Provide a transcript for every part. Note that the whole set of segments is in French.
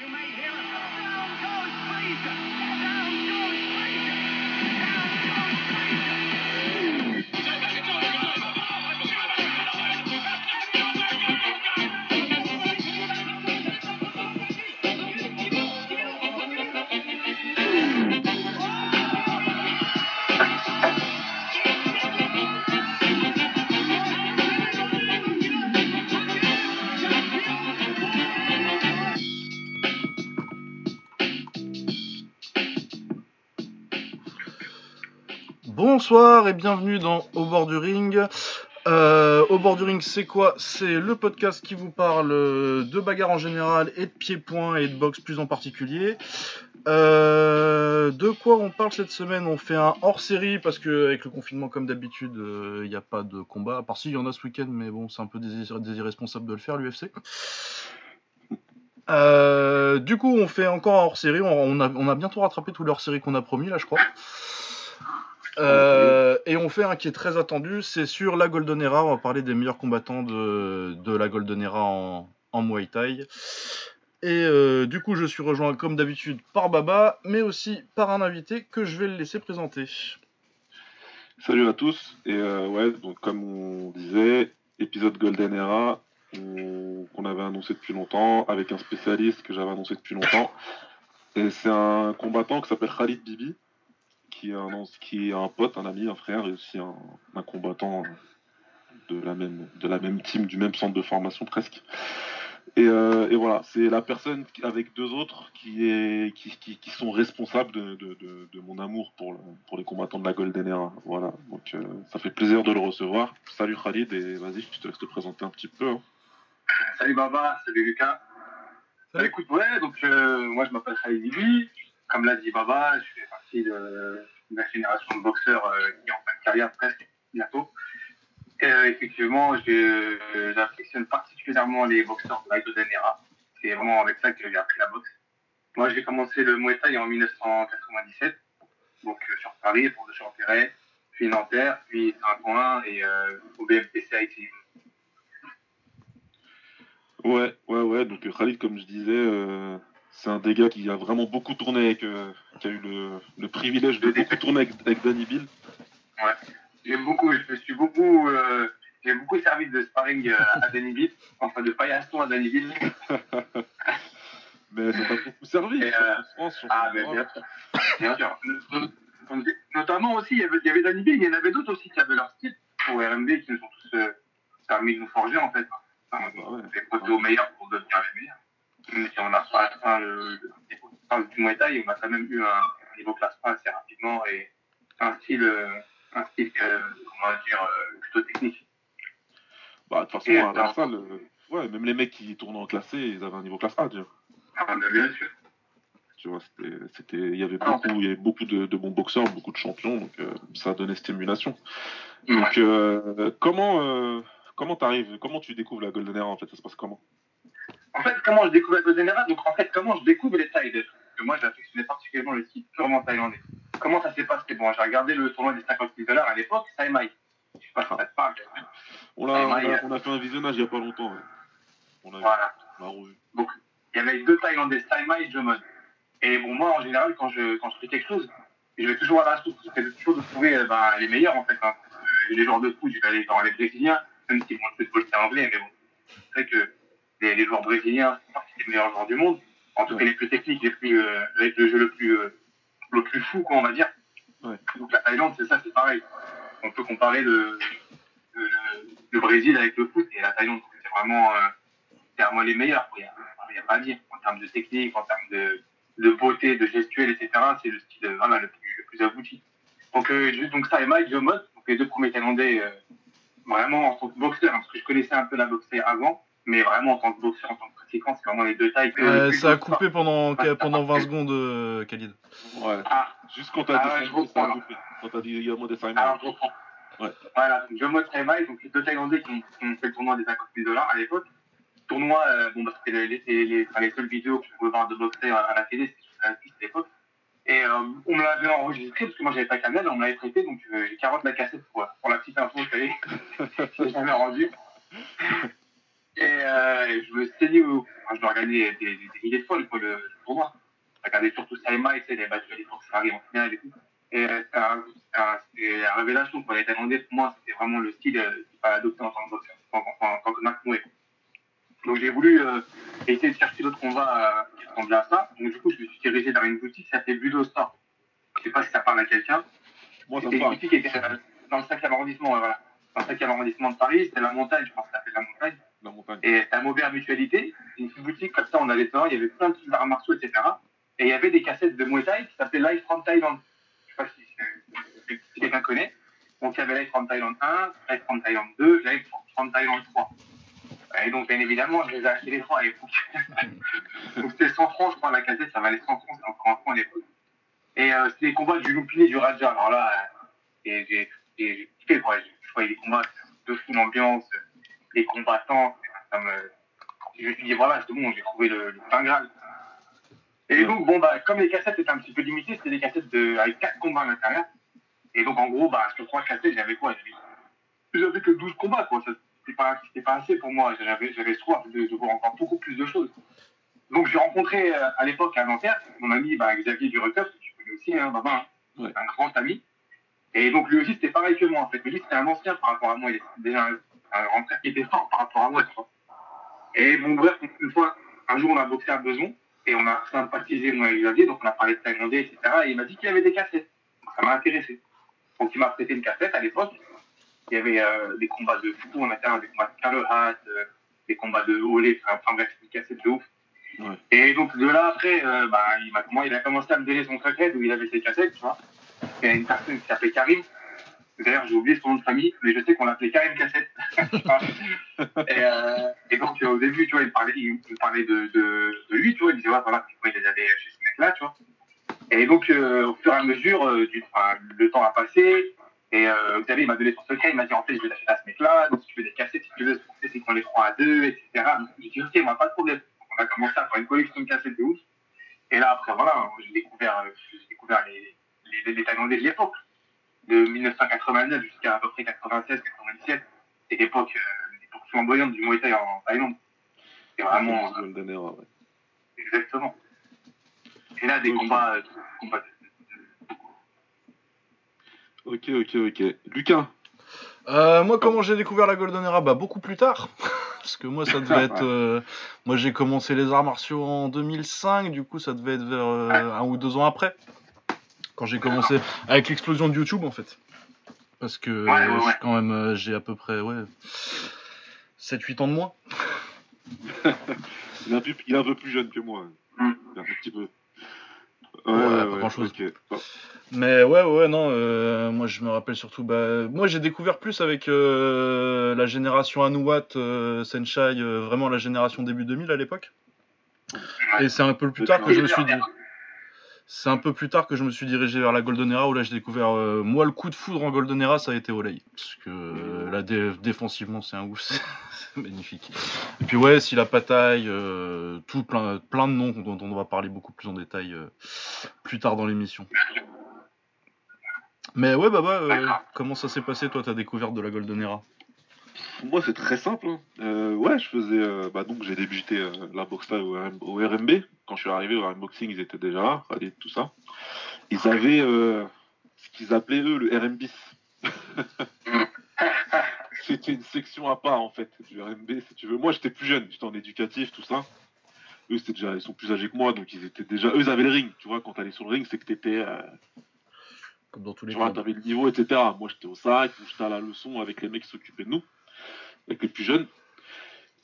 you may hear it. Down goes Fraser. Bonsoir et bienvenue dans Au bord du ring. Euh, Au bord du ring, c'est quoi? C'est le podcast qui vous parle de bagarre en général et de pieds-points et de boxe plus en particulier. Euh, de quoi on parle cette semaine? On fait un hors-série parce que avec le confinement, comme d'habitude, il n'y a pas de combat. À part si, il y en a ce week-end, mais bon, c'est un peu des irresponsables de le faire, l'UFC. Euh, du coup, on fait encore un hors-série. On, a, on a bientôt rattrapé tous les hors-séries qu'on a promis, là, je crois. Euh, et on fait un qui est très attendu, c'est sur la Golden Era. On va parler des meilleurs combattants de, de la Golden Era en, en Muay Thai. Et euh, du coup, je suis rejoint comme d'habitude par Baba, mais aussi par un invité que je vais le laisser présenter. Salut à tous. Et euh, ouais, donc comme on disait, épisode Golden Era qu'on avait annoncé depuis longtemps, avec un spécialiste que j'avais annoncé depuis longtemps. Et c'est un combattant qui s'appelle Khalid Bibi qui est, un, qui est un pote, un ami, un frère et aussi un, combattant de la, même, de la même team, du même centre de formation presque. Et, euh, et voilà, c'est la personne avec deux autres qui, est, qui, qui, sont responsables de, de, de, mon amour pour, pour les combattants de la Golden Era. Voilà, donc euh, ça fait plaisir de le recevoir. Salut Khalid et vas-y, je te laisse te présenter un petit peu. Hein. Salut Baba, salut Lucas. Salut. écoute, ouais, donc euh, moi je m'appelle Khalid Ibi. Comme l'a dit Baba, je fais partie de, la génération de boxeurs euh, qui est en fin de carrière presque bientôt. Euh, effectivement, j'affectionne particulièrement les boxeurs de la Golden Era. C'est vraiment avec ça que j'ai appris la boxe. Moi, j'ai commencé le Muay Thai en 1997, donc euh, sur Paris, pour de Champéret, puis Nanterre, puis Saint-Ouen et au BMPC Ouais, ouais, ouais. Donc Khalid, comme je disais, c'est un des gars qui a vraiment beaucoup tourné avec, euh, qui a eu le, privilège de beaucoup tourner avec, Danny Bill. Ouais, j'ai beaucoup, je me suis beaucoup, euh, j'ai beaucoup servi de sparring euh, à Danny Bill, enfin de paillasson à Danny Bill. mais ça t'a beaucoup servi. ah, mais bien sûr. bien sûr. Notamment aussi, il y avait, il y avait Danny Bill, il y en avait d'autres aussi qui avaient leur style pour RMB qui nous ont tous permis de nous forger en fait. Enfin, bah ouais. Les au meilleur pour devenir les meilleurs même si on a pas atteint le, niveau du Muay Thai, on a quand même eu un, niveau classement assez rapidement et un style, un style va dire, euh, plutôt technique. Bah, de toute façon, à ouais, même les mecs qui tournent en classé, ils avaient un niveau classe A, tu vois. Ah, bien sûr. Tu vois, c'était, il y avait beaucoup, il y avait beaucoup de, bons boxeurs, beaucoup de champions, donc euh, ça donnait stimulation. Donc, euh, comment, comment t'arrives, comment tu découvres la Golden Era en fait, ça se passe comment? En fait, comment je découvre la Golden Era Donc, en fait, comment je découvre les Thaïlandais Parce que moi, j'ai particulièrement le style purement thaïlandais. Comment ça s'est passé? Bon, j'ai regardé le tournoi des 50 000 dollars à l'époque, ça Je sais pas si ça te parle. On a, on, a, fait un visionnage il n'y a pas longtemps. On a, voilà. revu. Donc, il y avait deux Thaïlandais, Saimai et Jomon. Et bon, moi, en général, quand je, quand je fais quelque chose, je vais toujours à la source. J'essaie toujours de trouver euh, ben, les meilleurs, en fait. Hein. Les joueurs de foot, je vais aller dans les Brésiliens, même si mon football c'est anglais, mais bon. C'est vrai que les, joueurs brésiliens sont partie des meilleurs joueurs du monde, en tout cas les plus techniques, les plus, euh, avec le jeu le plus, euh, le plus fou, quoi, on va dire. Donc la Thaïlande, c'est ça, c'est pareil. On peut comparer le, le, Brésil avec le foot et la Thaïlande, c'est vraiment, euh, vraiment les meilleurs. Il n'y a, pas à dire. En termes de technique, en termes de, de beauté, de gestuelle, etc., c'est le style vraiment le plus, le plus abouti. Donc, juste donc ça et Mike Jomot, donc les deux premiers Thaïlandais, vraiment en tant que boxeur, hein, parce que je connaissais un peu la boxe avant, mais vraiment en tant que boxeur, en tant que pratiquant, c'est vraiment les deux tailles. Euh, ça a coupé pendant, pendant 20 secondes, euh, Khalid. Ouais. Ah. Juste quand t'as ah, dit ouais, ça a coupé. Quand t'as dit Yamo de Simon. Alors, je reprends. Ouais. Voilà, donc Jomo Tremaille, donc les deux Thaïlandais qui ont, qui ont, fait le tournoi des 50 000 dollars à l'époque. Tournoi, euh, bon, bah, c'était les, les, les, les, seules vidéos que je pouvais voir de boxer à la télé, c'était sur la piste à l'époque. Et euh, on me l'avait enregistré parce que moi j'avais pas Canal, on me l'avait prêté, donc euh, j'ai 40 la cassette pour, pour la petite info, vous savez. je l'ai jamais rendu. Et euh, je me saignais au. Enfin, je regardais des, des, des milliers de fois le, le, le tournoi. Je regardais surtout Saïma, sais, les matchs de l'époque, ça arrive en finale et tout. Et euh, c'était la révélation pour les Thaïlandais. Pour moi, c'était vraiment le style euh, qu'il fallait adopter en tant que boxeur, en, tant que Donc j'ai voulu euh, essayer de chercher d'autres combats euh, qui ressemblaient à ça. Donc du coup, je me suis dirigé vers une boutique qui s'appelait Budo Store. Je sais pas si ça parle à quelqu'un. Moi, ça C'était une boutique qui était euh, dans le 5e arrondissement, voilà. Dans 5e arrondissement de Paris, c'était la montagne, je pense que ça s'appelle la montagne. La montagne. Et c'était un mauvais à mutualité. Une petite boutique comme ça, on allait dedans, il y avait plein de trucs d'arts martiaux, etc. Et il y avait des cassettes de Muay Thai qui s'appelaient Live from Thailand. Je sais pas si, si- si quelqu'un connaît. Donc il y avait Live from Thailand 1, Live from Thailand 2, Live from Thailand 3. Et donc bien évidemment, je les ai achetés les trois à l'époque. donc c'était 100 francs, je crois, la cassette, ça valait 100 francs, c'était encore un franc à l'époque. Et euh, c'était les combats du Loupini du Raja. Alors là, euh, j'ai j'ai kiffé, quoi. Je je voyais les combats de fou l'ambiance, les combattants, ça me... Je me suis dit, voilà, c'est bon, j'ai trouvé le, le Saint Graal. Et donc, bon, bah, comme les cassettes étaient un petit peu limitées, c'était des cassettes de, avec 4 combats à l'intérieur. Et donc, en gros, bah, sur 3 cassettes, j'avais quoi? J'avais que 12 combats, quoi. C'était pas, pas assez pour moi. J'avais, soif de, de voir encore beaucoup plus de choses. Donc, j'ai rencontré euh, à l'époque à Nanterre mon ami bah, Xavier Durecoeur, que tu connais aussi, hein, hein, Ouais. un grand ami. Et donc, lui aussi, c'était pareil que moi, en fait. Lui, c'était un ancien par rapport à moi. Il était déjà un, un frère qui était fort par rapport à moi, tu vois. Et mon bref, une fois, un jour, on a boxé à Beson et on a sympathisé, moi et Xavier, donc on a parlé de thaïlandais, etc. Et il m'a dit qu'il y avait des cassettes. Donc, ça m'a intéressé. Donc, il m'a prêté une cassette à l'époque. Il y avait euh, des combats de fou en intérieur, des combats de euh, des combats de Olé, enfin, bref, une cassette de ouf. Ouais. Et donc, de là, après, euh, bah, il, m'a, moi, il a commencé à me donner son secret où il avait ses cassettes, tu vois. Il y a une personne qui s'appelait Karim. D'ailleurs, j'ai oublié son nom de famille, mais je sais qu'on l'appelait Karim Cassette. et, euh, et donc, euh, au début, tu vois, il parlait, il, parlait de, de, de lui, tu vois. Il disait, ouais, voilà, il les avait chez ce mec-là, tu vois. Et donc, euh, au fur et à mesure, euh, du, enfin, le temps a passé. Et Xavier, il m'a donné son secret. Il m'a dit, en fait, je vais l'acheter à ce mec-là. Donc, si tu veux des cassettes, si tu veux, c'est qu'on les prend à deux, etc. Donc, j'ai dit, ok, moi, pas de problème. Donc, on a commencé à faire une collection de cassettes de ouf. Et là, après, voilà, j'ai découvert, j'ai découvert les, les, les Thaïlandais de l'époque, de 1989 jusqu'à à peu près 96, 97. C'est l'époque, euh, flamboyante du Muay Thai en Thaïlande. C'est vraiment, euh, Golden Era, ouais. exactement. Et là, des combats, euh, combats de- Ok, ok, ok. Lucas, Euh, moi, comment j'ai découvert la Golden Era? Bah, beaucoup plus tard. Parce que moi, ça devait être. euh, moi, j'ai commencé les arts martiaux en 2005, du coup, ça devait être vers euh, un ou deux ans après. Quand j'ai commencé avec l'explosion de YouTube, en fait. Parce que Ouais, ouais, je suis ouais. quand même. euh, j'ai à peu près, ouais. 7-8 ans de moins. il est, un peu, il est un peu plus jeune que moi. Mm. Il est Un petit peu. Ouais, pas grand-chose. ok. Bon. Mais ouais, ouais, non, euh, moi je me rappelle surtout, bah, moi j'ai découvert plus avec euh, la génération Anuat, euh, Senshai, euh, vraiment la génération début 2000 à l'époque. Ouais. Et c'est un peu plus tard que je me suis dit, c'est un peu plus tard que je me suis dirigé vers la Golden Era où là j'ai découvert, euh, moi le coup de foudre en Golden Era ça a été Olay. Parce que euh, là dé- défensivement c'est un ouf, c'est magnifique. Et puis ouais, si la pataille, euh, tout plein, plein de noms dont on va parler beaucoup plus en détail plus tard dans l'émission. Mais ouais, Baba, euh, D'accord. comment ça s'est passé, toi, ta découverte de la Golden Era Moi, c'est très simple. hein. Euh, ouais, je faisais. euh, bah, donc, j'ai débuté euh, la boxe au, RM au RMB. Quand je suis arrivé au RM Boxing, ils étaient déjà là, Khalid, tout ça. Ils avaient ce qu'ils appelaient, eux, le RMBIS. C'était une section à part, en fait, du RMB, si tu veux. Moi, j'étais plus jeune, j'étais en éducatif, tout ça. Eux, c'était déjà, ils sont plus âgés que moi, donc ils étaient déjà. Eux, ils avaient le ring, tu vois. Quand t'allais sur le ring, c'est que t'étais. Comme dans tous les tu vois, t'avais le niveau, etc. Moi, j'étais au sac, j'étais à la leçon avec les mecs qui s'occupaient de nous, avec les plus jeunes.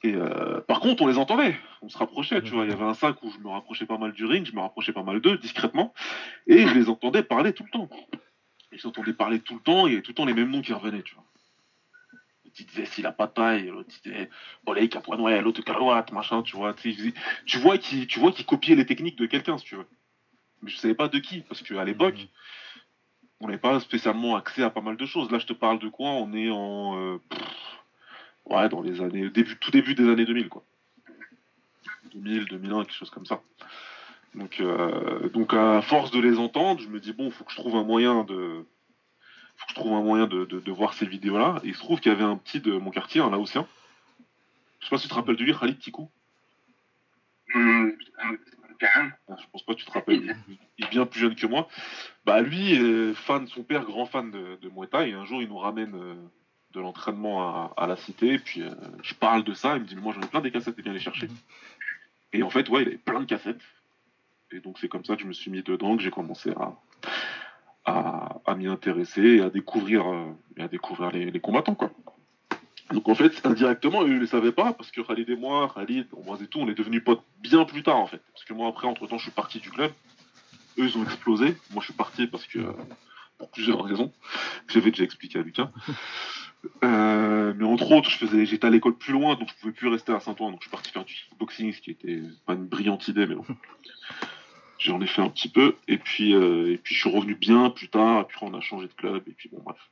Et euh, par contre, on les entendait, on se rapprochait, tu vois. Il y avait un sac où je me rapprochais pas mal du ring, je me rapprochais pas mal d'eux, discrètement, et je les entendais parler tout le temps. Ils s'entendaient parler tout le temps, et tout le temps les mêmes noms qui revenaient, tu vois. L'autre, il disait s'il a pas de taille, l'autre il disait Olé, Capoine, l'autre Calouate, machin, tu vois. Tu, il vois qu'il tu vois copiait les techniques de quelqu'un, si tu veux. Mais je savais pas de qui, parce qu'à l'époque, Mhm. on n'avait pas spécialement accès à pas mal de choses. Là, je te parle de quoi? On est en. euh, pff, ouais, dans les années. Début, tout début des années 2000, quoi. 2000, 2001, quelque chose comme ça. Donc, euh, donc à force de les entendre, je me dis, bon, faut que je trouve un moyen de. Faut que je trouve un moyen de, de, de voir ces vidéos-là. Et il se trouve qu'il y avait un petit de mon quartier, un Laotien, Je sais pas si tu te rappelles de lui, Khalid Tikou. Ah, Je pense pas que tu te rappelles. Il est bien plus jeune que moi. Bah lui, fan, son père, grand fan de, de Muay Thai. Et un jour, il nous ramène euh, de l'entraînement à, à la cité. Et puis euh, je parle de ça. Il me dit, mais moi j'en ai plein des cassettes, et viens les chercher. Et en fait, ouais, il avait plein de cassettes. Et donc c'est comme ça que je me suis mis dedans, que j'ai commencé à, à, à m'y intéresser et à découvrir, euh, et à découvrir les, les combattants, quoi. Donc en fait, indirectement, eux, ils ne le savaient pas, parce que Khalid et moi, Khalid, moi et tout, on est devenus potes bien plus tard, en fait. Parce que moi, après, entre-temps, je suis parti du club. Eux, ils ont explosé. Moi, je suis parti parce que... euh, pour plusieurs raisons. que J'avais déjà expliqué à Lucas. Euh, mais entre autres, je faisais, j'étais à l'école plus loin, donc je pouvais plus rester à Saint-Ouen. Donc je suis parti faire du boxing, ce qui était pas une brillante idée, mais bon. J'en ai fait un petit peu, et puis, euh, et puis je suis revenu bien plus tard, et puis on a changé de club, et puis bon, bref.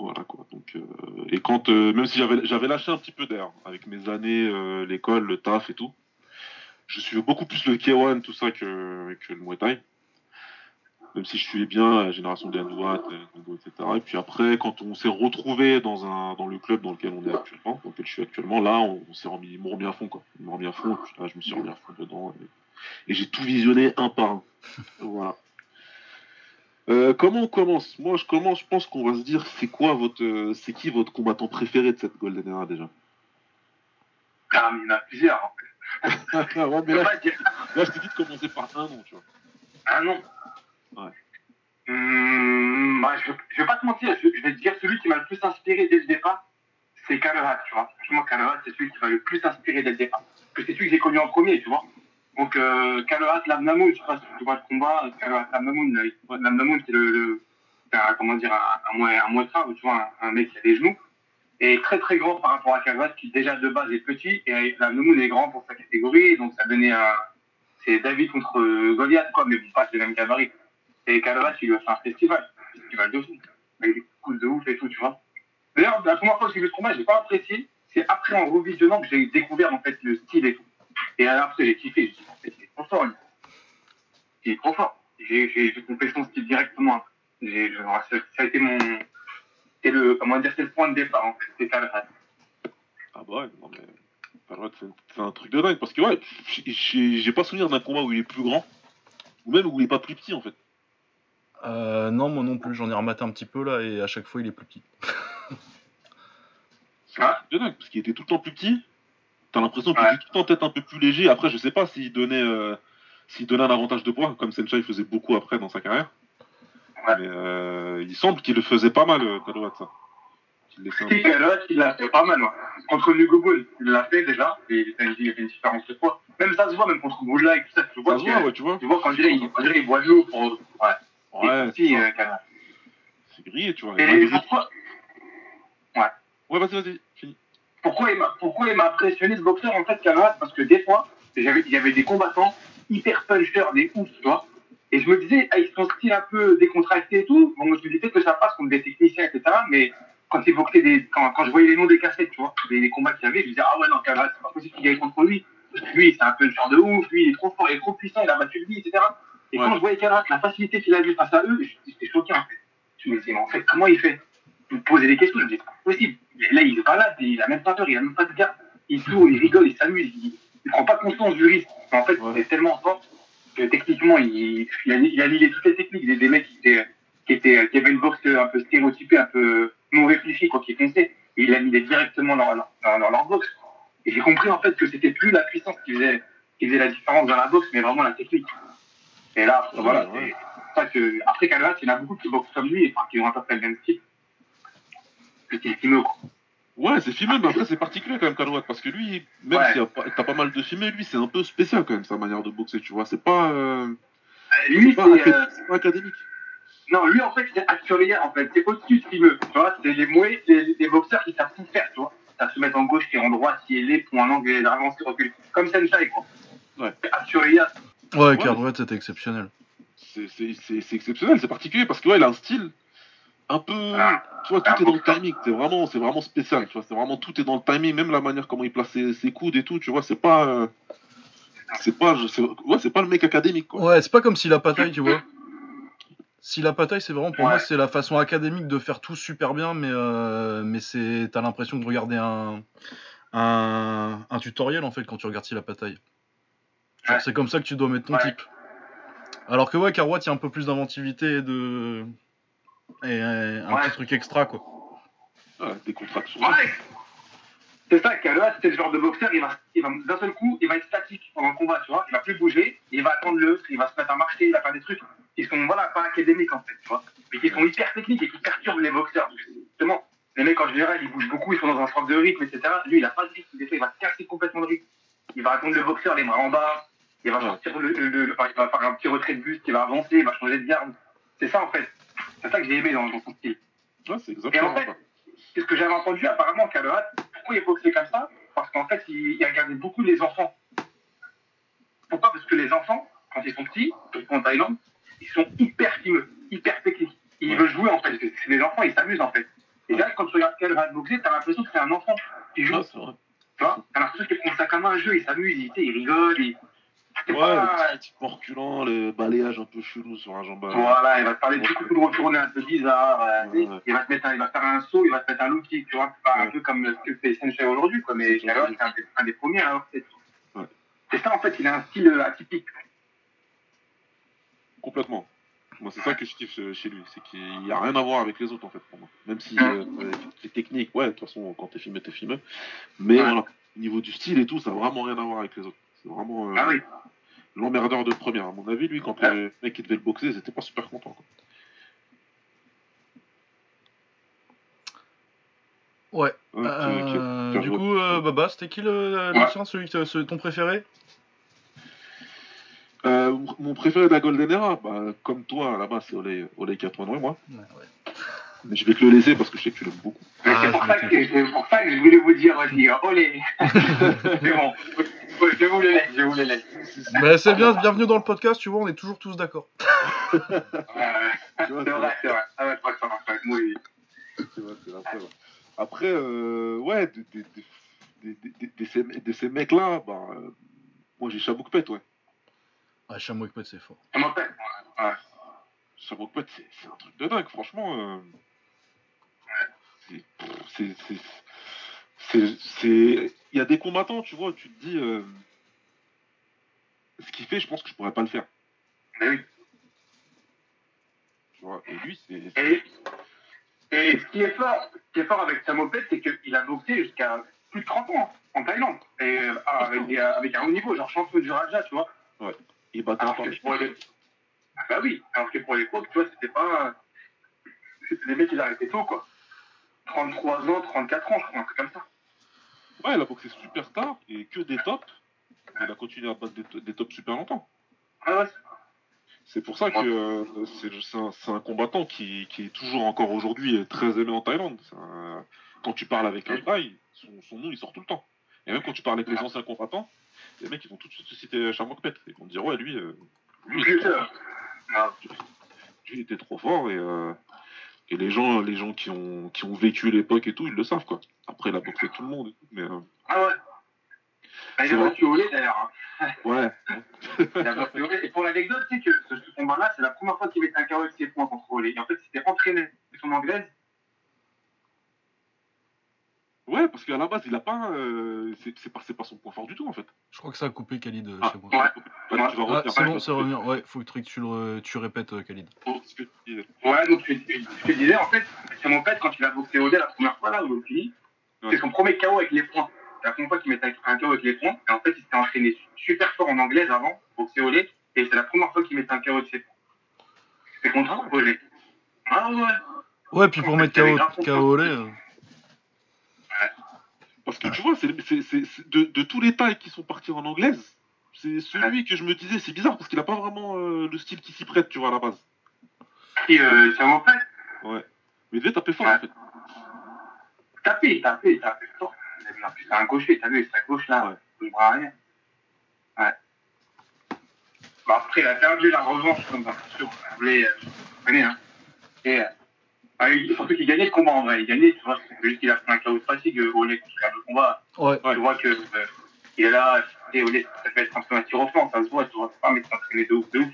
Voilà quoi. Donc, euh, et quand, euh, même si j'avais, j'avais lâché un petit peu d'air avec mes années, l'école, le taf et tout, je suivais beaucoup plus le K1, tout ça que, que le Muay Thai. Même si je suivais bien la génération de Ndouat, etc. Et puis après, quand on s'est retrouvé dans un dans le club dans lequel on est actuellement, dans lequel je suis actuellement, là, on, on s'est remis, remis à fond quoi. M'ont remis à fond. Et puis là, je me suis remis à fond dedans. Et, et j'ai tout visionné un par un. voilà. Euh, comment on commence? Moi, je commence. Je pense qu'on va se dire, c'est quoi votre, euh, c'est qui votre combattant préféré de cette Golden Era déjà? Ah, mais il y en a plusieurs, en fait. Ouais, Je mais peux là, je t'ai dit de commencer par un nom, tu vois. un nom. Hum, bah, je, vais pas te mentir, je, vais te dire celui qui m'a le plus inspiré dès le départ, c'est Kalahat, tu vois. Franchement, Kalahat, c'est celui qui m'a le plus inspiré dès le départ. Parce que c'est celui que j'ai connu en premier, tu vois. Donc, euh, Kalahat Lamnamoun, tu vois le combat, Kalahat Lamnamoun, euh, Lamnamoun, c'est le, un, comment dire, un, un, tu vois, un, mec qui a des genoux. Et très très grand par rapport à Kalahat, qui déjà de base est petit, et Lamnamoun est grand pour sa catégorie, donc ça donnait un, c'est David contre euh, Goliath, quoi, mais bon, pas le même gabarit. Et Calabat, il lui a fait un festival, un festival de fou, avec des coups de ouf et tout, tu vois. D'ailleurs, la première fois que j'ai vu ce combat, j'ai pas apprécié. C'est après, en revisionnant, que j'ai découvert, en fait, le style et tout. Et après, j'ai kiffé. J'ai dit, en fait, il est trop fort, lui. Il est trop fort. J'ai, compris son style directement. J'ai, ça, ça a été mon, c'est le, comment dire, c'est le point de départ, en fait. C'est Calabat. Ah bah ouais, non mais. C'est un truc de dingue parce que ouais, j'ai pas souvenir d'un combat où il est plus grand, ou même où il est pas plus petit en fait. Euh, non, moi non plus, j'en ai rematé un petit peu là et à chaque fois il est plus petit. Truc de dingue parce qu'il était tout le temps plus petit. T'as l'impression qu'il Ouais. était tout le temps peut-être un peu plus léger. Après, je sais pas s'il donnait, euh, s'il donnait un avantage de poids, comme Senchai faisait beaucoup après dans sa carrière. Ouais. Mais euh, il semble qu'il le faisait pas mal, euh, Palroit, ça. Si, Calabat, il l'a fait pas mal, ouais. Contre Hugo Bull, il l'a fait déjà, et il y a une- il différence de poids. Même ça se voit, même contre Boula et tout ça, tu vois, Ça se que- voit, ouais, tu vois. tu vois, quand dirait, il, on dirait, il boit de l'eau pour, ouais. Ouais, c'est euh, grillé, tu vois. Et pourquoi, Ouais, vas-y, vas-y, fini. pourquoi il m'a, pourquoi il m'a impressionné ce boxeur, en fait, Calabat? Parce que des fois, j'avais, il y avait des combattants hyper punchers, des ouf, tu vois. Et je me disais, avec son style un peu décontracté et tout, bon, je me disais que ça passe contre des techniciens, etc. Mais quand il des, quand, quand je voyais les noms des cassettes, tu vois, des, des combats qu'il y avait, je me disais, ah ouais, non, Calabat, c'est pas possible qu'il gagne contre lui. Lui, c'est un puncher de ouf, lui, il est trop fort, il est trop puissant, il a battu lui, etc. Et Ouais. quand je voyais Calabat, la facilité qu'il avait face à eux, j'étais choqué, en fait. Je me disais, mais en fait, comment il fait me posais des questions, je me disais, c'est pas possible. Et là, il est pas là, il a même pas peur, il a même pas de garde. Il tourne, il rigole, il s'amuse, il, il prend pas conscience du risque. En fait, Ouais. c'est tellement fort que techniquement, il, il, a, il a lié toutes les techniques des, des mecs qui étaient, qui étaient, qui avaient une boxe un peu stéréotypée, un peu non réfléchie, quoi, qui fonçait. Et il a mis directement dans, dans, dans leur boxe. Et j'ai compris, en fait, que c'était plus la puissance qui faisait, qui faisait la différence dans la boxe, mais vraiment la technique. Et là, voilà, c'est pour ça que, après Calvat, il y en a beaucoup qui boxent comme lui, enfin, qui ont à peu près le même style. Que c'est Timo, quoi. Ouais, c'est filmé, mais après c'est particulier quand même, Kalouat, parce que lui, même Ouais. si t'as pas mal de filmés, lui c'est un peu spécial quand même sa manière de boxer, tu vois. C'est pas, euh, Euh, Lui, c'est pas, c'est, euh, c'est pas académique. Non, lui, en fait, c'est actuel en fait. C'est au-dessus de veut. Tu vois, c'est les mouets, les, les boxeurs qui savent tout faire, tu vois. Ça se mettre en gauche, qui en droit, qui est les pour un angle, avance, qui recule. Comme Senshai, quoi. Ouais. Actuelia, Ouais, Ouais. Cardouet c'était exceptionnel. C'est exceptionnel, c'est particulier, parce que ouais, il a un style un peu, tu vois, tout est dans le timing. C'est vraiment, c'est vraiment spécial, tu vois. C'est vraiment tout est dans le timing, même la manière comment il place ses, ses coudes et tout, tu vois. C'est pas, euh, c'est pas, ouais, c'est pas le mec académique, quoi. Ouais, c'est pas comme si la pataille, tu vois. Si la pataille, c'est vraiment pour Ouais. moi, c'est la façon académique de faire tout super bien, mais, euh, mais c'est, t'as l'impression de regarder un, un, un tutoriel en fait quand tu regardes si la bataille. Ouais. c'est comme ça que tu dois mettre ton Ouais. type. Alors que ouais, Carwatt, il y a un peu plus d'inventivité et de. Et un Ouais. petit truc extra quoi. Ouais, des contractions. Ouais. C'est ça, Kaloa, c'est le genre de boxeur, il va, il va d'un seul coup, il va être statique pendant le combat, tu vois. Il va plus bouger, il va attendre l'autre, il va se mettre à marcher, il va faire des trucs qui sont, voilà, pas académiques en fait, tu vois. Mais qui sont hyper techniques et qui perturbent les boxeurs. Justement, les mecs en général, ils bougent beaucoup, ils sont dans un sort de rythme, etc. Lui, il a pas de rythme, des fois, il va casser complètement le rythme. Il va attendre le boxeur, les bras en bas, il va Ouais. sortir le, le- le- enfin, il va faire un petit retrait de buste, il va avancer, il va changer de garde. C'est ça en fait. C'est ça que j'ai aimé dans, dans son style. Ouais, c'est Et en fait, c'est ce que j'avais entendu apparemment qu'à pourquoi il boxait comme ça? Parce qu'en fait, il, il regardait beaucoup les enfants. Pourquoi? Parce que les enfants, quand ils sont petits, surtout en Thaïlande, ils sont hyper fimeux, hyper techniques. Ils Ouais. veulent jouer en fait. Des enfants, ils s'amusent en fait. Et là, quand tu regardes va boxer, t'as l'impression que c'est un enfant qui joue. Ouais, c'est vrai. Tu vois? T'as l'impression qu'il prend ça comme un jeu, il s'amuse, il, il rigole. Il... C'est Ouais, petit reculant, le balayage un peu chelou sur un jambe. Voilà, il va te parler du coup de retourner un peu bizarre. euh. Il va te mettre il va faire un saut, il va te mettre un low kick, tu vois. C'est un peu comme ce que fait Sensei aujourd'hui, quoi. Mais C'est c'est un, des- premiers à avoir fait. C'est ça, en fait, il a un style euh, atypique. Complètement. Moi, c'est ça que je kiffe chez- lui, c'est qu'il n'y a rien à voir avec les autres en fait pour moi. Même si euh, les techniques, ouais, de toute façon, quand t'es filmé, t'es filmé. Mais voilà, au niveau du style et tout, ça n'a vraiment rien à voir avec les autres. Vraiment euh, Ah oui. l'emmerdeur de première. À mon avis, lui, quand Ouais. le mec il devait le boxer, ils étaient pas super contents. Quoi. Ouais. Euh, du coup, euh, Baba, c'était qui le, le Ouais. tien, celui que ce- ton préféré? Euh, mon préféré de la Golden Era, bah, comme toi, là-bas, c'est Olé, Olé 80 moi. Mais je vais te le laisser parce que je sais que tu l'aimes beaucoup. Ah, c'est pour, je ça me que- c'est pour ça que je voulais vous dire aussi. hein. Olé C'est bon. Je vous le laisse, je vous le laisse. Bah, c'est bien, bienvenue dans le podcast, tu vois, on est toujours tous d'accord. C'est vrai, c'est vrai. Ah ouais. C'est vrai, c'est. Après, euh, ouais, de, de, de, de, de- de- de ces, de ces mecs-là, bah, euh, moi j'ai Chaboukpet, ouais. Ah, Chameau Pet, c'est fort. Ouais. Chaboukpet, c'est c'est un truc de dingue, franchement. euh, c'est- c'est- c'est- c'est- Il y a des combattants, tu vois, tu te dis. euh, ce qu'il fait, je pense que je pourrais pas le faire. Mais oui. Tu vois. Et lui, c'est. Et, et ce qui est fort, ce qui est fort avec Samopet, c'est qu'il a boxé jusqu'à plus de 30 ans en Thaïlande. Et euh, avec, des- avec un haut niveau, genre champion du Raja, tu vois. Il battait Alors que pour les... Ah bah oui, alors que pour les tu vois, c'était pas... C'était des mecs qui arrêtaient tôt, quoi. 33 ans, 34 ans, je crois, un truc comme ça. Ouais, il a boxé super tard et que des tops. Il a continué à battre des, des tops super longtemps. Ah ouais, C'est pour ça que euh, c'est c'est un, c'est un combattant qui, qui est toujours encore aujourd'hui très aimé en Thaïlande. Un- Quand tu parles avec un Thaï, son, son nom il sort tout le temps. Et même quand tu parles avec les anciens combattants, les mecs ils vont tout de suite te citer Chamokpet. Ils vont te dire ouais lui, euh, lui, il était trop Putain. fort. Ah, Lui, il était trop fort et, euh, et les gens, les gens qui ont, qui ont vécu l'époque et tout, ils le savent quoi. Après il a boxé tout le monde mais euh, ah ouais. Il C'est a vrai. battu au lait, d'ailleurs. hein. ouais. Et pour l'anecdote, tu sais que ce, combat-là, c'est la première fois qu'il mettait un KO avec ses points contre Olé. Et en fait, il s'était entraîné son anglaise. Ouais, parce qu'à la base, il a pas. euh, c'est c'est pas, c'est pas son point fort du tout en fait. Je crois que ça a coupé Khalid euh, Ah, chez moi. Ouais. Tu vas Ah, revenir. c'est bon, Ouais, c'est revenu. Ouais, faut que tu, le, tu répètes, euh, Khalid. disais. Ouais, donc je, te disais, en fait, c'est mon père, quand il a boxé au lait la première fois, là, au Philly, Ouais. c'est son premier KO avec les points. C'est la première fois qu'il mettait un KO avec les points. Et en fait, il s'était entraîné super fort en anglaise avant, boxé au lait. Et c'est la première fois qu'il mettait un KO avec ses points. C'est contre lait. Ah ouais. Ouais, puis pour mettre KO, KO au lait, euh, Parce que tu vois, c'est, c'est, c'est- c'est- de, de tous les tailles qui sont partis en anglaise, c'est celui que je me disais, c'est bizarre parce qu'il a pas vraiment euh, le style qui s'y prête, tu vois, à la base. Et euh, mon père. Ouais. Mais il devait taper fort Ouais. en fait. Tapé, tapé, tapé fort. En plus, c'est un gaucher, t'as vu, c'est sa gauche là, Ouais. le bras arrière. Ouais. Bon, après, il a perdu la revanche, comme sûr. Vous voulez, euh, connaissez, hein. Et, euh, ah, il- surtout qu'il gagnait le combat en vrai. Il gagnait, tu vois. C'est juste qu'il a fait un KO de fatigue euh, quand il regarde le combat. ouais. Ouais. Tu vois que, euh, il est là, et au lait, ça fait être un peu un tir au flanc, ça se voit, tu vois. C'est pas, mais s'entraîner de ouf, de ouf.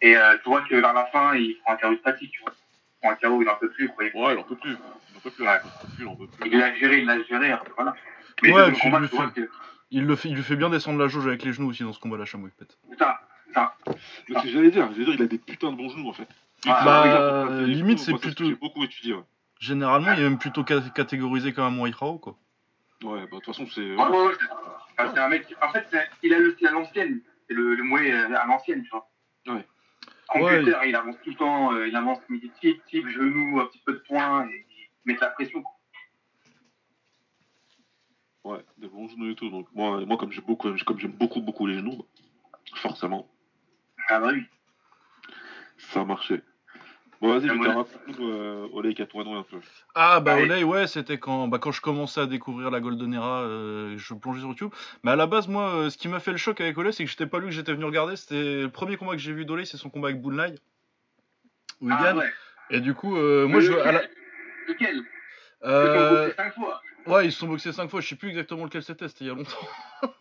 Et euh, tu vois que vers la fin, il prend un KO de fatigue, tu vois. Il prend un KO, il en peut plus, quoi. Il- Ouais, il en peut plus. Il en peut plus. Ouais. Il en peut plus, il en peut plus. Il l'a géré, il l'a géré, après, voilà. Mais Ouais, le combat, il tu vois le que. Il, le fait, il lui fait bien descendre la jauge avec les genoux aussi dans ce combat, la chamois pète. Putain, putain. Mais c'est- j'allais dire, j'allais dire, il a des putains de bons genoux en fait. Ah, Bah, euh, limite, c'est plutôt- J'ai beaucoup étudié, ouais. Généralement, il est même plutôt ca- catégorisé comme un Muay Thai, quoi. Ouais, bah de toute façon, c'est. Ouais, ouais, ouais, c'est un mec. En fait, il a le style à l'ancienne. C'est le, le mouet euh, à l'ancienne, tu vois. Ouais. Computer, il avance tout le temps. euh, il avance midi type, type, genou, un petit peu de poing. Et il met de la pression. quoi. Ouais, des bons genoux et tout. Donc, moi, moi comme j'aime beaucoup, comme beaucoup, beaucoup les genoux, forcément, Ah bah oui. Ça a marché. Bon, vas-y, Ah, je moi- raconte-nous, euh, Katouano un peu. Ah bah. Olay, ouais, c'était quand, bah, quand je commençais à découvrir la Golden Era, euh, je plongeais sur YouTube. Mais à la base, moi, euh, ce qui m'a fait le choc avec Olay, c'est que j'étais pas lui que j'étais venu regarder. C'était le premier combat que j'ai vu d'Olay, c'est son combat avec Boonlai. Où il Ah gagne. ouais. Et du coup, euh, moi, je, à la- Lequel euh, boxé cinq fois. ouais, ils se sont boxés 5 fois. Je sais plus exactement lequel c'était, c'était il y a longtemps.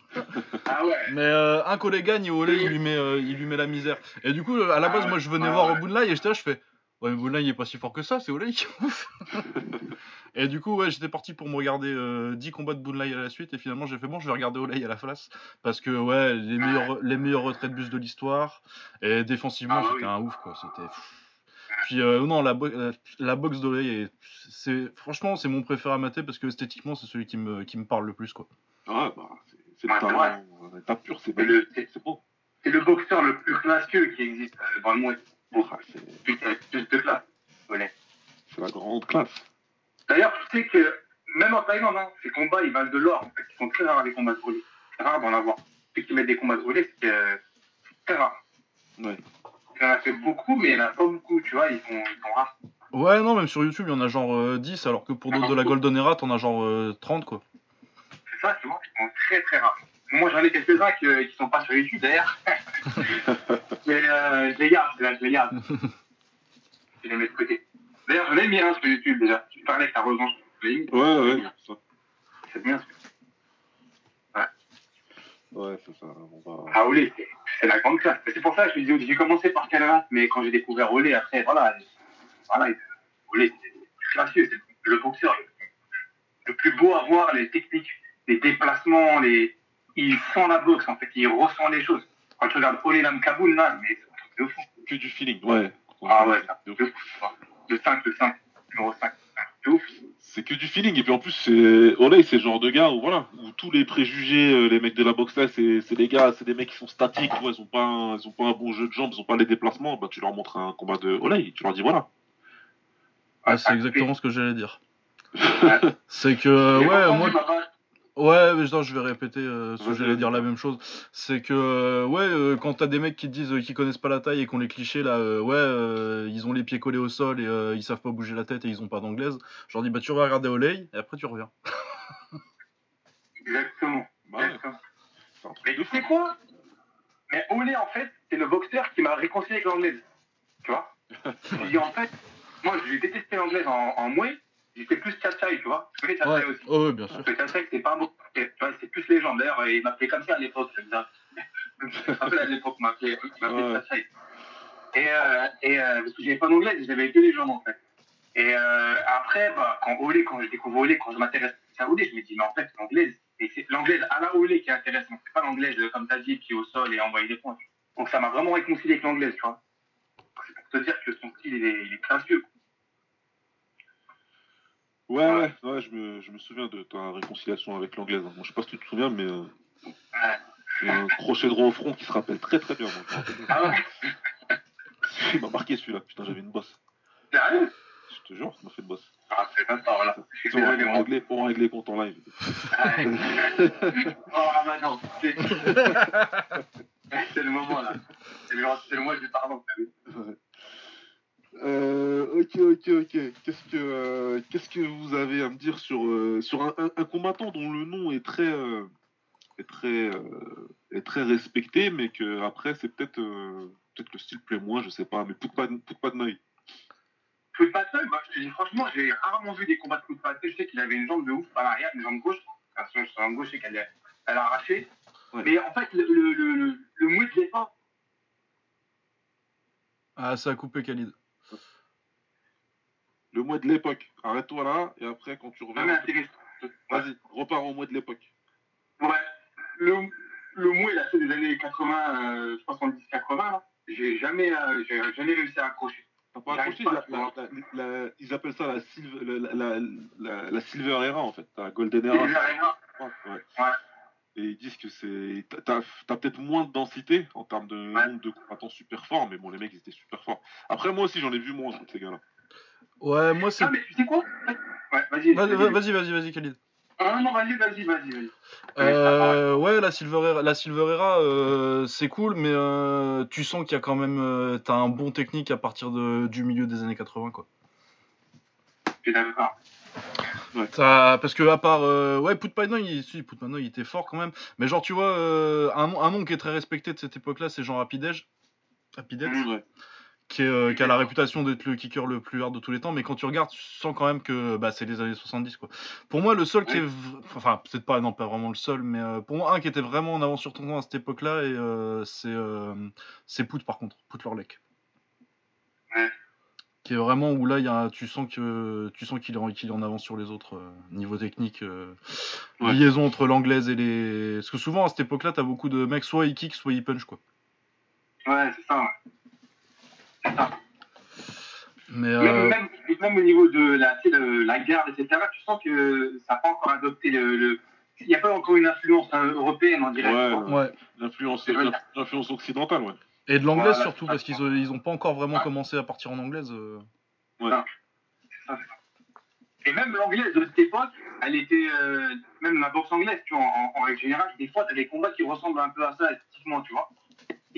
Ah ouais. Mais euh, un collègue gagne et Olay, il lui met, euh, il lui met la misère. Et du coup, à la base, Ah moi, je venais voir Ouais. Et j'étais là, je fais. Ouais, mais Boonlai, il est pas si fort que ça, c'est Olay qui est ouf. Et du coup, ouais, j'étais parti pour me regarder euh, 10 combats de Boonlai à la suite. Et finalement, j'ai fait bon, je vais regarder Olay à la place. Parce que, ouais, les meilleurs, les meilleurs retraits de bus de l'histoire. Et défensivement, Ah c'était oui. un ouf, quoi. C'était. Puis, euh, non, la, bo- la, la boxe c'est, franchement, c'est mon préféré à mater parce que esthétiquement, c'est celui qui me, qui me parle le plus, quoi. Ah, bah, c'est- c'est Ouais, talent, vrai. euh, état pur, c'est C'est le- beau. C'est le boxeur le plus classieux qui existe euh, dans le monde. Ah, c'est de classe. C'est la grande classe. D'ailleurs, tu sais que même en Thaïlande, hein, ces combats, ils valent de l'or. En fait, ils sont très rares les combats de relais. C'est rare d'en avoir. Ceux qui mettent des combats de relais, c'est que c'est très rare. Ouais. Il y en a fait beaucoup, mais il n'y en a pas beaucoup, tu vois, ils sont, ils sont rares. Ouais, non, même sur YouTube, il y en a genre euh, 10, alors que pour d'autres de la Golden Era, t'en as genre euh, 30, quoi. C'est ça, sont très très rares. Moi, j'en ai quelques-uns qui, qui sont pas sur YouTube d'ailleurs. mais euh, je les garde, c'est là, je les garde. je les mets de côté. D'ailleurs, j'en ai mis un sur YouTube déjà. Tu parlais avec ta revanche. Ouais, ouais. C'est bien. Ouais, c'est ça. On va... Ah, Olé, c'est- la grande classe. C'est pour ça que je me dis, j'ai commencé par Canaras, mais quand j'ai découvert Olé, après, voilà, voilà Olé, c'est classieux, c'est le boxeur le, le plus beau à voir, les techniques, les déplacements, les... il sent la boxe, en fait, il ressent les choses. Quand tu regardes Olé Lam Kaboul, là, mais c'est un truc de fou. Que du feeling, ouais. Ah ouais, c'est un De truc de ouf. fou. Le 5, le 5, numéro 5, c'est un truc de ouf. C'est que du feeling. Et puis en plus, c'est Olay, c'est le genre de gars où, voilà, où tous les préjugés, euh, les mecs de la boxe là, c'est c'est des gars, c'est des mecs qui sont statiques, ils ont pas un, ils ont pas un bon jeu de jambes, ils ont pas les déplacements. Bah, tu leur montres un combat de Olay, tu leur dis voilà. Ah, c'est exactement ce que j'allais dire. C'est que, euh, ouais, moi. Ouais, mais non, je vais répéter euh, ce que j'allais dire la même chose. C'est que, euh, ouais, euh, quand t'as des mecs qui te disent euh, qu'ils connaissent pas la taille et qu'on les clichés là, euh, ouais, euh, ils ont les pieds collés au sol et euh, ils savent pas bouger la tête et ils ont pas d'anglaise, je leur dis, bah tu vas regarder Olay et après tu reviens. Exactement. Bah exactement. Mais tu sais quoi? Mais Olé, en fait, c'est le boxeur qui m'a réconcilié avec l'anglaise. Tu vois? Dis, en fait, moi, j'ai détesté l'anglaise en, en mouet. J'étais plus tchatchaï, tu vois Je connais tchatchaï Ouais, aussi. oh, ouais, bien sûr. Parce que tchatchaï, c'est pas un mot. Tu vois, c'est plus légendaire. Et il m'appelait comme ça à l'époque. Je me rappelle à l'époque, il m'appelait Ouais. tchatchaï. Et, euh, et euh, parce que j'avais pas d'anglaise, j'avais que les jambes, en fait. Et euh, après, bah, quand Olé, quand je découvre Olé, quand je m'intéresse à Olé, je me dis, mais en fait, l'anglaise, et c'est l'anglaise à la Olé qui est intéressante. C'est pas l'anglaise, comme t'as dit, qui est au sol et envoyer des points. Donc ça m'a vraiment réconcilié avec l'anglaise, tu vois. C'est pour te dire que son style, il est, il est. Ouais, ouais, ouais, je me, je me souviens de ta réconciliation avec l'anglaise. hein. Bon, je sais pas si tu te souviens, mais euh, j'ai un crochet droit au front qui se rappelle très très bien. moi. Ah ouais Il m'a marqué celui-là, putain, j'avais une bosse. Sérieux? Je te jure, ça m'a fait une bosse. Ah, c'est pas ça, voilà. On, va régler, on régler compte en live. Oh, Ramadan, c'est c'est le moment, là. C'est le, c'est le mois du pardon, Ouais. Euh, ok, ok, ok. Qu'est-ce que, euh, que vous avez à me dire sur, euh, sur un, un- un combattant dont le nom est très, euh, est très, euh, est très respecté, mais que après c'est peut-être, euh, peut-être le style plaît moins, je sais pas. Mais Pout pas, de- Pout pas de Neuil. Coup de patin, bah, je te dis franchement, j'ai rarement vu des combats de coup de patin. Je sais qu'il avait une jambe de ouf à l'arrière, une jambe gauche. Enfin, son jambe gauche, c'est qu'elle elle a arraché. Ouais. Mais en fait, le, le, le, le, le mouet de l'époque, Ah, ça a coupé Khalid. Le mois de l'époque. Arrête-toi là, et après quand tu reviens. intéressant. Vas-y, repars au mois de l'époque. Ouais. Le, le mot, il a fait des années 80, euh, 70-80, là. J'ai jamais, euh, j'ai jamais réussi à accrocher. T'as pas accroché, J'arrive la- pas. la- la- la- ils appellent ça la, silver, la, Era en fait, la Golden Era. pas. Ouais. Ouais. Et ils disent que c'est. T'as t'as peut-être moins de densité en termes de Ouais. nombre de combattants super forts, mais bon, les mecs ils étaient super forts. Après, moi aussi j'en ai vu moins contre ces gars-là. Ouais, moi c'est. Non, mais tu sais quoi? Ouais, vas-y. Vas- Vas-y, vas-y, vas-y, Khalid. Ah, non, vas-y, vas-y, vas-y. Euh, ouais, la Silver Era, la Silver Era euh, c'est cool, mais euh, tu sens qu'il y a quand même. euh, T'as un bon technique à partir de, du milieu des années 80, quoi. Je. T'as- Parce que, à part. euh, ouais, Putpano, il, si, il était fort quand même. Mais genre, tu vois, euh, un, un nom qui est très respecté de cette époque-là, c'est Jean Rapidej. Rapidej, Mhm. Ouais. Qui, est, euh, qui a la réputation d'être le kicker le plus hard de tous les temps, mais quand tu regardes, tu sens quand même que bah, c'est les années 70. Quoi. Pour moi, le seul qui est. v- Enfin, peut-être pas, non, pas vraiment le seul, mais euh, pour moi, un qui était vraiment en avance sur ton temps à cette époque-là, et euh, c'est c'est Pout par contre, Pout Lorlec. Ouais. Qui est vraiment où là, y a, tu sens que tu sens qu'il est, qu'il est en avance sur les autres niveau technique. Ouais. Liaison entre l'anglaise et les. Parce que souvent à cette époque-là, t'as beaucoup de mecs, soit ils kick, soit ils punch, quoi. Ouais, c'est ça. ouais. Mais. Même, euh, même, même au niveau de la, tu sais, le- la garde, etc., tu sens que ça n'a pas encore adopté le. le- Il n'y a pas encore une influence hein, européenne, on dirait. Ouais, ouais. L'influence occidentale, ouais. Et de l'anglaise Voilà, surtout, parce qu'ils ont, ils ont pas encore vraiment Ouais. commencé à partir en anglaise. euh. C'est ça, c'est ça. Et même l'anglaise de cette époque, elle était. euh, même la boxe anglaise, tu vois, en, en règle générale, des fois, tu as des combats qui ressemblent un peu à ça esthétiquement, tu vois.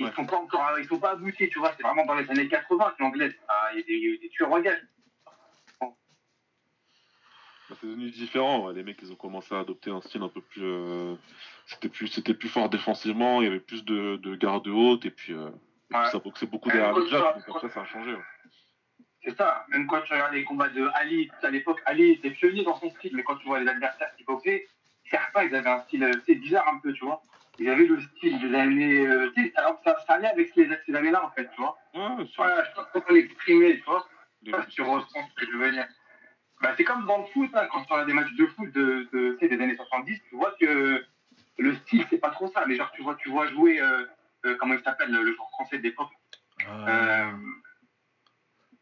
Ils Ouais. sont pas encore. Ils sont pas aboutis, tu vois. C'est vraiment dans les années 80 que l'anglaise. ah, Il y a des- il y a eu des tueurs à gages. Bah, c'est devenu différent. ouais. Les mecs, ils ont commencé à adopter un style un peu plus. euh, C'était plus, c'était plus fort défensivement. Il y avait plus de, de garde haute et puis. euh, et puis Ouais. ça boxait beaucoup derrière le jab. Donc après, ça a changé. ouais. C'est ça. Même quand tu regardes les combats de Ali, à l'époque, Ali était pionnier dans son style, mais quand tu vois les adversaires qui boxaient, certains, ils avaient un style, euh, c'est bizarre un peu, tu vois. Ils avaient le style des années. euh, alors ça, ça allait avec ces, ces années-là, en fait, tu vois. Ouais, c'est- Voilà, je sais pas comment l'exprimer, tu vois. Je sais pas si tu ressens ce que je veux dire. Bah, c'est comme dans le foot, hein, quand tu regardes des matchs de foot de, de, des années 70, tu vois que le style, c'est pas trop ça. Mais genre, tu vois, tu vois jouer, euh, euh, comment il s'appelle, le joueur français d'époque.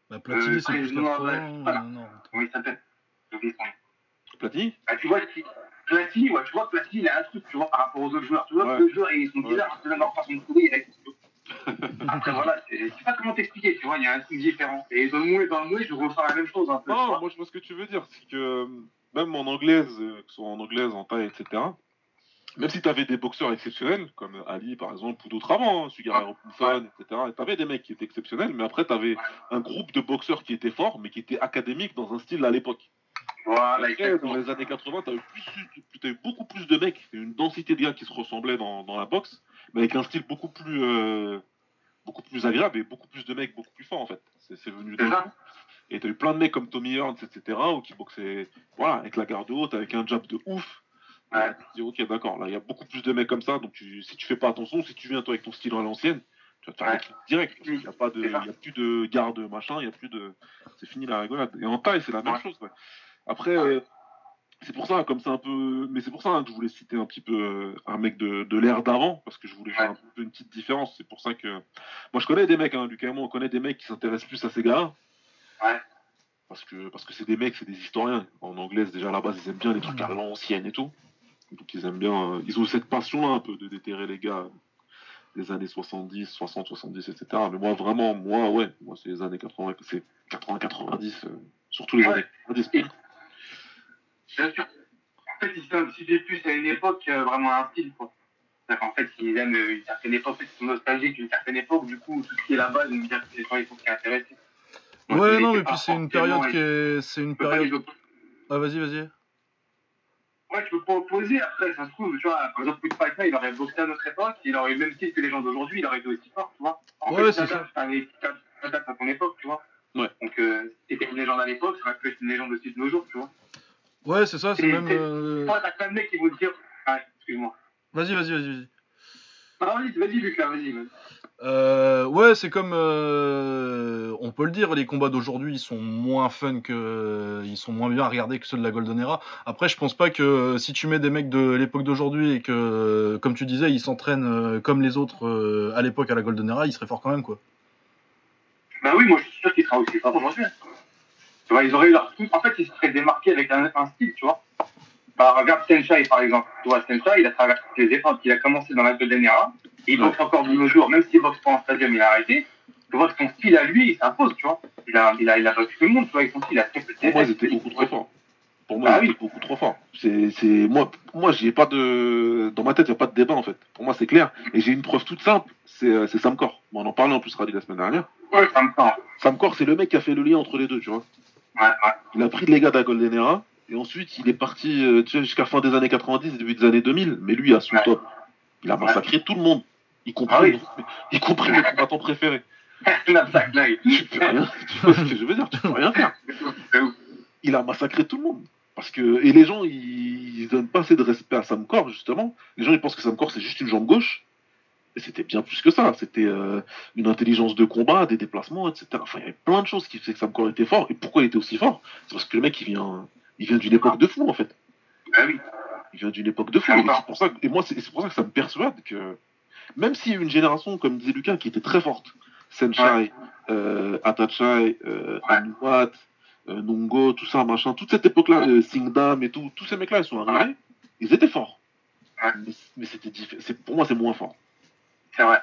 Bah, Platini, c'est plus Président, 80. ouais, voilà. non. comment il s'appelle? Platini? Bah, tu vois, Platini, ouais, tu vois, Platini, il a un truc, tu vois, par rapport aux autres joueurs. Tu vois, Ouais. que les joueurs, ils sont Ouais. bizarres, même leur façon de courir. et tout. Après, voilà, je sais pas comment t'expliquer, tu vois, il y a un truc différent. Et dans le mouet, dans le mouet, je ressens la même chose un peu. Non, moi je vois ce que tu veux dire. C'est que euh, même en anglaise, euh, que ce soit en anglaise, en taille, etc. Même si tu avais des boxeurs exceptionnels, comme Ali par exemple, ou d'autres avant, hein, Sugar Ray Robinson, etc. Tu avais des mecs qui étaient exceptionnels, mais après tu avais un groupe de boxeurs qui étaient forts, mais qui étaient académiques dans un style à l'époque. Voilà, Après, exactement. dans les années 80, tu as eu beaucoup plus de mecs, une densité de gars qui se ressemblaient dans, dans la boxe, mais avec un style beaucoup plus, euh, beaucoup plus agréable et beaucoup plus de mecs beaucoup plus forts en fait. C'est venu ça. coup. Et tu as eu plein de mecs comme Tommy Hearns, etc., ou qui boxaient voilà, avec la garde haute, avec un jab de ouf. Ouais. Tu te dis, ok, d'accord, là il y a beaucoup plus de mecs comme ça, donc tu- si tu fais pas attention, si tu viens toi avec ton style à l'ancienne, tu vas te faire Ouais. direct. parce qu'il y a pas de, il y a plus de garde machin, il a plus de, c'est fini la rigolade. Et en taille, c'est la même Ouais. chose. ouais. Après, euh, c'est pour ça, comme c'est un peu, mais c'est pour ça hein, que je voulais citer un petit peu euh, un mec de, de l'ère d'avant, parce que je voulais faire un peu une petite différence. C'est pour ça que, moi je connais des mecs, hein, Lucas et moi, on connaît des mecs qui s'intéressent plus à ces gars. Ouais. Parce que parce que c'est des mecs, c'est des historiens. En anglaise déjà à la base, ils aiment bien les trucs à l'ancienne et tout. Donc ils aiment bien, euh, ils ont cette passion-là un peu de déterrer les gars des années 70, 60, 70, etc. Mais moi vraiment, moi ouais, moi c'est les années 80, c'est 80, 90, euh, surtout les Ouais. années 90. Bien sûr. En fait, ils s'identifient plus à une époque, euh, vraiment à un style, quoi. C'est-à-dire qu'en fait, ils aiment euh, une certaine époque, ils sont nostalgiques d'une certaine époque, du coup, tout ce qui est là-bas, ils bien que les gens ils sont intéressés. Ouais, non, mais puis c'est une période qui est. C'est une période. Ah, vas-y, vas-y. Ouais, tu peux pas opposer, après, ça se trouve, tu vois, par exemple, Fighter, il aurait boxé à notre époque, il aurait eu le même style que les gens d'aujourd'hui, il aurait été aussi fort, tu vois. En Ouais, fait, c'est les- t'adaptes à ton époque, tu vois. Ouais. Donc, euh, si t'étais une légende à l'époque, ça aurait pu être une légende aussi de nos jours, tu vois. Ouais, c'est ça, c'est même. euh, Toi, t'as plein de mecs qui vont te dire, ah, excuse-moi. Vas-y, vas-y, vas-y, vas-y. Ah, vas-y, vas-y, Lucas, vas-y. vas-y. Euh, ouais, c'est comme, euh, on peut le dire, les combats d'aujourd'hui ils sont moins fun que, ils sont moins bien à regarder que ceux de la Golden Era. Après, je pense pas que si tu mets des mecs de l'époque d'aujourd'hui et que, comme tu disais, ils s'entraînent euh, comme les autres euh, à l'époque à la Golden Era, ils seraient forts quand même quoi. Bah oui, moi je suis sûr qu'il sera aussi fort aujourd'hui. Tu vois, ils auraient eu leur truc. En fait, ils se seraient démarqués avec un, un style, tu vois. Bah, regarde Senshai par exemple. Tu vois, Senshai, il a traversé toutes les époques. Il a commencé dans la Golden Era. Et il boxe encore de nos jours, même s'il boxe pas en stadium, il a arrêté. Tu vois son style à lui, il s'impose, tu vois. Il a, il a, il a battu tout le monde, tu vois, avec son style. Il a de Pour moi, ils étaient beaucoup trop forts. Pour moi, Ah oui. beaucoup trop forts. C'est, c'est, moi, moi, j'ai pas de, dans ma tête, il n'y a pas de débat, en fait. Pour moi, c'est clair. Et j'ai une preuve toute simple. C'est, euh, c'est Sam Corr. Bon, on en parlait en plus, Radi, la semaine dernière. Ouais, ça me sent. Sam Corr, c'est le mec qui a fait le lien entre les deux, tu vois. Ouais, ouais. Il a pris les gars de la Golden Era. Et ensuite, il est parti, euh, jusqu'à fin des années 90, début des années 2000. Mais lui, à son Ouais. top, il a massacré tout le monde. Y compris, Ah oui. y compris mes combattants préférés. Tu peux rien, tu vois ce que je veux dire, tu peux rien faire. Il a massacré tout le monde. Parce que, et les gens, ils, ils donnent pas assez de respect à Sam Corr, justement. Les gens, ils pensent que Sam Corr, c'est juste une jambe gauche. Et c'était bien plus que ça. C'était euh, une intelligence de combat, des déplacements, etc. Enfin, il y avait plein de choses qui faisaient que Sam Corr était fort. Et pourquoi il était aussi fort? C'est parce que le mec, il vient, il vient d'une époque de fou, en fait. Oui. Il vient d'une époque de fou. Et, pour ça, et moi, c'est pour ça que ça me persuade que, même s'il y a une génération, comme disait Lucas, qui était très forte, Senshai, euh, Atachai, euh. Anumat, euh, Nungo, tout ça, machin, toute cette époque-là, euh, Singdam et tout, tous ces mecs-là, ils sont arrivés, ils étaient forts. Mais, mais c'était Pour moi, c'est moins fort. C'est vrai.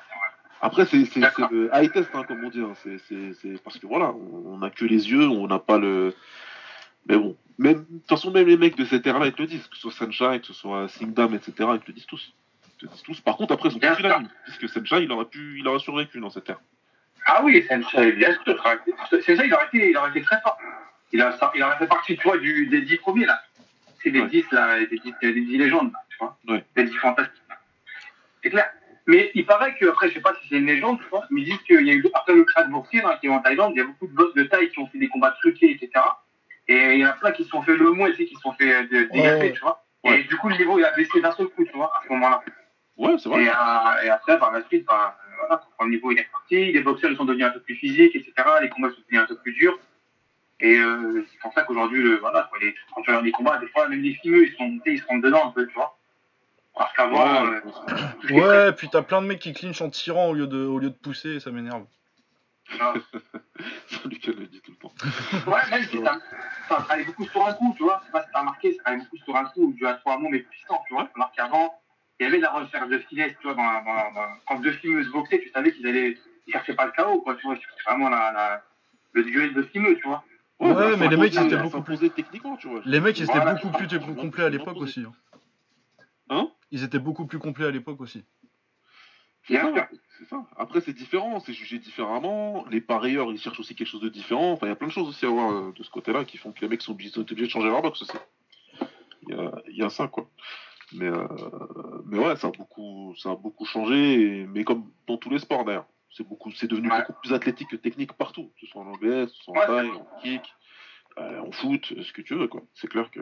Après, c'est le high test, hein, comme on dit. hein. C'est- parce que voilà, on n'a que les yeux, on n'a pas le. Mais bon, même, de toute façon, même les mecs de cette ère-là, ils te le disent, que ce soit Sunshine, que ce soit Singdam, etc., ils te le disent tous. Ils te disent tous. Par contre, après, ils sont tous unanimes, puisque Sunshine, il aurait pu, il aurait survécu dans cette ère. Ah oui, Sensei, bien sûr. Il aurait été, il aurait été très fort. Il, a, il aurait fait partie, tu vois, du, des dix premiers, là. C'est Ouais. dix, là, des dix, des dix légendes, là, tu vois. Ouais. Les dix fantastiques. là. C'est clair. Mais il paraît que, après, je sais pas si c'est une légende, tu vois, mais ils disent qu'il y a eu, après le crash boursier, là, qui est en Thaïlande, il y a beaucoup de boss de taille qui ont fait des combats truqués, etc. Et il y en a plein qui se sont fait le mot, et qui se sont fait euh, dégager, tu vois. Ouais. Et du coup, le niveau, il a baissé d'un seul coup, tu vois, à ce moment-là. Ouais, c'est vrai. Et, euh, et après, par la suite, bah, euh, voilà, quand le niveau il est parti, les boxeurs ils sont devenus un peu plus physiques, etc. Les combats sont devenus un peu plus durs. Et euh, c'est pour ça qu'aujourd'hui, le- voilà, quoi, les- quand tu regardes les combats, des fois, même les filmeux, ils, sont, tu sais, ils se rentrent dedans un peu, tu vois. Alors qu'avant, Ouais, euh, Ouais, puis t'as plein de mecs qui clinchent en tirant au lieu de, au lieu de pousser, et ça m'énerve. ah. C'est lui qui le dit tout le temps. Ouais, même si ça, ça travaille beaucoup sur un coup, tu vois. Je sais pas si t'as remarqué, ça travaille beaucoup sur un coup, du à trois mots, mais puissant, tu vois. Tu remarques qu'avant, il y avait de la recherche de finesse, tu vois, dans, la- dans, la- dans- quand deux fimeuses boxaient, tu savais qu'ils allaient, ils cherchaient pas le chaos, quoi, tu vois. Ils cherchaient vraiment la, la, le duel de fimeux, tu vois. Ouais, mais les mecs, ils étaient beaucoup imposait techniquement, tu vois. Les mecs, ils étaient Voilà. beaucoup plus complets à l'époque aussi. hein. Hein? Ils étaient beaucoup plus complets à l'époque aussi. C'est Bien ça, sûr. c'est ça. Après, c'est différent, c'est jugé différemment. Les parieurs, ils cherchent aussi quelque chose de différent. Enfin, il y a plein de choses aussi à voir euh, de ce côté-là qui font que les mecs sont obligés, sont obligés de changer leur box aussi. Il y a, il y a ça, quoi. Mais, euh, mais ouais, ça a beaucoup, ça a beaucoup changé. et- mais comme dans tous les sports, d'ailleurs. C'est beaucoup, c'est devenu Ouais. beaucoup plus athlétique que technique partout. Que ce soit en anglais, que ce soit en Ouais, taille, en kick, euh, en foot, ce que tu veux, quoi. C'est clair que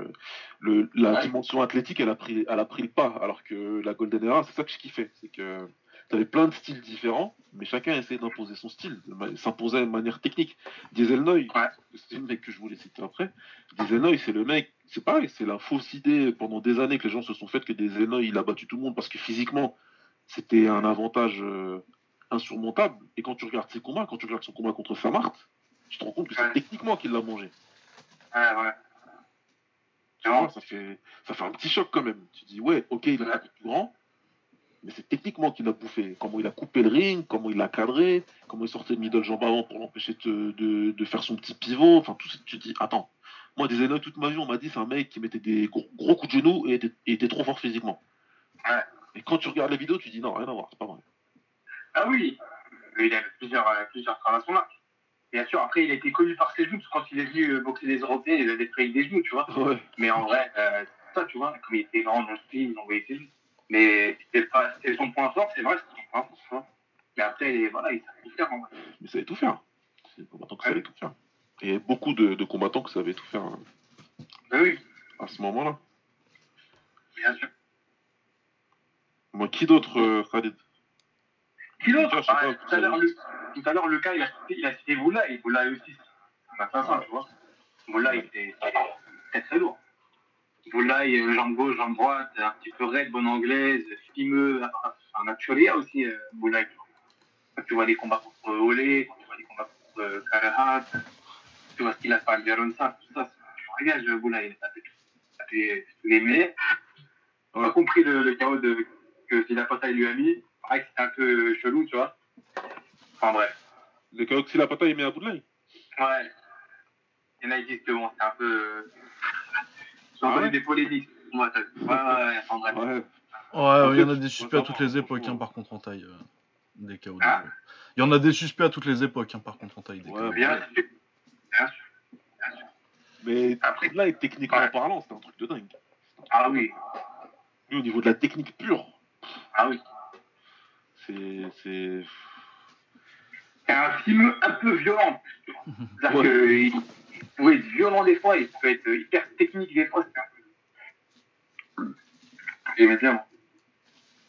le, la dimension athlétique, elle a pris, elle a pris le pas. Alors que la Golden Era, c'est ça que je kiffais. C'est que T'avais plein de styles différents, mais chacun essayait d'imposer son style, s'imposait de manière technique. Dieselnoy, c'est le mec que je voulais citer après. Dieselnoy, c'est le mec, c'est pareil, c'est la fausse idée pendant des années que les gens se sont faites que Dieselnoy, il a battu tout le monde parce que physiquement, c'était un avantage euh, insurmontable. Et quand tu regardes ses combats, quand tu regardes son combat contre Samart, tu te rends compte que c'est techniquement qu'il l'a mangé. Ouais, ouais. Tu vois, ça fait, ça fait un petit choc quand même. Tu dis, ouais, ok, il a Ouais. été plus grand, mais c'est techniquement qu'il a bouffé. Comment il a coupé le ring, comment il l'a cadré, comment il sortait le middle jambe avant pour l'empêcher de, de, de faire son petit pivot. Enfin, tout ça, tu te dis, attends, moi, des années toute ma vie, on m'a dit, c'est un mec qui mettait des gros, gros coups de genoux et était, et était trop fort physiquement. Ouais. Et quand tu regardes la vidéo, tu dis, non, rien à voir, c'est pas vrai. Ah oui, il avait plusieurs, euh, plusieurs travaux à son arc. Bien sûr, après, il a été connu par ses genoux, parce que quand il est venu euh, boxer les Européens, il avait pris des genoux, tu vois. Ouais. Mais en vrai, euh, ça, tu vois, comme il était grand dans le style, il envoyait ses genoux. Mais c'était pas, c'était son point fort, c'est vrai, c'était son point fort, tu vois. Mais après, il- voilà, il savait tout faire, en vrai. Mais ça savait tout faire. C'est des combattants qui savaient tout faire. Il y avait beaucoup de, de combattants qui savaient tout faire hein, Mais oui, à ce moment-là. bien sûr. Moi, qui d'autre, euh, Khalid Qui d'autre? Ah, Tout à l'heure, le- tout à l'heure, Lucas, il a il a cité Moulay. Moulay aussi, c'est un assassin, tu vois. Moulay, c'était très très lourd. Euh, jambe gauche, jambe droite, un petit peu raide, bonne anglaise, fimeux, un actualia aussi, euh, tu vois. Quand tu vois les combats contre Olé, quand tu vois les combats contre euh, Karahat, tu vois ce qu'il a fait à Alberonsa, tout ça, régal, le Moulay. Ça fait, ça fait les. J'ai pas Ouais. compris le, le chaos de, que Silapata lui a mis. Pareil, c'était un peu chelou, tu vois. Enfin bref. Le si la pata il met à bout de l'œil. Ouais. Il y en a qui disent que bon, c'est un peu. euh, Ah ouais? des polémiques. Ouais, t'as- ouais, ouais, enfin bref. Ouais. Ouais, il y en a des suspects à toutes les époques, hein, par contre, en taille. euh, des KO. Ah. Il y en a des suspects à toutes les époques, hein, par contre, en taille. Des Ouais. Bien sûr. Bien sûr. Bien sûr. Mais Après- là, techniquement Ouais. parlant, c'était un truc de dingue. Ah oui. Lui, au niveau de la technique pure, Ah oui. c'est. C'est... Un film un peu violent. C'est-à-dire Ouais. que il il pouvait être violent des fois, il pouvait être hyper technique des fois. Un peu. J'aimais bien.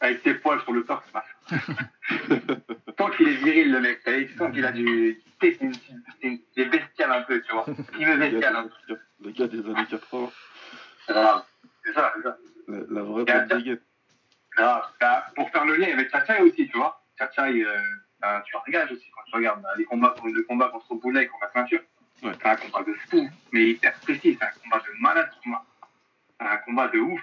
Avec ses poils sur le pas Tant qu'il est viril, le mec. Tu sens qu'il a du. C'est une- une- un peu, tu vois. Il me Le bestial. gars, Hein. des- le gars des années 80, C'est grave. C'est ça, c'est ça. la, la vraie bonne dégaine. Ah, bah, pour faire le lien avec Tchatchaï aussi, tu vois. Tchatchaï, euh, tu regardes aussi quand tu regardes bah, les combats, le combat contre Boulet contre la ceinture. Ouais. C'est un combat de fou, mais hyper précis. C'est un combat de malade. C'est un combat de ouf.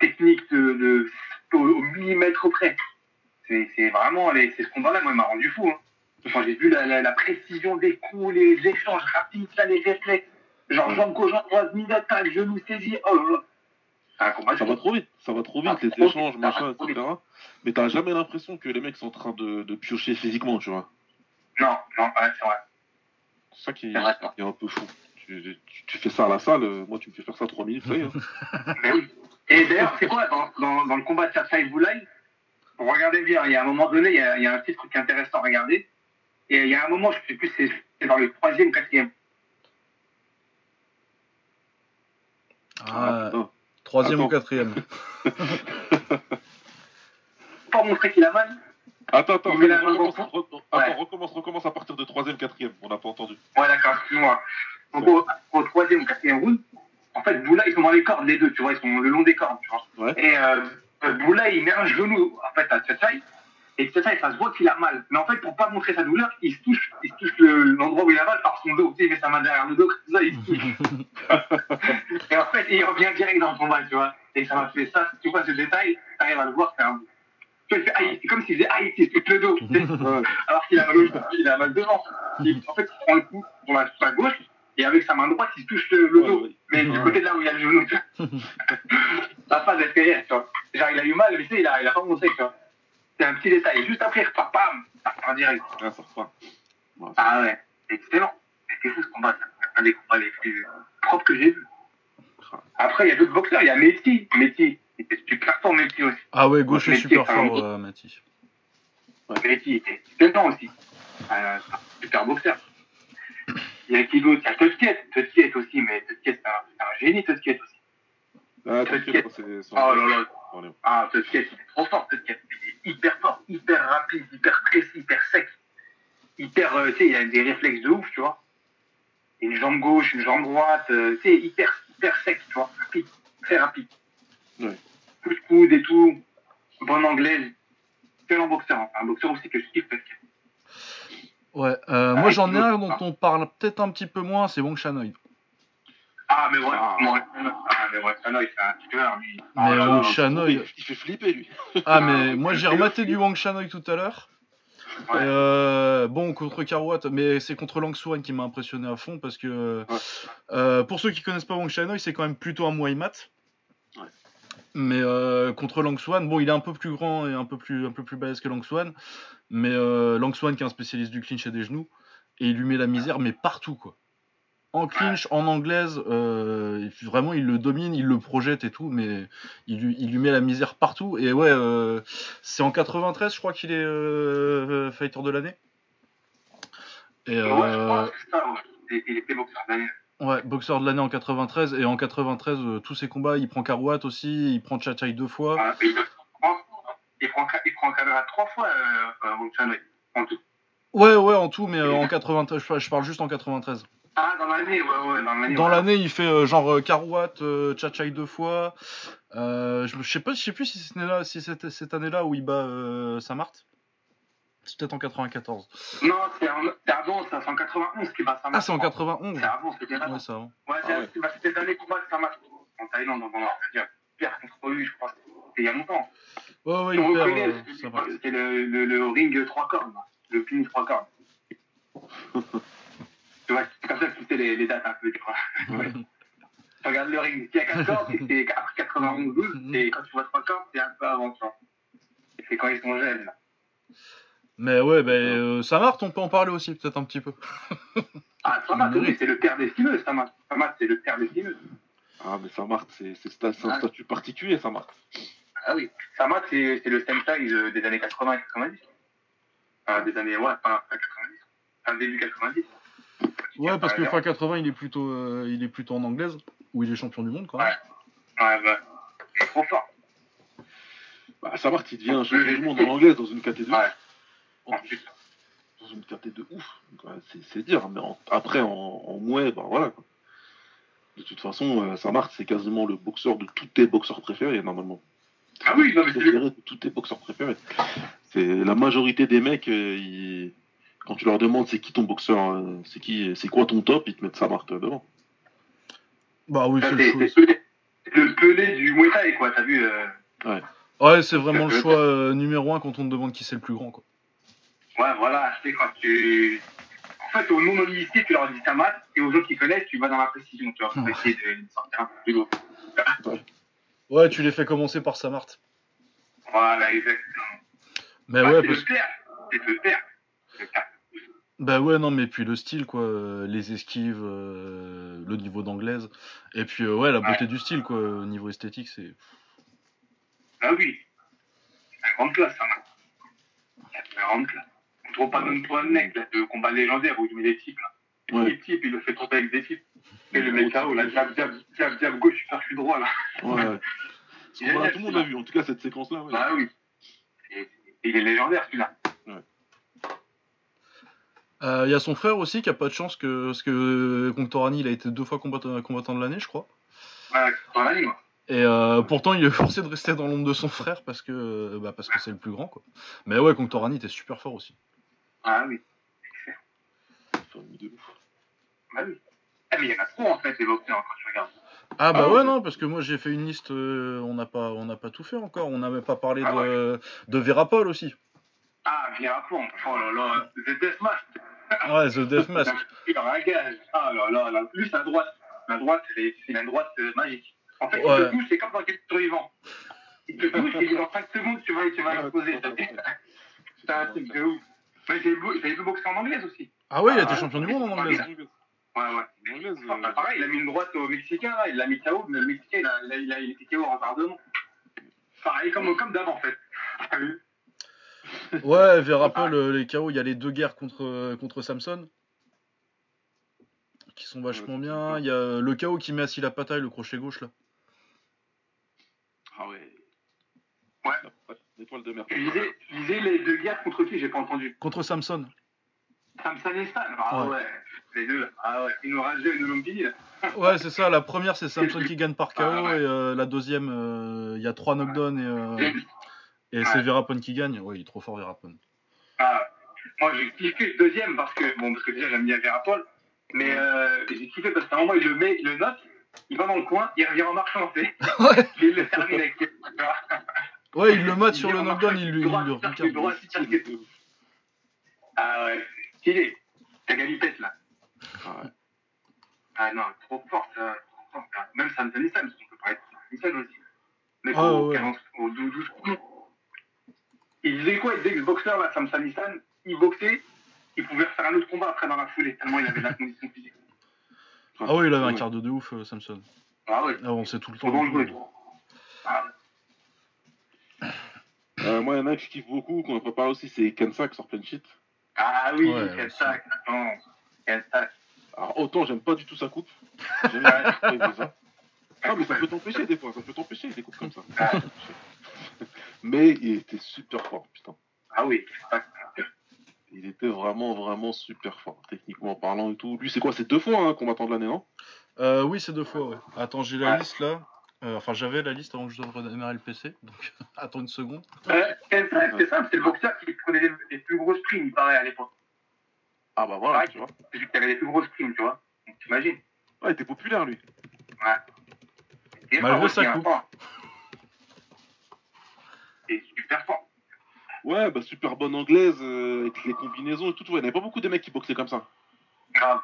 Technique de, de- au, au millimètre près. C'est vraiment, les, ce combat-là, moi, il m'a rendu fou. Hein. Quand j'ai vu la, la, la précision des coups, les échanges rapides, là, les réflexes. Genre, jambe gauche, droite, mise attaque, genou saisi. Oh un combat de Ça va trop vite, ça va trop vite, Ah, les vite, échanges, machin, etc. Mais t'as jamais l'impression que les mecs sont en train de, de piocher physiquement, tu vois. Non, non, ouais, c'est vrai. C'est ça qui, vrai, est un peu fou. Tu, tu- tu fais ça à la salle, euh, moi tu me fais faire ça 3 minutes, ça y est. hein. Mais oui. Et d'ailleurs, c'est quoi, dans, dans, dans le combat de Tchatcha et Boulaye, regardez bien, il y a un moment donné, il y a, il y a un petit truc intéressant à regarder. Et il y a un moment, je ne sais plus, c'est c'est dans le troisième ou quatrième. Ah, putain. Troisième ou quatrième. Pour montrer qu'il a mal. Attends, attends, la recommence, main re- Ouais. attends, recommence, recommence à partir de 3ème, 4ème, on n'a pas entendu. Ouais, d'accord, excuse-moi. Donc, au, au troisième ou quatrième round, en fait, Boulaye, ils sont dans les cordes, les deux, tu vois, ils sont le long des cordes, tu vois. Ouais. Et euh, euh, Boulaye, il met un genou, en fait, à Tchatchaï. Et Tchatchaï, ça se voit qu'il a mal. Mais en fait, pour pas montrer sa douleur, il se touche, il se touche le- l'endroit où il a mal par son dos. Tu sais, il met sa main derrière le dos, comme ça, il se touche. et en fait, il revient direct dans le combat, tu vois. Et ça m'a fait ça, tu vois ce détail, t'arrives à le voir, c'est un. C'est comme s'il faisait aïe, il se touche le dos. tu sais. Ouais. Alors qu'il a mal au il a mal devant. Il- en fait, il prend le coup sur la, sur la gauche, et avec sa main droite, il se touche le, dos. ouais. Mais du côté de là où il a le genou, tu vois. La phase tu vois. Genre, il a eu mal, mais tu sais, il a, il a pas montré, tu vois. C'est un petit détail. Juste après, il repart, bam, ça repart direct. Ah, ça repart. Ouais, Ah ouais, c'est excellent. C'est fou ce combat, c'est un des combats les plus propres que j'ai vus. Après, il y a d'autres boxeurs, il y a Messi. Messi, il était super fort, Messi aussi. Ah ouais, gauche est super fort, euh. Messi il était excellent aussi. Euh, super boxeur. Il y a qui d'autre? Il y a Tutkiet. Tutkiet aussi, mais Tutkiet, c'est un, un génie, Tutkiet aussi. Ah, t'inquiète, c'est... Oh là là. on est- Ah, Tutkiet, il est trop fort, Tutkiet. Il est hyper fort, hyper rapide, hyper précis, hyper sec. Hyper, euh, tu sais, il a des réflexes de ouf, tu vois. Une jambe gauche, une jambe droite, euh, tu sais, hyper, hyper sec, tu vois. Rapide, très rapide. Ouais. Coup de coude et tout. Bonne anglaise. Excellent boxeur. hein. Un boxeur aussi que je kiffe, Tutkiet. Ouais, euh, Ah, moi j'en ai un dont on parle peut-être un petit peu moins, c'est Wong Shanoi. Ah, mais ouais, Ah. ouais. Ah, mais ouais, c'est un tueur, lui. Mais Ah, là. Shanoi. Il, il fait flipper, lui. Ah, mais Ah, moi j'ai rematé du Wang Shanoi tout à l'heure. Ouais. Euh, bon, contre Karouat, mais c'est contre Lang Suan qui m'a impressionné à fond parce que Ouais. euh, pour ceux qui connaissent pas Wang Shanoi, c'est quand même plutôt un Muay Mat. Ouais. Mais euh, contre Lang Suan, bon, il est un peu plus grand et un peu plus, un peu plus balèze que Lang Suan. Mais Lang Suan qui est un spécialiste du clinch et des genoux. Et il lui met la misère, mais partout quoi. En clinch, en anglaise, euh, vraiment il le domine, il le projette et tout, mais il lui, il lui met la misère partout. Et ouais, euh, c'est en 93, je crois qu'il est euh, fighter de l'année. Et Ouais, je pense que c'est ça, ouais. Il- était boxeur d'année. ouais, boxeur de l'année en 93. Et en 93, euh, tous ses combats, il prend Karouat aussi, il prend Chachai deux fois. Ouais, et Il prend- il prend il prend caméra trois fois, en tout. Ouais, ouais, en tout, mais en 93, je par- je parle juste en 93. Ah, dans l'année, ouais, ouais, dans l'année. Dans ouais. l'année, il fait euh, genre euh, Karouat, euh, Tchatchaï deux fois. Euh, je, sais pas, je sais plus si c'est si cette année-là où il bat euh, Samart. C'est peut-être en 94. Non, c'est avant, c'est en 91 qui bat Samat. Ah, c'est en 91. C'est avant, c'était avant. Ouais, c'est avant. Ouais, c'est- Ah ouais. bah, c'était le dernier combat de Samat en Thaïlande, on va. Père contre lui, je crois. C'était il y a longtemps. Ouais, ouais, on il perd euh, Samart. c'était le, le, le ring trois cornes, là. le ping trois cornes. tu vois, c'est comme ça que tu sais les, les dates un peu, tu vois. Ouais. Tu regardes le ring, s'il y a 4 cordes, c'est que c'est après 91 12 et quand tu vois 3 cordes, c'est un peu avant, tu vois. Et C'est quand ils sont jeunes, là. Mais ouais, ben euh, Samart, on peut en parler aussi, peut-être un petit peu. Ah, Samat, Oui. oui, c'est le père des stimeux, Samat. Samat, c'est le père des stimeux. Ah, mais Samart, c'est c'est sta- c'est un Ouais. statut particulier, Samart. Ah oui, Samat, c'est c'est le Sentai euh, des années 80 et 90. Enfin, des années, ouais, pas pas 90. Enfin, début 90. Ouais, parce que Ouais, fin 80, il est plutôt, euh, il est plutôt en anglaise, où il est champion du monde, même. Ouais, ouais. Il est trop fort. Bah, Samart, il devient un champion du monde en anglais dans une KT2. Ouais. En plus, dans une KT de ouf. Ouais, c'est- dire, mais en- après, en, en mouet, bah voilà. quoi. De toute façon, euh, Samart, c'est quasiment le boxeur de tous tes boxeurs préférés, normalement. Ah oui, non, mais. Préféré de tous tes boxeurs préférés. C'est la majorité des mecs, euh, ils- quand tu leur demandes c'est qui ton boxeur, euh, c'est qui, c'est quoi ton top, ils te mettent Samart euh, devant. Bah oui, c'est c'est- le choix. c'est Pelé. le Pelé du Muay Thai, quoi, t'as vu euh... Ouais, c'est vraiment le choix euh, numéro un quand on te demande qui c'est le plus grand, quoi. Ouais, voilà, sais, quand tu... En fait, aux non-initiés, tu leur dis Samat, et aux autres qui connaissent, tu vas dans la précision, tu vois, pour Ouais. essayer de sortir un peu plus haut. Ouais, tu les fais commencer par Samart. Voilà, exactement. Mais Ouais, ouais, c'est parce le père. C'est le père. Le père. Bah ouais, non, mais puis le style, quoi, euh, les esquives, euh, le niveau d'anglaise, et puis euh, ouais, la beauté du style, quoi, au niveau esthétique, c'est... Ah oui. C'est une grande classe, Samat. C'est une grande classe. On trouve pas même toi un mec, là, de combat légendaire où il met des types, là. Il Ouais. met des types, il le fait tomber avec des types. Et le mec KO, là, jab, jab, jab gauche, super, je suis droit, là. Ouais. Tout le monde l'a vu, en tout cas cette séquence-là. ouais. Bah oui. Et- Il est légendaire, celui-là. Euh, Il y a son frère aussi qui a pas de chance, que, parce que Conctorani, il a été deux fois combattant, combattant de l'année, je crois. Ouais, moi. Et euh, pourtant, il est forcé de rester dans l'ombre de son frère parce que euh, bah, parce que c'est le plus grand, quoi. Mais ouais, Conctorani était super fort aussi. Ah oui. Bah oui. Ah, mais il y en a trop, en fait, les boxeurs, quand tu regardes. Ah bah Ah ouais, ouais. non, parce que moi j'ai fait une liste, euh, on n'a pas, on n'a pas tout fait encore, on n'a même pas parlé Ah de, de Verapol aussi. Ah, Pierre Plomb. Oh là là, Deathmatch. Ouais, The Death Mask. Il a un gage. Ah là là, là. Lui, sa droite. La droite, c'est une droite euh, magique. En fait, Ouais. il te touche, c'est comme dans quel survivant. Il te touche et dans 5 secondes, tu vas, tu vas exploser. t'as vu C'est un truc de ouf. Mais j'ai vu, boxer en anglaise aussi. Ah ouais, il a été Ah, champion du monde en anglaise. Ouais, ouais. Anglaise, Enfin, euh, pareil, il a mis une droite au Mexicain, là, il l'a mis KO, mais le Mexicain, il a, il a, il a, il a été KO en retardement. Pareil, comme, comme d'hab, en fait. Ouais, Verapol, euh, les KO, il y a les deux guerres contre, contre Samson. Qui sont vachement bien. Il y a le KO qui met assis la pataille, le crochet gauche là. Ah ouais. Ouais. L'étoile de mer. Tu lisais, tu lisais les deux guerres contre qui J'ai pas entendu. Contre Samson. Samson et Stan. Ah Ouais. ouais. Les deux. Ah ouais. Ils nous ragent, ils nous l'ont dit. là. Ouais, c'est ça. La première, c'est Samson qui gagne par KO. Ah ouais. Et euh, la deuxième, euh, il y a trois knockdowns et, euh, et c'est Ouais. Verapon qui gagne. Ouais, il est trop fort, Verapon. Ah, moi, j'ai kiffé le deuxième parce que, bon, parce que déjà, j'aime bien Verapol. Mais euh, j'ai kiffé parce qu'à un moment, il le met, il le note, il va dans le coin, il revient en marchant, tu sais. Ouais, Il le termine avec ouais il le mate sur le knockdown, il, lui- le regarde. Ah ouais. Stylé. Ta galipette, là. Ah ouais. Ah non, trop fort, ça. Trop fort, ça. Même Sam Sam parce qu'on peut parler de Sam aussi. Mais Ah, au, ouais. 40 au 12 12 Il disait quoi, il disait que ce boxeur là, Sam il boxait, il pouvait refaire un autre combat après dans la foulée, tellement il avait de la condition physique. Ah ouais, il avait un quart de ouf, euh, Samson. Ah ouais, Ah, on sait tout le temps. dangereux. toi? Ah, Euh, moi, il y en a un que je kiffe beaucoup, qu'on n'a pas parlé aussi, c'est Kensak sur plein shit. ah oui, Ouais, sac, attends. Sac. Alors, autant j'aime pas du tout sa coupe. J'aime pas du tout ça. Non, mais ça peut t'empêcher des fois, ça peut t'empêcher des coupes comme ça. Ah. Mais il était super fort, putain. Ah oui. Il était vraiment, vraiment super fort, techniquement parlant et tout. Lui, c'est quoi C'est deux fois un hein, combattant de l'année, non? Euh, Oui, c'est deux fois, ouais. Attends, j'ai la liste là. Euh, enfin, j'avais la liste avant que je devrais démarrer le PC, donc attends une seconde. Euh, c'est simple, c'est le boxeur qui prenait les, plus grosses primes, il paraît, à l'époque. Ah bah voilà, tu vois. C'est lui qui avait les plus grosses primes, tu vois. T'imagines Ouais, il était populaire, lui. Ouais. Malgré sa coupe. Et super fort. Ouais, bah super bonne anglaise, euh, avec les combinaisons et tout. Il n'y avait pas beaucoup de mecs qui boxaient comme ça. Grave.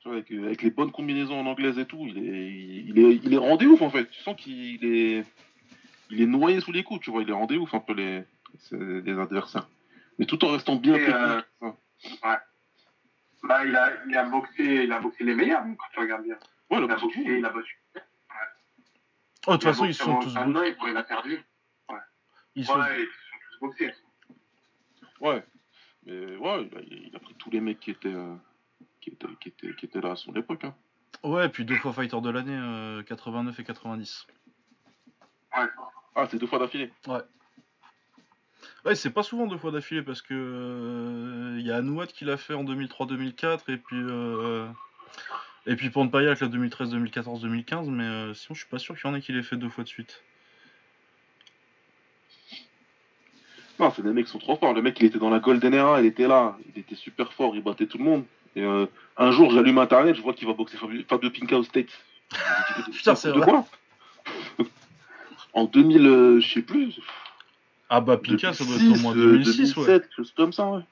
Tu vois, avec, euh, avec, les bonnes combinaisons en anglaise et tout, il est, il est, il est rendez ouf en fait. Tu sens qu'il est, il est noyé sous les coups, tu vois. Il est rendez ouf un peu les, les adversaires. Mais tout en restant bien technique. Euh, ouais. Bah, il a, il a boxé, il a boxé les meilleurs, quand tu regardes bien. Ouais, il a boxé, il a boxé. Oh, de toute façon, ils sont tous boxés. Il a perdu. Ouais. Ils sont... Ouais, ils sont tous boxés. Ouais. Mais ouais, il a, il a, pris tous les mecs qui étaient, euh, qui étaient, qui étaient, qui étaient là à son époque. Hein. Ouais, puis deux fois fighter de l'année, euh, 89 et 90. Ouais. Ah, c'est deux fois d'affilée Ouais. Ouais, c'est pas souvent deux fois d'affilée parce que il euh, y a Anouad qui l'a fait en 2003-2004 et puis euh, et puis Pantpayak la 2013, 2014, 2015, mais euh, sinon je suis pas sûr qu'il y en ait qui l'ait fait deux fois de suite. Non, c'est des mecs qui sont trop forts. Le mec, il était dans la Golden Era, il était là, il était super fort, il battait tout le monde. Et euh, un jour, j'allume Internet, je vois qu'il va boxer Fabio, Pinka au States. Putain, c'est vrai. Quoi en 2000, euh, je sais plus. Ah bah Pinka, ça doit être au moins 2006, 2007, ouais. chose comme ça, ouais.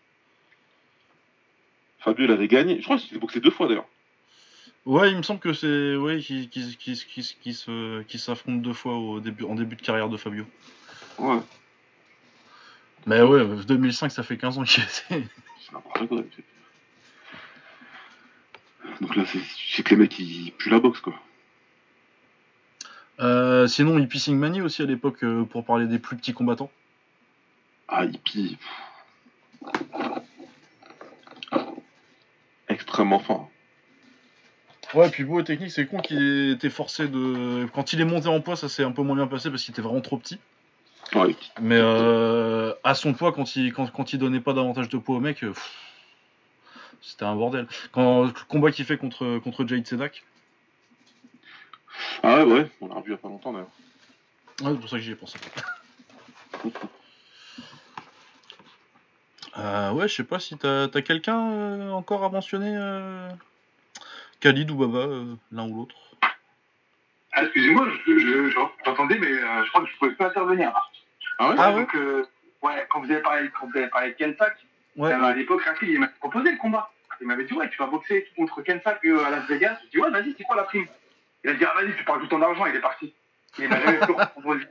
Fabio, il avait gagné. Je crois qu'il s'est boxé deux fois d'ailleurs. Ouais, il me semble que c'est ouais, qui qui, qui, qui, qui s'affrontent deux fois au début, en début de carrière de Fabio. Ouais. Mais ouais, 2005, ça fait 15 ans qu'il est. C'est n'importe quoi. Donc là, c'est que les mecs, ils puent la boxe, quoi. Euh, sinon, Hippie Singmani aussi à l'époque, euh, pour parler des plus petits combattants. Ah, Hippie. Extrêmement fort. Ouais, puis beau et technique, c'est con qu'il était forcé de. Quand il est monté en poids, ça s'est un peu moins bien passé parce qu'il était vraiment trop petit. Mais euh, à son poids, quand il, quand, quand il donnait pas davantage de poids au mec, euh, c'était un bordel. Quand le combat qu'il fait contre, contre Jade Sedak. Ah ouais, ouais, on l'a revu il y a pas longtemps d'ailleurs. Ouais, c'est pour ça que j'y ai pensé. euh, ouais, je sais pas si t'as as, quelqu'un euh, encore à mentionner Khalid ou Baba, l'un ou l'autre. Ah, excusez-moi, j'entendais, mais je crois que je pouvais pas intervenir. Ah ouais, ah ouais? Donc, euh, ouais, quand vous avez parlé, quand vous avez parlé de Kensack, ouais. euh, à l'époque, il m'a proposé le combat. Il m'avait dit, ouais, tu vas boxer contre Kensack euh, à Las Vegas. Je dit, ouais, vas-y, c'est quoi la prime? Il a dit, ah, vas-y, tu parles tout ton argent, il est parti. il m'a jamais proposé.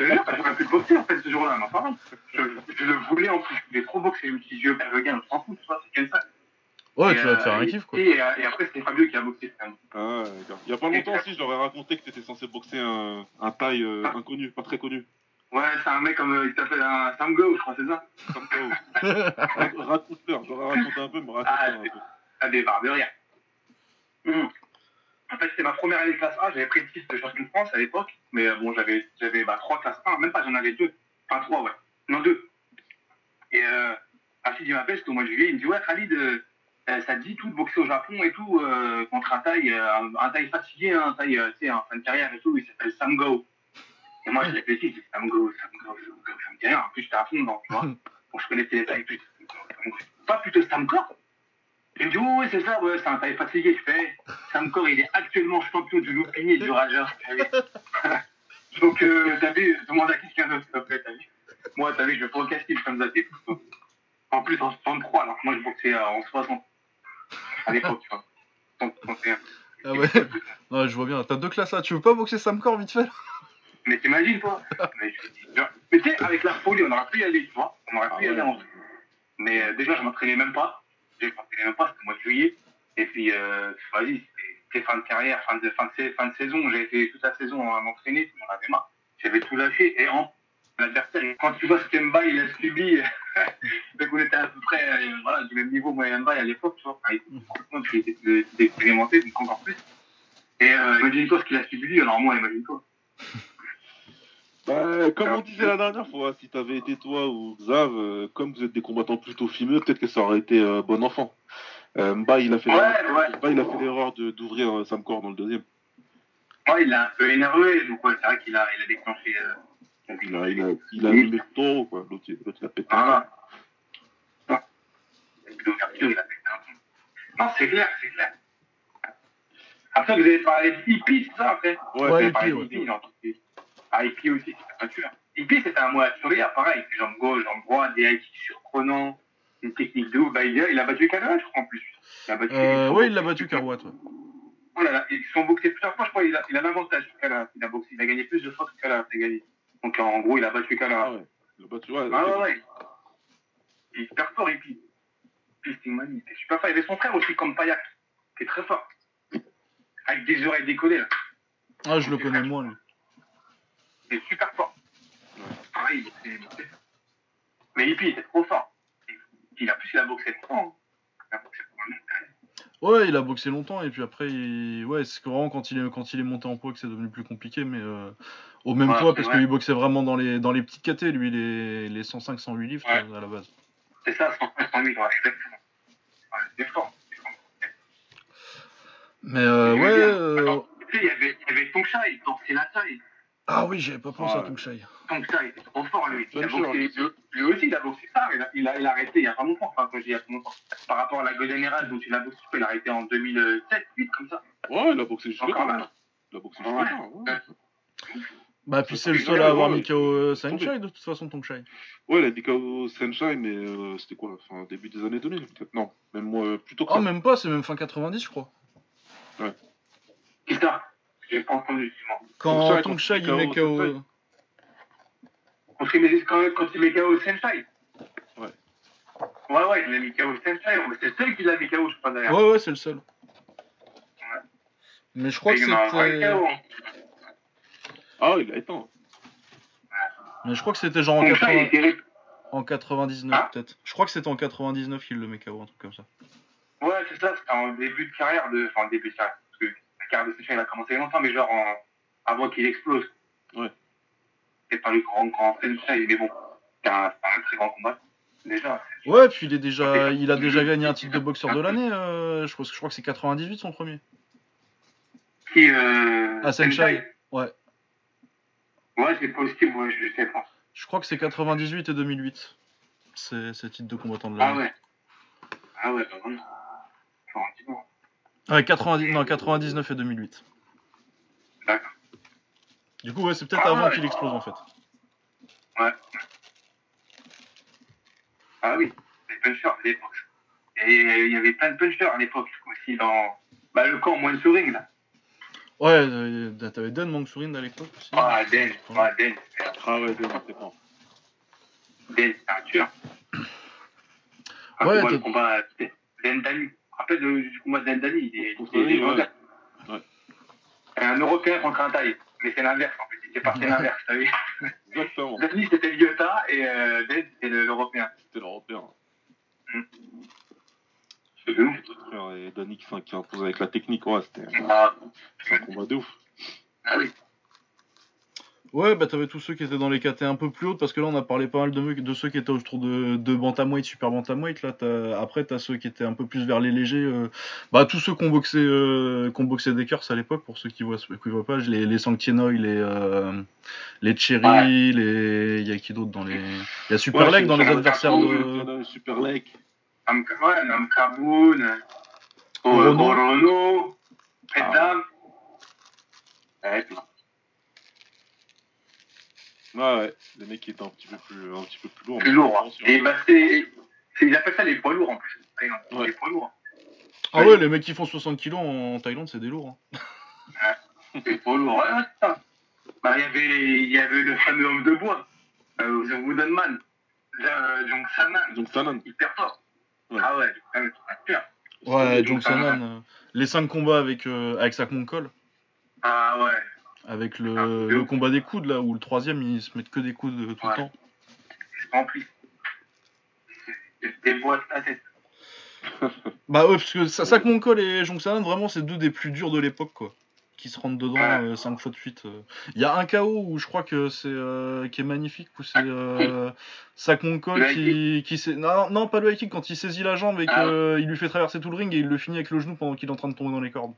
Je jure, j'aurais pu boxer en fait ce jour-là, mais enfin, je, je, le voulais en plus, je voulais trop boxer. Je me suis dit, je le gain, on s'en fout, tu vois, c'est Kensack. Ouais, et tu vas te faire un kiff quoi. Et, et, après, c'était Fabio qui a boxé. Ah. Il y a pas longtemps aussi, je leur ai raconté que tu étais censé boxer un, un taille euh, ah. inconnu, pas très connu. Ouais, c'est un mec comme. Euh, il s'appelle un Sam Go, je crois, c'est ça Sam Go. Raconte-leur, j'aurais raconté un peu, mais raconte ah, un peu. Ah, des barres de rire. Mmh. En fait, c'était ma première année de classe A, j'avais pris le titre de champion de France à l'époque, mais euh, bon, j'avais j'avais bah, trois classes 1, même pas, j'en avais deux. Enfin, trois, ouais. Non, deux. Et euh, Rachid, il m'appelle, c'était au mois de juillet, il me dit Ouais, Khalid, euh, ça te dit tout de boxer au Japon et tout, euh, contre un taille, un, un taille fatigué, un taille, tu sais, en fin de carrière et tout, il s'appelle Sam Go. Et moi, je ça me go, ça me go, ça me go, ça me dit rien. En plus, j'étais à fond dedans, tu vois. Bon, je connaissais les tailles plus. Pas plutôt Samcor Il me dit, oh, oui, c'est ça, ouais, c'est un taille fatigué. Je fais, Samcor, il est actuellement champion du looping et du rageur. Donc, euh, t'as vu, demande à quelqu'un d'autre, s'il te plaît, t'as vu. Moi, t'as vu, je vais pas au casting comme ça, t'es fou. En plus, en 63, alors que moi, je boxais en 60. À l'époque, tu vois. 61. Ah ouais, non, je vois bien. T'as deux classes là. Tu veux pas boxer Samcor vite fait mais t'imagines, toi? Mais, mais tu sais, avec la folie, on aurait pu y aller, tu vois. On aurait pu y aller en vrai. Mais euh, déjà, je m'entraînais même pas. Je m'entraînais même pas, c'était le mois de juillet. Et puis, euh, vas-y, c'était fin de carrière, fin de, fin de, fin de saison. J'ai été toute la saison à m'entraîner, j'en avais marre. J'avais tout lâché. Et en l'adversaire, quand tu vois ce qu'Emba il a subi, donc on était à peu près euh, voilà, du même niveau, moi et à l'époque, tu vois. Expérimenté, donc encore plus. Et euh, imagine-toi ce qu'il a subi lui, alors moi, imagine-toi. Bah, comme on disait la dernière fois, si t'avais été toi ou Xav, euh, comme vous êtes des combattants plutôt fimeux, peut-être que ça aurait été euh, bon enfant. Euh, Mba, il a fait Ouais, l'erreur- ouais. D'ouvrir Sam Core dans le deuxième. Ouais, il a un peu énervé, donc ouais, c'est vrai qu'il a, il a déclenché. Donc, Il a, il a, il a allumé le taureau, quoi. L'autre, il l'autre, il a pété. Voilà. L'ouverture, il a fait un. Non, c'est clair, c'est clair. Après, vous avez parlé de hippie, c'est ça, après? Ouais, Ouais, Vous avez hippie, parlé de ouais. hippie, non Ah, hippie aussi, c'est pas tueur. Hippie, c'était un mois à sourire, pareil, jambe gauche, jambe droite, des kicks surprenants, une technique de ouf. Bah, il, a, il a battu Canada, je crois, en plus. Il a battu. Euh, ouais, il l'a battu Karouat. Ouais. Oh là là, ils se sont boxés plusieurs fois, je crois, il a, il a l'avantage. Il a boxé, il a gagné plus de fois que Kala, c'est gagné. Donc en gros, il a battu Kala. Ah ouais. Il a battu, ouais. Ah ouais, ouais. Il est super fort, et puis. Puis Stingman, il était super fort. Il y avait son frère aussi, comme Payak, qui est très fort. Avec des oreilles décollées, là. Ah, je le connais moins, lui. Il est super fort. Pareil, il était- il était- Mais Hippie, il était trop fort. Il a plus, il a boxé longtemps. hein. Il a boxé pour un long terme. Ouais, il a boxé longtemps et puis après, il... ouais, c'est vraiment quand il est quand il est monté en poids que c'est devenu plus compliqué, mais euh, au même Ouais, poids parce qu'il boxait vraiment dans les dans les petites catés, lui, les les 105, 108 livres Ouais. à la base. C'est ça, 105 108, ouais, exactement. Ouais, c'est fort. Mais euh, ouais. euh, attends, Tu sais, il y avait, il y avait la taille. Ah oui, j'avais pas pensé Ah, à ouais. Tongchai, il était trop fort, lui. Il a boxé, lui, lui aussi, il a boxé tard. Il a, il a, il a arrêté il y a pas longtemps. Enfin, quand je dis il y a pas longtemps. Par rapport à la Golden Era, dont il a boxé, il a arrêté en 2007, 8 comme ça. Ouais, il a boxé jusque Encore là. là. Il a boxé Ouais. jusque là. Ouais. Bah puis Ça c'est le seul à avoir ouais. Mikao euh, Tombé. Sanchai de toute façon Tongchai. Ouais, il a dit KO Sunshine, mais euh, c'était quoi enfin, Début des années 2000 peut-être Non, même moi, euh, plutôt que Oh ça. même pas, c'est même fin 90 je crois. Qui ça J'ai pas entendu, justement. Quand il il met KO. Sensei. Quand il met, quand, quand il met KO Sensei Ouais. Ouais, ouais, il a mis KO Sensei. mais C'est le seul qui l'a mis KO, je crois, d'ailleurs. Ouais ouais, c'est le seul. Mais je crois que c'était hein. Ah, il a éteint. mais je crois que c'était genre en, Tongchai, 80 il était ré- en 99 Ah. peut-être. Je crois que c'était en 99 qu'il le met KO un truc comme ça. Ouais, c'est ça, c'était en début de carrière de. Enfin, début de carrière. La carrière de elle a commencé il y a longtemps, mais genre en... avant qu'il explose. Ouais. C'est pas le grand, grand mais bon. C'est un, un très grand combat. Déjà. Ouais, puis il est déjà il a déjà gagné un titre de boxeur de l'année euh, je crois je crois que c'est 98 son premier. Qui, euh. Ah, Sensei. Ouais. Ouais, c'est possible, ouais, je sais pas. Je crois que c'est 98 et 2008. C'est titre de combattant de Ah l'année. ouais. Ah ouais, bah vraiment. Ouais, 90 non 99 et 2008. D'accord. Du coup ouais, c'est peut-être Ah avant ouais. qu'il explose en fait. Ah oui, les punchers à l'époque. Et il y avait plein de punchers à l'époque aussi dans bah, le camp moins ring là. Ouais, euh, t'avais Dan Mansourine à l'époque aussi. Ah, Den, ah, Den, Ah ouais, bien, c'est pas. Den, c'est un tueur. Ouais, combat, le t'as- combat, Den Dani. Rappelle le- du combat de Dani, il est, il ouais. Un Européen contre un Thaï. Mais c'est l'inverse en fait, il s'est passé l'inverse, t'as vu Exactement. Dani c'était le Lyota et euh, c'était le- l'Européen. C'était l'Européen. C'est de ouf. Et Danny qui, qui impose avec la technique, ouais, c'était Ah, c'est un combat de ouf. ah oui. Ouais, bah t'avais tous ceux qui étaient dans les KT un peu plus hautes parce que là on a parlé pas mal de, ceux qui étaient autour de, de bantamweight, super bantamweight. Là, après t'as ceux qui étaient un peu plus vers les légers. euh, bah tous ceux qui ont boxé, euh, qui ont boxé des curses à l'époque pour ceux qui voient, qui voient pas, les les Sanctienoy, les euh, les Cherry, Ouais. les il y a qui d'autre dans les, il y a Super Ouais, Leg dans les adversaires de. Euh, Super Lake. Ouais, Nam Kaboun, Orono. Ouais, Ouais, ouais, des mecs qui étaient un petit peu plus, un petit peu plus lourds. plus hein. Et bah, c'est. c'est- Ils appellent ça les poids lourds en plus. Ouais, Ouais. Les poids lourds. Ah ouais, les mecs qui font 60 kilos en Thaïlande, c'est des lourds. hein. Les poids lourds, ouais, ouais, c'est ça. Bah, il y avait, il y avait le fameux homme de bois, euh, The Wooden Man, euh, Jong Sanan, Donc Sanan. hyper fort. Ouais. Ah ouais, un tueur. Ouais, Jong Jong Sanan, euh, les 5 combats avec euh, avec sa Cole. Ah ouais. Avec Ah, le, ouf. combat des coudes là où le troisième ils se mettent que des coudes euh, tout le temps. C'est rempli. Des boîtes à tête. Bah ouais parce que Sa- Sak Monkol et Jong Sanan vraiment c'est deux des plus durs de l'époque quoi. qui se rentre dedans Ouais. 5 fois de suite. euh. Il y a un KO où je crois que c'est euh, qui est magnifique où c'est euh, Sac Moncol qui, qui sait non non pas le high kick quand il saisit la jambe et Ah. qu'il lui fait traverser tout le ring et il le finit avec le genou pendant qu'il est en train de tomber dans les cordes.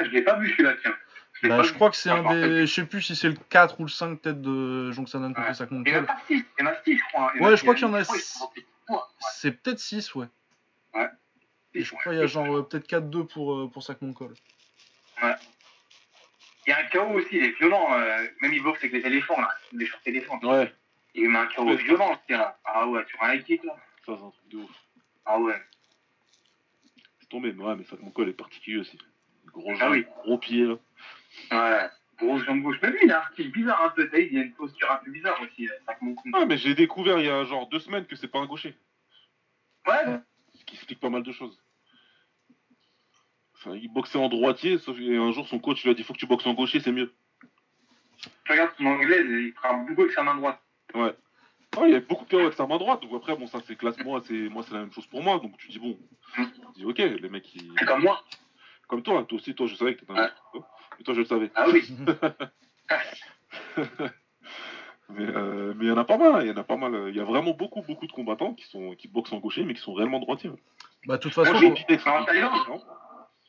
Ah, je l'ai pas vu celui-là, tiens. Bah, je vu. crois que c'est un des je sais plus si c'est le 4 ou le 5 peut-être de Jonksanan contre Ouais. Sac Il y en a Moncol. pas six, il y en a six, je crois. Ouais, je crois qu'il y en a je crois qu'ils six. sont montés six fois. C'est peut-être 6 ouais. Ouais. Et je crois qu'il y a genre euh, peut-être 4-2 pour, euh, pour Moncol. Il y a un KO aussi, il est violent. euh, même il boxe avec les éléphants, là. Les shorts éléphants. Ouais, Il met un KO Ouais. violent, ce gars-là. Ah ouais, sur un high kick, là. ça c'est un truc de ouf. Ah ouais. C'est tombé, mais ouais, mais ça mon col est particulier aussi. Gros, Ah oui. gros pied là. Ouais. Grosse jambe gauche. Mais lui, il a un style bizarre un peu. t'as vu, Il y a une posture un peu bizarre aussi. euh. Ah, mais j'ai découvert il y a genre deux semaines que c'est pas un gaucher. Ouais. Ce qui explique pas mal de choses. Enfin, il boxait en droitier, sauf que un jour son coach lui a dit faut que tu boxes en gaucher, c'est mieux. Tu regardes son anglais, il frappe beaucoup avec sa main droite. Ouais. Ah, il y a beaucoup de avec sa main droite, donc après, bon, ça c'est classe, moi c'est moi c'est la même chose pour moi, donc tu dis bon, tu dis ok, les mecs ils. C'est comme moi. Comme toi, toi aussi, toi je savais que t'étais un Ouais. gaucher. Et toi je le savais. Ah oui. Mais euh, mais il y en a pas mal, il y en a pas mal. Il y a vraiment beaucoup, beaucoup de combattants qui sont qui boxent en gaucher, mais qui sont réellement droitiers. Bah de toute Moi, façon, j'ai oui. envie d'être En Thaïlande non?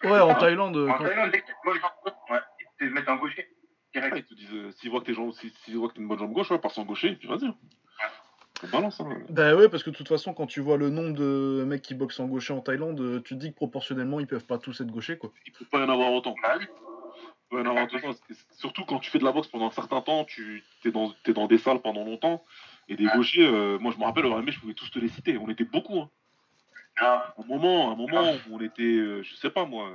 Ouais en Thaïlande En quand- Thaïlande, dès que tu te mettent en gaucher. Direct. Ouais, ils te disent, euh, s'ils voient que t'es jambes- si- s'ils voient que t'es une bonne jambe gauche, ouais, passe en gaucher, et puis vas-y. Balance, hein. Bah ouais, parce que de toute façon, quand tu vois le nombre de mecs qui boxent en gaucher en Thaïlande, euh, tu te dis que proportionnellement, ils peuvent pas tous être gauchers, quoi. Il peut pas y en avoir autant. Bah oui. Autant. Et Surtout quand tu fais de la boxe pendant un certain temps, tu es dans, des salles pendant longtemps, et des Ouais. gauchers, euh, moi je me rappelle, au RMB, je pouvais tous te les citer. On était beaucoup, hein. Ah, Un moment, un moment où on était, euh, je sais pas moi,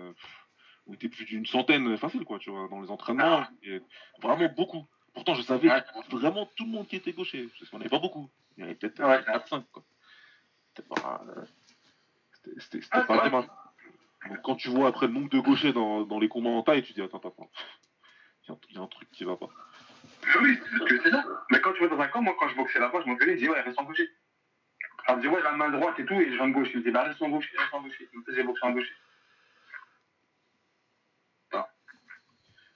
on était plus d'une centaine facile, quoi, tu vois, dans les entraînements. et vraiment beaucoup. Pourtant, je savais Ouais. vraiment tout le monde qui était gaucher. Parce qu'on n'avait pas beaucoup. Il y en avait peut-être Ouais. 4-5, quoi. C'était pas. euh, c'était- Ah, pas ouais. Donc quand tu vois après le nombre de gauchers dans, dans les combats en taille, tu dis attends, attends, attends. Il y, a un- il y a un truc qui va pas. oui, c'est ça. Mais quand tu vas dans un camp, moi, quand je boxais là-bas, je m'engueulais, je disais, ouais, reste en gaucher. Alors, je disais, ouais, la main droite et tout, et les jambes gauche. Il me disait, bah, reste en gauche, reste en gauche. Il me faisait boxer en gauche.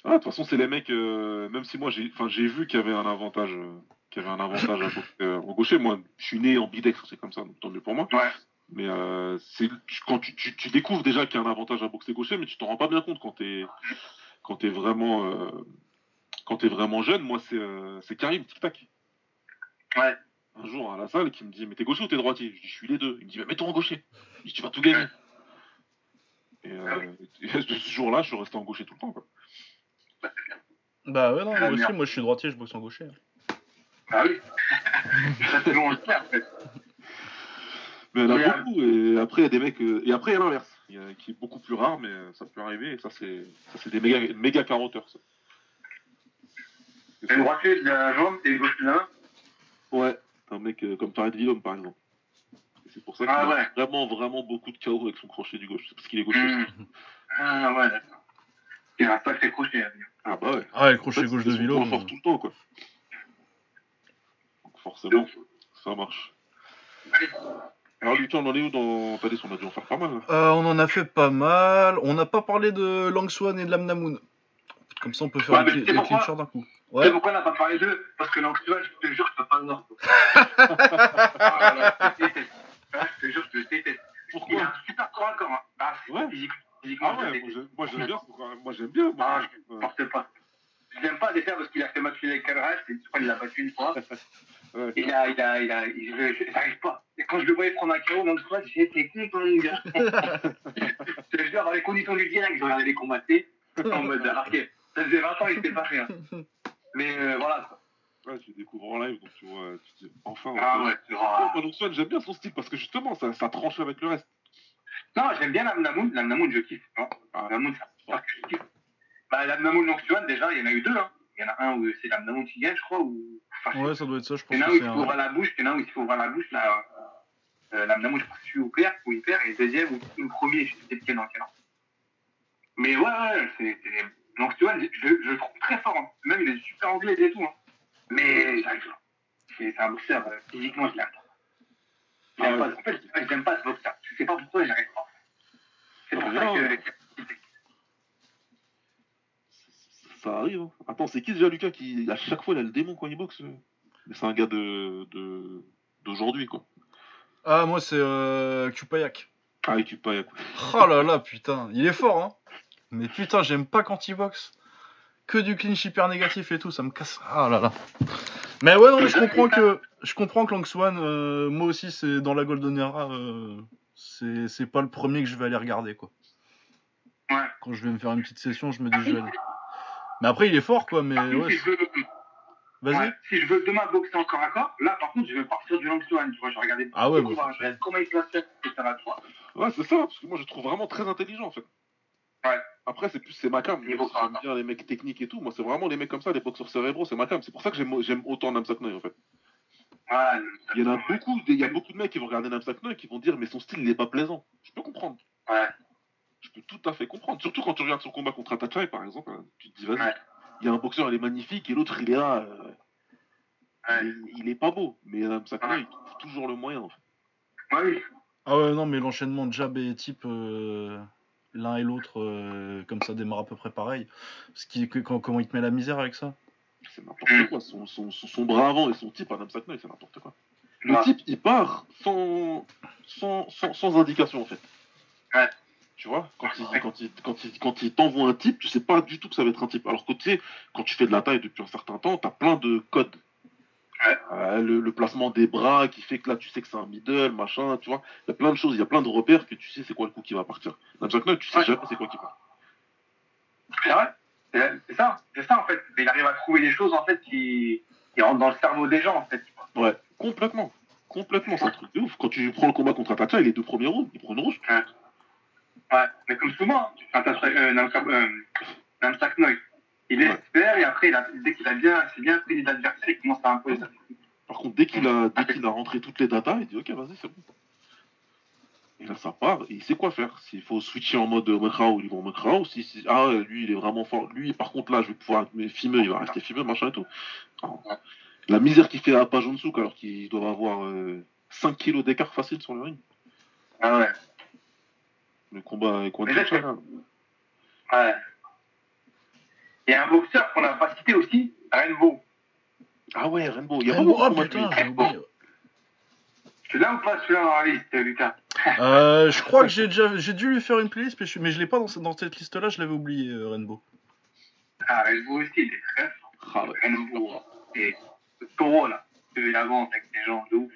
Ah, de toute façon, c'est les mecs, euh, même si moi j'ai j'ai vu qu'il y avait un avantage, euh, qu'il y avait un avantage à boxer, euh, en gaucher. Moi, je suis né en bidex, c'est comme ça, donc tant mieux pour moi. Ouais. Mais euh, c'est quand tu, tu, tu découvres déjà qu'il y a un avantage à boxer gaucher, mais tu t'en rends pas bien compte quand t'es quand t'es vraiment euh, quand t'es vraiment jeune. Moi, c'est euh, c'est Karim Tic Tac. Ouais. Un jour à la salle, qui me dit mais t'es gaucher ou t'es droitier? Je dis je suis les deux. Il me dit mais mets-toi en gaucher. Je dis tu vas tout gagner. Et, euh, et ce jour-là, je suis resté en gaucher tout le temps. Quoi. Bah ouais, non, Ah, moi aussi, moi je suis droitier, je boxe en gaucher. Ah oui. ça, c'est long à le faire, en fait. Mais il y en a beaucoup, et après, il y a des mecs. euh, Et après, il y a l'inverse, il y a- qui est beaucoup plus rare, mais euh, ça peut arriver, et ça, c'est ça, c'est des méga, méga carotteurs, ça. T'as une droitier de la jambe, t'es une gauche de la main. Ouais, un mec euh, comme Farid Villom, par exemple. Et C'est pour ça qu'il Ah a ouais. vraiment, vraiment beaucoup de KO avec son crochet du gauche. C'est parce qu'il est gaucher. Mmh. Ah ouais, d'accord. Il a pas fait crochet à venir. Ah bah ouais. Ah, le En crochet fait, gauche de Vilo. point fort tout le temps, quoi. Forcément, ça marche. Alors, Lucas, on en est où dans liste? On a dû en faire pas mal. hein. Euh, on en a fait pas mal. On n'a pas parlé de Langswan et de Lamnamoun. Comme ça, on peut faire Ouais, les, les pourquoi d'un coup. Ouais. pourquoi on n'a pas parlé d'eux? Parce que l'anxuel, je te jure, je peux pas le nord. Ah, voilà, je te jure, je te déteste. Il a Pourquoi un super corps à corps. Hein. Ah, Ouais. physique- physiquement, Ah ouais, moi, j'aime bien. Moi j'aime bien. moi. Ah, je porte pas. Je l'aime pas déjà parce qu'il a fait match avec Calras, qu'il l'a battu une fois. Ouais. Il a, il a, il a, il, je, je- j'arrive pas. Et quand je le voyais prendre un KO dans le squat, j'ai été content, mon gars. je te jure, dans les conditions du direct, je regardais les combattés en mode, ah, ok, ça faisait 20 ans, il s'était pas fait. hein. Mais euh, voilà, quoi. Ouais, tu découvres en live, donc tu vois, tu dis enfin. Ah enfin. ouais, c'est Oh, rare. moi, donc, Swan, j'aime bien son style parce que justement, ça, ça tranche avec le reste. Non, j'aime bien l'Amnamoun. L'Amnamoun, je kiffe. Hein. L'Amnamoun, c'est un que je kiffe. Bah, l'Amnamoun Nongsuan, déjà, il y en a eu deux. Hein. Il y en a un où c'est l'Amnamoun qui gagne, je crois. Ou... Enfin, Ouais, ça doit être ça, je pense il y en a un où il faut ouvrir la bouche, il y en a un où il faut ouvrir la bouche. Là, euh, L'Amnamoun, je crois celui où il perd, où il perd, et le deuxième, où le premier, je sais plus dans quel an. Mais ouais, ouais, c'est. c'est- Nongsuan, je, je le trouve très fort. Hein. Même, il est super anglais et tout. Hein. Mais j'arrive pas. C'est un boxeur, euh, physiquement, je l'aime pas. Ah ouais. pas. En fait, j'aime pas ce boxeur. Je sais pas pourquoi, j'arrive pas. C'est pour ça que. Ça arrive. hein. Attends, c'est qui déjà Lucas qui, à chaque fois, il a le démon quand il boxe euh Mais c'est un gars de de- d'aujourd'hui, quoi. Ah, moi, c'est euh, Kupayak. Ah, quoi. Oh là là, putain. Il est fort, hein. Mais putain, j'aime pas quand il boxe. Que du clinch hyper négatif et tout, ça me casse. Ah là là. Mais ouais, non, mais je comprends que je comprends que Lang Swan, euh, moi aussi, c'est dans la Golden Era, euh, c'est c'est pas le premier que je vais aller regarder, quoi. Ouais. Quand je vais me faire une petite session, je me dis, je vais aller. Mais après, il est fort, quoi, mais Par contre, ouais. si, je veux, Vas-y. ouais, si je veux demain boxer encore à corps, là, par contre, je vais partir du Swan. Tu vois, je regardais Ah ouais, bah, je regarde comment il place, etc. Tu vois. Ouais, c'est ça, parce que moi, je le trouve vraiment très intelligent, en fait. Ouais. Après, c'est plus, c'est ma cam. J'aime bien les mecs techniques et tout. Moi, c'est vraiment les mecs comme ça, les boxeurs cérébraux, c'est ma cam. C'est pour ça que j'aime j'aime autant Namsak Noy, en fait. Ouais, Il y en a beaucoup, il y a beaucoup de mecs qui vont regarder Namsak Noy et qui vont dire, mais son style, il est pas plaisant. Je peux comprendre. Ouais. Je peux tout à fait comprendre. Surtout quand tu regardes son combat contre Atachai, par exemple, hein, tu te dis, vas-y, Ouais. il y a un boxeur, il est magnifique, et l'autre, il est là, euh, Ouais. il, est, il est pas beau. Mais Noy, Ouais. il trouve toujours le moyen, en fait. Ouais, oui. Ah ouais, non, mais l'enchaînement de jab et type, euh, l'un et l'autre, euh, comme ça démarre à peu près pareil. Ce qui, que- quand- comment il te met la misère avec ça? C'est n'importe quoi. Son, son, son, son bras avant et son type à Namsak Noy, c'est n'importe quoi. Le Ouais. type, il part sans, sans, sans, sans indication, en fait. Ouais. Tu vois, quand il, quand il, quand il, quand il t'envoie un type, tu sais pas du tout que ça va être un type. Alors que tu sais, quand tu fais de la taille depuis un certain temps, t'as plein de codes. Euh, le, le placement des bras qui fait que là, tu sais que c'est un middle, machin, tu vois. Il y a plein de choses, il y a plein de repères que tu sais c'est quoi le coup qui va partir. Noy, tu sais Ouais. jamais c'est quoi qui part. C'est vrai. C'est c'est ça, c'est ça en fait. Il arrive à trouver des choses en fait qui, qui rentrent dans le cerveau des gens en fait. Ouais, complètement. Complètement, c'est un truc de ouf. Quand tu prends le combat contre Atacha, les deux premiers rounds, il prend une rouge. Ouais, mais comme souvent, t'as euh, Namsak euh, Namsak Noy, il Ouais. faire et après, il a, dès qu'il a bien, c'est bien pris l'adversaire, il commence à imposer. Par contre, dès qu'il a, dès qu'il a rentré toutes les datas, il dit ok, vas-y, c'est bon. Et là, ça part, et il sait quoi faire. S'il faut switcher en mode Mekrao, il va en Mekrao. Si, si, ah, ouais, lui, il est vraiment fort. Lui, par contre, là, je vais pouvoir être fimeux, il va rester fimeux, machin et tout. Alors, la misère qu'il fait à Pajonsouk, alors qu'ils doivent avoir euh, 5 kilos d'écart facile sur le ring. Ah ouais. Le combat Punch, là. Ouais. Il y a un boxeur qu'on n'a pas cité aussi, Rainbow. Ah ouais, Rainbow. Il y a beaucoup oh de putain, oublié. Tu l'as ou pas celui-là dans la liste, Lucas? Euh, je crois que j'ai déjà, j'ai dû lui faire une playlist, mais je, mais je l'ai pas dans, ce- dans cette liste-là, je l'avais oublié, euh, Rainbow. Ah, Rainbow aussi, il est très fort. Ah ouais. Rainbow. Et ce taureau là, qu'il avance avec des gens de ouf.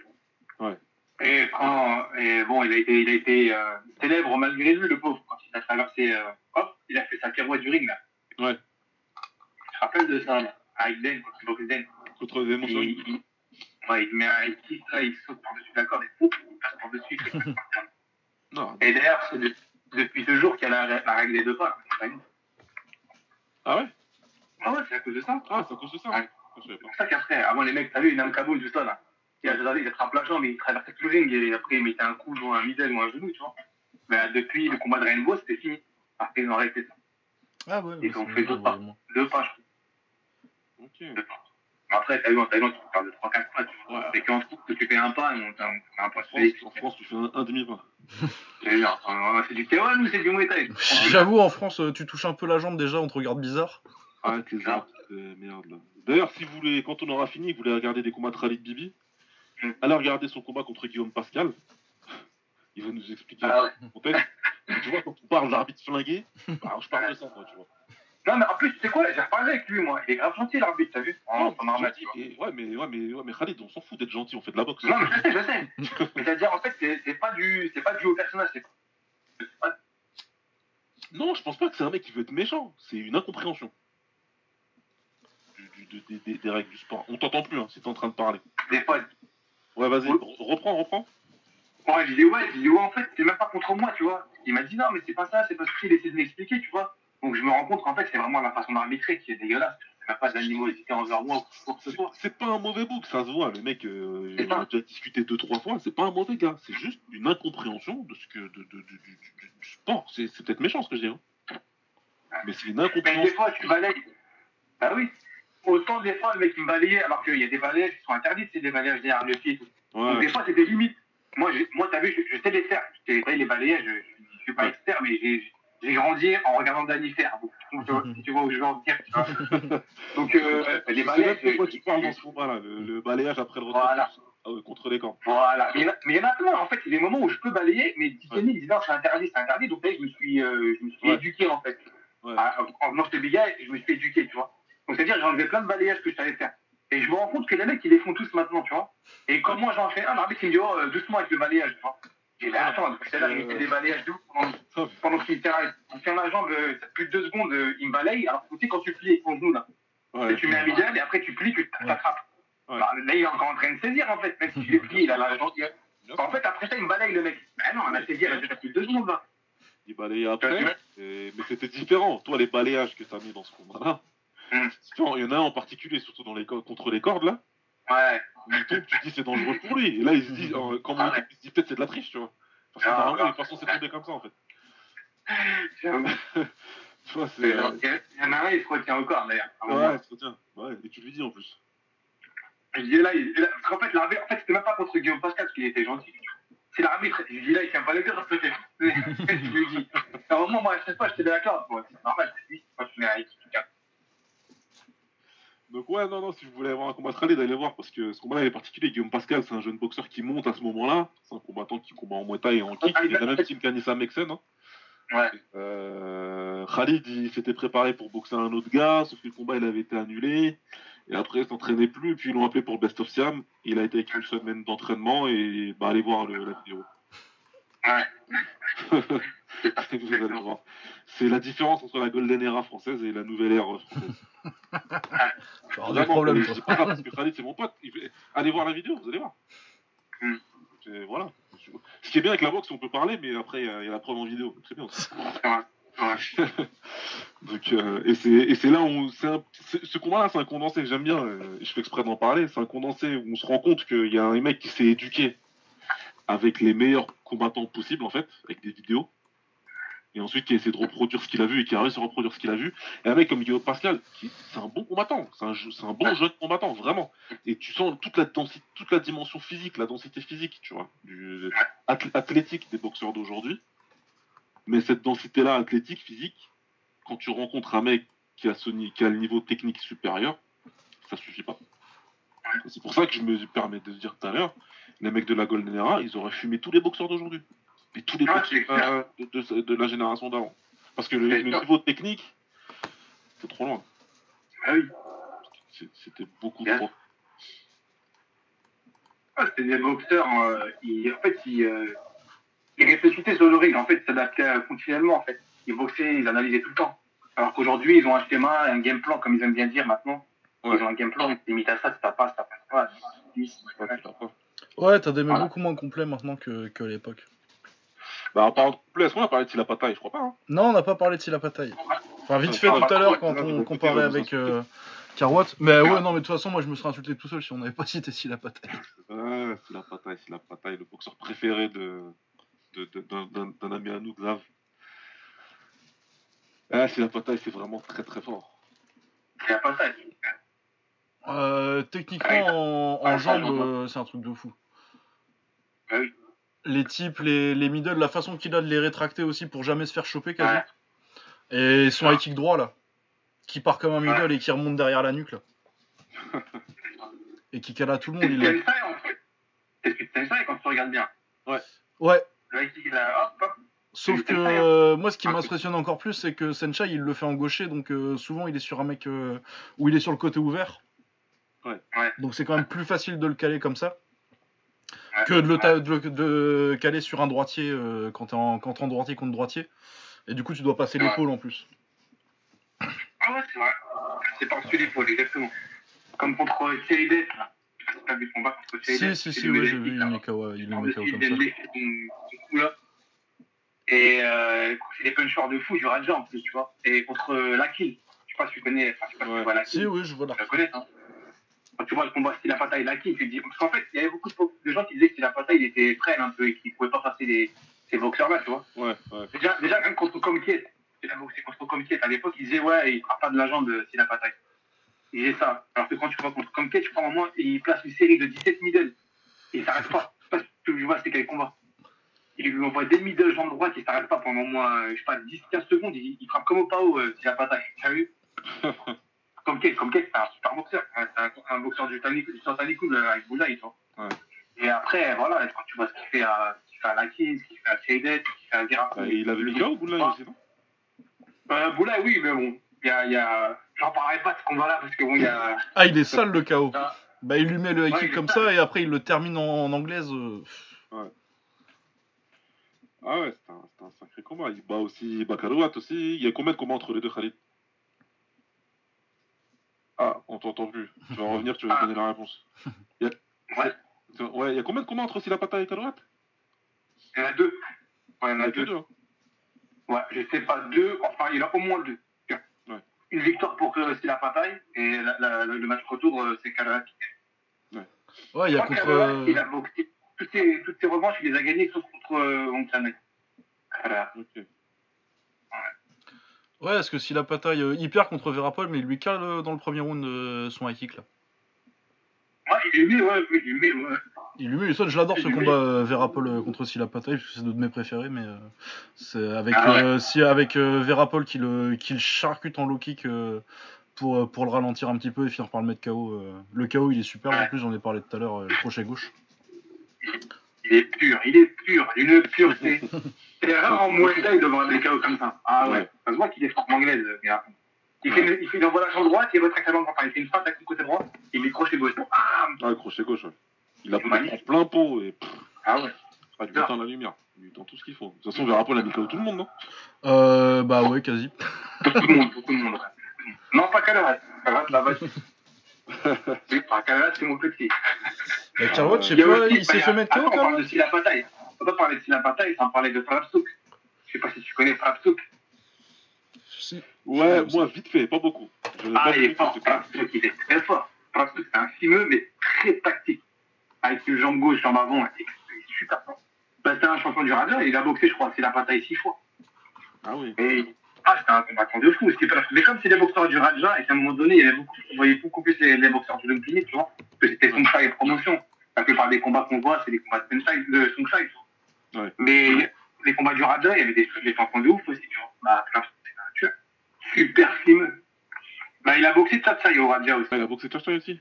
Ouais. Et quand, et bon, il a été, il a été euh, célèbre malgré lui, le pauvre, quand il a traversé, euh, hop, il a fait sa pirouette du ring là. Ouais. Je me rappelle de ça là, avec Den, quand il boxe Den. Contre les Il, ouais, il met un il kick, là, il saute par-dessus la corde et pouf, il passe par-dessus. Non. et d'ailleurs, c'est de- depuis deux jours qu'il y a la, la règle des deux pas. Ah ouais? Ah ouais, c'est à cause de ça. Ah, c'est à cause de ça Ouais. Pas. C'est pour ça qu'après, avant les mecs, t'as vu, Nam Kaboul, tout ça, là. Il a regardé, il attrape la jambe, il traversait tout le ring et après il mettait un coup ou un middle ou un genou, tu vois. Mais depuis le combat de Rainbow, c'était fini. Après, ils ont arrêté ça. Ah ouais, Ils ont fait d'autres pas. Deux pas, je trouve. Ok. Deux pas. Mais après, t'as vu, en Thaïlande, tu peux faire de 3-4 pas, tu vois. Ouais. C'est qu'en France, que tu fais un pas, et on t'a un pas. En France, C'est en France, tu fais un, un demi-pas. c'est du K1 ou c'est du Muay Thai J'avoue, en France, euh, tu touches un peu la jambe déjà, on te regarde bizarre. Ah. arts de merde là. D'ailleurs, si vous voulez, quand on aura fini, vous voulez regarder des combats de Khalid Bibi, Mm. allez regarder son combat contre Guillaume Pascal. Il va nous expliquer Ah ouais. contexte. Tu vois, quand on parle d'arbitre flingué, bah, je parle de ça, quoi, tu vois. Non, mais en plus, tu sais quoi, j'ai reparlé avec lui, moi. Il est grave gentil, l'arbitre, t'as vu Non, En en normal, gentil, tu vois. et- ouais, mais, ouais, mais, ouais, mais Khalid, on s'en fout d'être gentil, on fait de la boxe. Non, mais je sais, je sais. Mais C'est-à-dire, en fait, c'est pas du, pas dû au personnage, c'est pas Non, je pense pas que c'est un mec qui veut être méchant. C'est une incompréhension du- du- de- des- des- des règles du sport. On t'entend plus hein, si t'es en train de parler. des fois. Ouais, vas-y, reprends, reprends. Ouais, je dis ouais, je dis ouais, en fait, c'est même pas contre moi, tu vois. Il m'a dit non, mais c'est pas ça, c'est parce qu'il essaie de m'expliquer, tu vois. Donc je me rends compte qu'en fait, c'est vraiment la façon d'arbitrer qui est dégueulasse. C'est même pas d'animosité envers moi ou quoi que ce C'est soit. c'est pas un mauvais book, ça se voit. Le mec, euh, on a déjà discuté deux, trois fois. C'est pas un mauvais gars. C'est juste une incompréhension de ce que, de, de- de- du, sport. C'est peut-être méchant ce que je dis. hein. Mais c'est une Mais des incompréhension. fois, tu balayes. Bah oui. Autant des fois, le mec me balayait, alors qu'il y a des balayages qui sont interdits, c'est des balayages derrière le pied tout. Donc Ouais. des fois, c'est des limites. Moi, moi t'as vu, je, je sais les faire. Je sais les balayages, je, je suis pas Ouais. expert, mais j'ai j'ai grandi en regardant Danny Fer. Donc, tu vois, si tu vois où je veux en venir, tu vois. Donc, euh, les balayages. pourquoi tu parles dans ce combat-là, le, le balayage après le retrait Voilà. euh, contre les camps. Voilà. Mais il y en a- plein, en fait. Il y a des moments où je peux balayer, mais Tiffany il dit non, c'est interdit, c'est interdit. Donc, là, je me suis, euh, je me suis Ouais. éduqué, en fait. Ouais. À- En venant chez Biga, je me suis éduqué, tu vois. Donc, c'est-à-dire, j'ai enlevé plein de balayages que je savais faire. Et je me rends compte que les mecs, ils les font tous maintenant, tu vois. Et comme moi, j'en fais un, l'arbitre, il me dit, oh, euh, doucement avec le balayage, tu vois. J'ai dit, attends, c'est là, fait des balayages de ouf pendant, pendant qu'il tient, la jambe, euh, plus de deux secondes, euh, il me balaye. Alors, tu sais, quand tu plies avec ton genou, là, Ouais. tu mets un middle et après tu plies, tu t'attrapes. Ouais. Bah, là, il est encore en train de saisir, en fait. Même si tu les plies, il a la jambe. En fait, après ça, il me balaye, le mec. Ah non, on a saisi, elle a déjà plus de deux secondes, là. Il balayait après, et- mais c'était différent. Toi, les balayages que tu as mis dans ce combat-là, Il y en a un en particulier, surtout dans les contre les cordes, là, Ouais. où il tombe, tu te dis c'est dangereux pour lui. Et là, il se dit, euh, quand Ah il ouais. il se dit peut-être c'est de la triche, tu vois. Parce que Ah, normalement, ouais. il est pas censé tomber comme ça, en fait. Tu vois, c'est. Il y euh, en a un, il se retient au corps, d'ailleurs. À moment. Ouais, c'est bien. Ouais, et tu lui dis en plus. Je dis là, il, là, parce qu'en fait, l'arbitre, en fait, c'était même pas contre Guillaume Pascal parce qu'il était gentil. C'est l'arbitre. Je dis là, il tient pas les deux, peut-être. je lui dis. À un moment, moi, à chaque fois, j'étais d'accord. Bon, c'est normal, c'est lui. Moi, je suis avec quelqu'un. Donc ouais, non, non, si vous voulez avoir un combat tralé, d'aller voir, parce que ce combat-là est particulier. Guillaume Pascal, c'est un jeune boxeur qui monte à ce moment-là. C'est un combattant qui combat en Muay Thai et en kick. Il est de la même team qu'Anissa Mexen. Hein. Ouais. Euh, Khalid, il s'était préparé pour boxer un autre gars, sauf que le combat il avait été annulé. Et après, il s'entraînait plus, puis ils l'ont appelé pour le Best of Siam. Il a été avec une semaine d'entraînement et bah, allez voir le- la vidéo. Ouais. Vous allez voir. C'est la différence entre la Golden Era française et la nouvelle ère française. T'auras des problèmes, je dis pas ça parce que Khalid, c'est mon pote. Il fait- Allez voir la vidéo, vous allez voir. Hmm. Voilà. Ce qui est bien avec la boxe, on peut parler, mais après, il y a il y a la preuve en vidéo. C'est bien aussi. Ouais. Donc, euh, et c'est et c'est là où c'est un- c'est- ce combat-là, c'est un condensé. J'aime bien. euh, je fais exprès d'en parler. C'est un condensé où on se rend compte qu'il y a un mec qui s'est éduqué avec les meilleurs combattants possibles en fait, avec des vidéos. Et ensuite qui a essayé de reproduire ce qu'il a vu et qui a réussi à reproduire ce qu'il a vu. Et un mec comme Guillaume Pascal, qui c'est un bon combattant, c'est un, bon jeune combattant, vraiment. Et tu sens toute la, densité, toute la dimension physique, la densité physique, tu vois, du athlétique des boxeurs d'aujourd'hui. Mais cette densité-là, athlétique, physique, quand tu rencontres un mec qui a, ce qui a le niveau technique supérieur, ça suffit pas. C'est pour ça que je me permets de dire tout à l'heure, les mecs de la Golden Era, ils auraient fumé tous les boxeurs d'aujourd'hui. Et tous les Ah, euh, de, de- de la génération d'avant. Parce que le, niveau technique, c'est trop loin. Ah oui. C'était beaucoup Bien. trop. Ah, c'était des boxeurs, euh, ils, en fait, ils, euh, ils réfléchissaient sur le ring, en fait, ils s'adaptaient euh, continuellement, en fait. Ils boxaient, ils analysaient tout le temps. Alors qu'aujourd'hui, ils ont un schéma, un game plan, comme ils aiment bien dire maintenant. Ouais. Ils ont un game plan, ils limitent à ça, ça passe, ça passe pas. Ouais, t'as des mecs Voilà. beaucoup moins complets maintenant que, que à l'époque. Bah, en parlant de plus, qu'on a parlé de Silla Pataille Je crois pas. Hein. Non, on n'a pas parlé de Silapataille. Enfin, vite fait Ah, tout à l'heure quand on comparait avec euh, Carwatt. Mais ouais, non, mais de toute façon, moi je me serais insulté tout seul si on n'avait pas cité Silapataille. Ouais, Silla Pataille, Silla Pataille, le boxeur préféré de, de, de- d'un, ami à nous, Xav. Ah, Silla Pataille, c'est vraiment très très fort. Ça. Euh, techniquement, en, en ça, jambes, euh, c'est un truc de fou. Ah oui. Les types, les, les middle, la façon qu'il a de les rétracter aussi pour jamais se faire choper quasi. Ouais. Et son high kick droit là, qui part comme un middle et qui remonte derrière la nuque là. et qui cale à tout le C'est monde. ce Il est... Tensai, en fait. C'est Tensai, quand tu regardes bien. Ouais, Le high kick, là, hop, hop. sauf que euh, moi ce qui Ah, m'impressionne encore plus, c'est que Senchai il le fait en gaucher, donc euh, souvent il est sur un mec euh, où il est sur le côté ouvert. Ouais. Ouais. Donc c'est quand même plus facile de le caler comme ça. Que de le, ta- de, le- de caler sur un droitier euh, quand t'es en, quand t'es en droitier contre droitier. Et du coup, tu dois passer l'épaule en plus. Ah ouais, c'est vrai. C'est par-dessus l'épaule, exactement. Comme contre Dess, là. Je sais pas si t'as vu le combat contre Thierry Si, si, si, ouais, j'ai vu, il met KO, il met KO comme ça. Et euh, c'est des punchers de fou, du Raja en plus, tu vois. Et contre euh, Lakil, je sais pas si tu connais, enfin, je sais pas si Ouais. tu vois Lakil. Si, oui, je vois. Tu la connais, hein. Quand tu vois le combat style Apata et tu te dis. Parce qu'en fait, il y avait beaucoup de, gens qui disaient que style Apata, il était frêle un peu et qu'il pouvait pas passer les, ces boxeurs-là, tu vois. Ouais, ouais. Déjà, déjà même contre Comquiet, boxé contre Comquiet à l'époque, il disait ouais, il frappe pas de la jambe s'il a pas taille. Il disait ça. Alors que quand tu vois contre Comquiet, tu prends au moins, il place une série de 17 middle. Et il s'arrête pas. Je sais pas si tu vois c'était quel combat. Il lui envoie des middle jambe droite, il s'arrête pas pendant au moins, je sais pas, 10-15 secondes, il, il frappe comme au Pao, euh, s'il a pas taille. Comme Kate, comme Kate, c'est un super boxeur. C'est un, un boxeur du du Tanikou avec Boulaï, tu vois. Ouais. Et après, voilà, quand tu vois ce qu'il fait à, ce qu'il fait à Lakin, ce qu'il fait à Seydet, ce qu'il fait à Zera. Bah, il avait le KO, Boulaye aussi, non Euh, Boulaï, oui, mais bon, il y a, il y a... j'en parlerai pas de ce combat-là, parce que bon, il y a. Ah, il est sale le KO. Ah. Bah, il lui met le high Ouais, comme sale. ça et après il le termine en, en anglaise. euh. Ah ouais, c'était un, un sacré combat. Il bat aussi Bakarouat aussi. Il y a combien de combats entre les deux, Khalid? Ah, on t'entend plus. Tu vas revenir, tu vas me Ah. donner la réponse. Il y a... Ouais. Ouais, il y a combien de combats entre Silapata et Karouat Il y en a deux. Ouais, il y en Il y a deux. deux. hein. Ouais, je sais pas, deux, enfin, il a au moins deux. Ouais. Une victoire pour euh, Stila Pataille et la- la- le match retour, euh, c'est qui gagne. Ouais, il y a contre. Euh, il a boxé toutes ses, toutes ses revanches, il les a gagnées sauf contre euh, Sanai. Kalala. Ouais, parce que si la pataille, euh, il perd contre Verapol, mais il lui cale euh, dans le premier round euh, son high kick là. Ouais, il est mis, ouais, il est mis, ouais. Il lui met, ça, je l'adore ce Il lui combat euh, Verapol contre Silla Pataille, parce que c'est de mes préférés, mais c'est avec, Ah ouais. si, avec Verapol qui le, qui le charcute en low kick pour, pour le ralentir un petit peu et finir par le mettre KO. Le KO il est super, en plus j'en ai parlé tout à l'heure, le crochet gauche. Il est pur, il est pur, une pureté. C'est rare en Muay Thai de voir des KO comme ça. Ah ouais, Ouais. ça se voit qu'il est fort en anglaise, le gars. Il, fait une, il, fait, il envoie la jambe droite, il retraque la jambe droite, il fait une feinte avec son côté droit, il met crochet gauche. Ah, Ah, le crochet gauche, ouais. Il a pris plein pot et pff, ah ouais. ah, il éteint la lumière. Il éteint tout ce qu'il faut. De toute façon, Verapol a mis KO tout le monde, non? Euh, bah ouais, quasi. Beaucoup de monde, beaucoup de monde. Non, pas Kalarat. Kalarat, là-bas. Oui, pas c'est mon petit. Bah, Karloat, je sais pas, il s'est fait mettre KO On parle de Bataille. On peut pas parler de Silla Bataille sans parler de Farabsouk. Je sais pas si tu connais Farabsouk. Si. Ouais, moi, vite fait, pas beaucoup. Ah, il est fort. c'était Farabsouk, il est très fort. Farabsouk, c'est un fimeux, mais très tactique. Avec une jambe gauche, jambe avant, il est super fort. Bah, c'est un champion du radar, il a boxé, je crois, Bataille six fois. Ah oui. Et ah, c'était un combattant de fou. C'était pas- Mais comme c'est des boxeurs du Raja, et qu'à un moment donné, il y avait beaucoup, on voyait beaucoup plus les, les boxeurs du Lumpini, tu vois, que c'était Songsai et promotion. La plupart des combats qu'on voit, c'est des combats de Songsai, de Songsai, tu vois. Ouais. Mais les combats du Raja, il y avait des, des champions de ouf aussi, tu vois. Bah, Kraft, c'est un tueur. Super slimeux. Bah, il a boxé Tsatsai au Raja aussi. Ah, il a boxé Touchdown aussi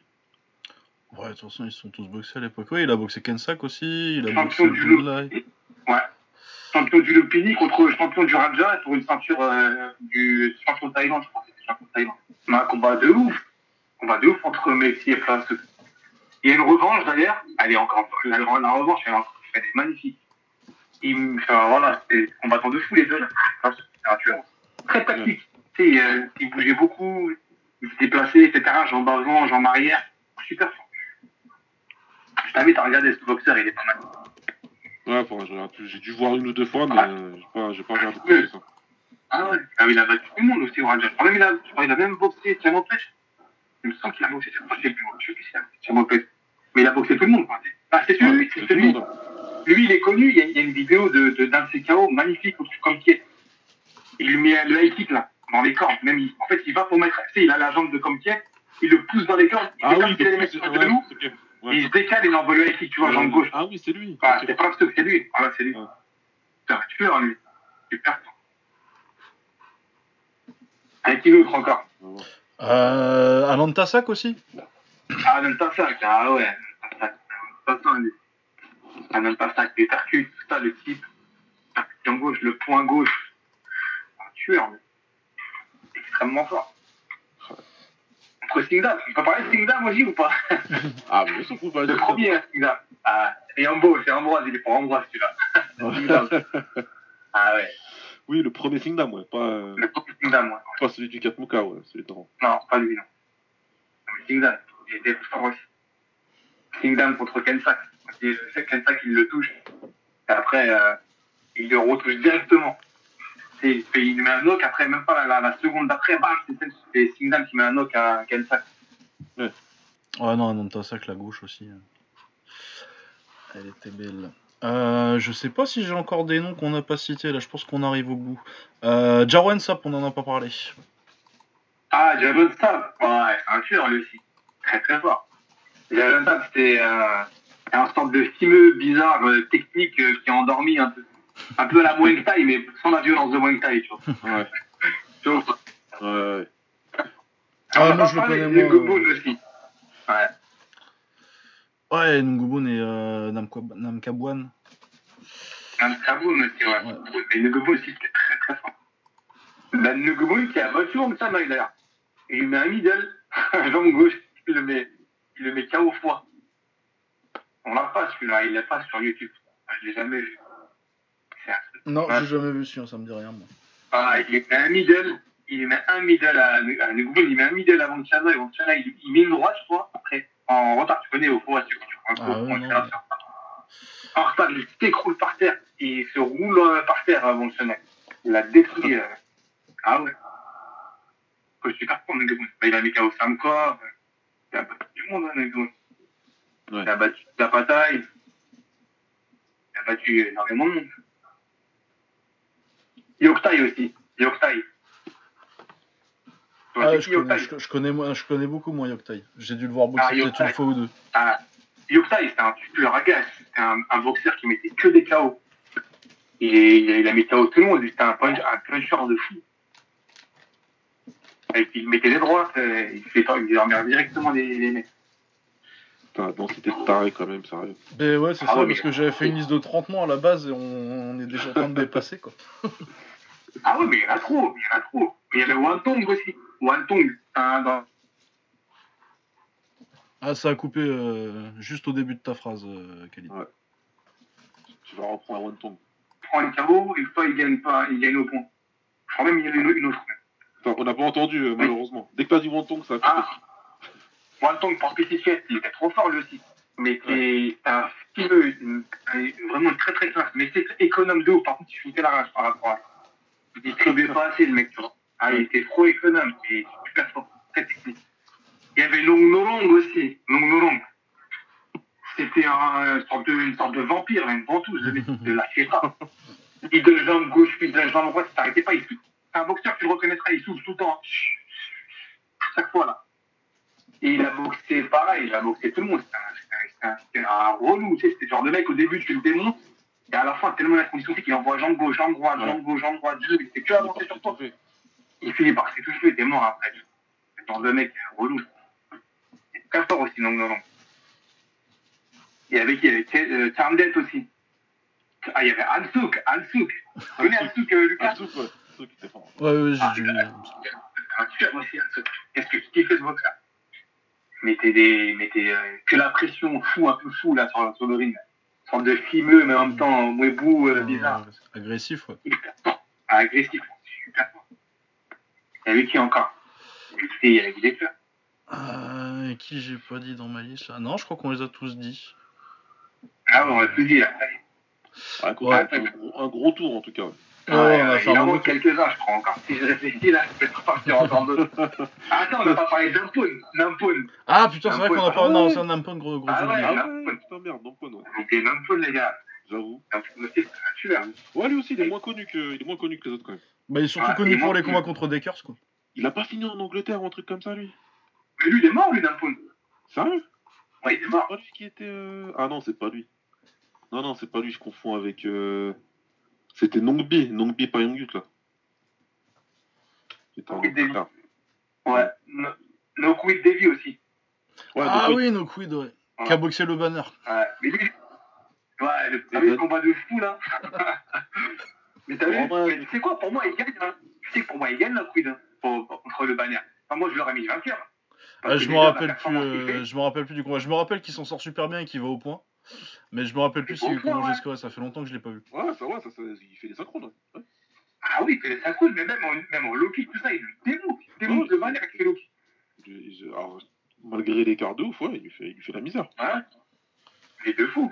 Ouais, de toute façon, ils sont tous boxés à l'époque. Ouais, il a boxé Kensak aussi, il a Champion boxé du Boulay. Champion du Lumpini contre champion du Raja pour une ceinture euh, du champion de Thaïlande, je crois que c'était champion de Thaïlande. Un combat de ouf. Combat de ouf entre Messi et France. Il y a une revanche d'ailleurs. Elle est encore. La, la revanche, elle est, encore- elle est magnifique. Il, me- enfin, voilà, c'est des combattants de fou les deux. là. Enfin, c'est un tueur. Très tactique. Tu sais, euh, il bougeait beaucoup, il se déplaçait, etc. Jambes avant, jambes arrière. Super fort. Je t'invite à regarder ce boxeur, il est pas mal. Ouais. J'ai dû voir une ou deux fois, mais Ah. euh, j'ai pas, j'ai pas regardé plus ça. Ah ouais, ah, il a battu tout le monde aussi crois même il a, je crois qu'il a même boxé Thiago Pech. Il me semble qu'il a boxé, je sais plus, je sais plus a boxé Thiago Pech. Mais il a boxé tout le monde, quoi. Ah, c'est celui, c'est c'est celui. monde. hein. Lui, il est connu, il y a, il y a une vidéo de, de, d'un de ses KO magnifique au truc comme qui est. Il lui met le high kick, là, dans les cordes. Même, il- en fait, il va pour mettre, tu sais, il a la jambe de comme qui est, il le pousse dans les cordes, il Ah fait oui, mettre c'est- sur le ouais, genou, Ouais. il se décale et il envoie le high kick, tu vois, jambe gauche. Ah oui, c'est lui. Ah, Ok. c'est pas que c'est lui. Voilà, c'est lui. Ouais. C'est un tueur, lui. Super fort. Avec qui d'autre encore. Euh, Alan Tassak aussi? Ah, ça, ah ouais. Pas ça, lui. Ah, même pas ça, les percutes, tout ça, le type. Percussion gauche, le point gauche. Un tueur, lui. Extrêmement fort. Entre Singdam, on peut parler de Singdam aussi ou pas? Ah, mais sûr qu'on va Le premier, hein, Singdam. Ah, et Ambo, c'est Ambroise, il est pour Ambroise, celui-là. Singdam. Ah ouais, Oui, le premier Singdam, ouais. Pas, euh, le premier Singdam, ouais. pas celui du Katmuka, ouais. Celui de Ran. Non, pas lui, non. Mais Kingdom, il était fort aussi. Kingdom contre Kensak. Et je sais que il le touche. Après, euh, il le retouche directement. Il, fait- il lui met un knock, après, même pas la, la, la seconde d'après, bam, c'est Kingdom qui met un knock à Kensak. Ouais, non, Alan Tassak, la gauche aussi. Elle était belle. Euh, je sais pas si j'ai encore des noms qu'on n'a pas cités là, je pense qu'on arrive au bout. Euh, Jarwan Sap, on en a pas parlé. Ah, Jason Stab. Ouais, c'est un tueur, lui aussi. Très, très fort. Jason Stab, c'était euh, un sorte de fimeux bizarre, euh, technique, euh, qui a endormi un peu Un peu à la Muay Thai, mais sans la violence de Muay Thai, tu vois. Ouais. Tu vois Ouais. Ah, moi, je le connais moins, Gobon euh. aussi. Ouais. Ouais, Ngubun et euh, Namkabwan. Un aussi, ouais. Ouais. Mais Gobon aussi, c'était très très fort. Ben, qui a battu Hong Samai d'ailleurs. Il met un middle, jambe gauche, il le met, il le met KO fois. On l'a pas celui-là, il l'a pas sur YouTube. Je l'ai jamais vu. C'est. Non, Ouais. j'ai jamais vu celui ça me dit rien, moi. Ah, il met un middle, il met un middle à, à Ngubun, il met un middle à Vanchana, et Vanchana, il, il met une droite, je crois, après, en retard, tu connais, au fond, tu, tu prends un Ah coup, En retard, il s'écroule par terre, il se roule euh, par terre, euh, Vanchana. Il a détruit, euh, ah ouais. Faut super fort, Ngubun. Bah, il a mis KO Samkor, euh, il a battu du monde, hein, Ngubun. Ouais. Il a battu Zapatai, il a battu énormément de monde. Yoktai aussi, Yoktai. Ah, c'est je, connais, Yoktai je, je connais, moi- je connais beaucoup moins Yoktai. J'ai dû le voir Ah, boxer peut-être Yoktai. une fois ou deux. Ah, Yoktai, c'était un tueur à gage. C'était un, un boxeur qui mettait que des KO. Et il a, il a mis KO tout le monde. C'était un, punch, un puncher de fou. Et puis il mettait des droites. euh, Il fait il dormir directement les, les mecs. Putain, la densité de taré quand même, sérieux. Mais ouais, c'est Ah ça, ouais, parce mais- que j'avais fait une liste de 30 noms à la base et on, on est déjà en train de dépasser, quoi. Ah ouais, mais il y en a trop. Il y en a trop. Mais il y avait Wantong aussi. Wantong. Un, dans, Ah, ça a coupé euh, juste au début de ta phrase, euh, Khalid. Tu vas reprendre un one tongue. prend les KO. Et fois, il gagne pas. Il gagne au point. Je crois même qu'il y en a une, autre. Attends, on n'a pas entendu, euh, malheureusement. Dès que t'as dit one tongue, ça a coupé. Ah, Parce que c'est fait, il était trop fort lui aussi. Mais c'est un une- un- vraiment très très classe. Mais c'est économe de ouf. Par contre, il foutait la rage par rapport à ça. Il distribuait pas assez le mec, tu vois. Ah, il était trop économe. Et super fort, très technique. Il y avait Long Nolong aussi. Long Nolong. C'était un, une, sorte de, une sorte de vampire, une ventouse de, de la Chira. Il donne jambe gauche, puis donne jambe droite, il s'arrêtait pas. Il un boxeur, tu le reconnaîtras, il souffle tout le temps. Chaque fois là. Et il a boxé pareil, il a boxé tout le monde. C'était un, c'était un- c'était un, relou, tu sais, c'était le genre de mec au début tu le démontes, et à la fin tellement la condition fait qu'il envoie jambe gauche, jambe droite, Ouais. jambe gauche, jambe droite, jeu, il fait que avancer sur toi. fait. Il finit par s'étouffer, il était mort après. C'est le genre de mec relou. C'est très fort aussi, non, non, non. Il y avait qui Il y avait euh, Charmdet aussi. Ah, il y avait Ansuk, Ansuk. Tu connais Ansuk, euh, Lucas Ah, soupe, ouais. Soupe, il était fort. Ouais, ouais, j'ai Ah, dû. un tueur aussi, Ansuk. Qu'est-ce que je kiffais ce boxeur? Mettez des, mettez euh, que la pression fou, un peu fou là sur, sur le ring. Une sorte de fimeux, mais en même temps mouébou, euh, bizarre. Euh, agressif, ouais. Hyper fort. Ah, agressif, super fort. Il y avait qui encore? Il y avait des fleurs. Euh, qui j'ai pas dit dans ma liste là? Non, je crois qu'on les a tous dit. Ah ouais, on l'a tout dit là. Ouais, un, gros, un gros tour en tout cas. Ouais, Ouais, on a euh, fait il en manque quelques-uns, je crois encore. Si je réfléchis là, je vais repartir encore d'autres. Ah, attends, on n'a pas parlé d'Ampun. D'Ampun. Ah putain, c'est vrai qu'on a Ah pas. Non, ouais. c'est un peu gros, gros Ah ouais. Ah ouais, ouais. putain merde, non. Donc, D'Ampun, les gars. J'avoue. Aussi, c'est un tueur. Ouais, lui aussi, il est moins connu que, il est moins connu que les autres quand même. Bah, il est surtout Ah, connu pour les combats contre Dekers, quoi. Il a pas fini en Angleterre ou un truc comme ça, lui. Mais lui, il est mort, lui, D'Ampun. Sérieux Ouais, il est mort. C'est pas lui qui était. euh, Ah non, c'est pas lui. Non, non, c'est pas lui, je confonds avec. euh, C'était Nongbi, Nongbi là. C'était en Nongbi Devi. Angleterre. Ouais. No, no Quit Davy aussi. Ouais, ah donc, oui, no quid, ouais. Ouais. Qui a boxé le banner. Ouais. Mais lui, ouais, le premier combat de fou, là. mais t'as vu. Mais tu sais quoi, pour moi, il gagne. Hein. Tu sais que pour moi, il gagne, la Quid, hein, contre le banner. Enfin, moi, je l'aurais mis vainqueur. Ah, que je me rappelle plus. euh, je me rappelle plus du combat. Je me rappelle qu'il s'en sort super bien et qu'il va au point. Mais je me rappelle plus Au si, point, comment ouais. j'ai scoré. Ça fait longtemps que je l'ai pas vu. Ouais, ça, ouais, ça, ça- il fait des synchrones. ouais. Ah oui, c'est ça cool, mais même en, même en low kick, tout ça, il lui démonte. Il démonte le banner avec je- alors, malgré l'écart de ouf, ouais, il lui fait, il lui fait la misère. Ouais. Il est de fou.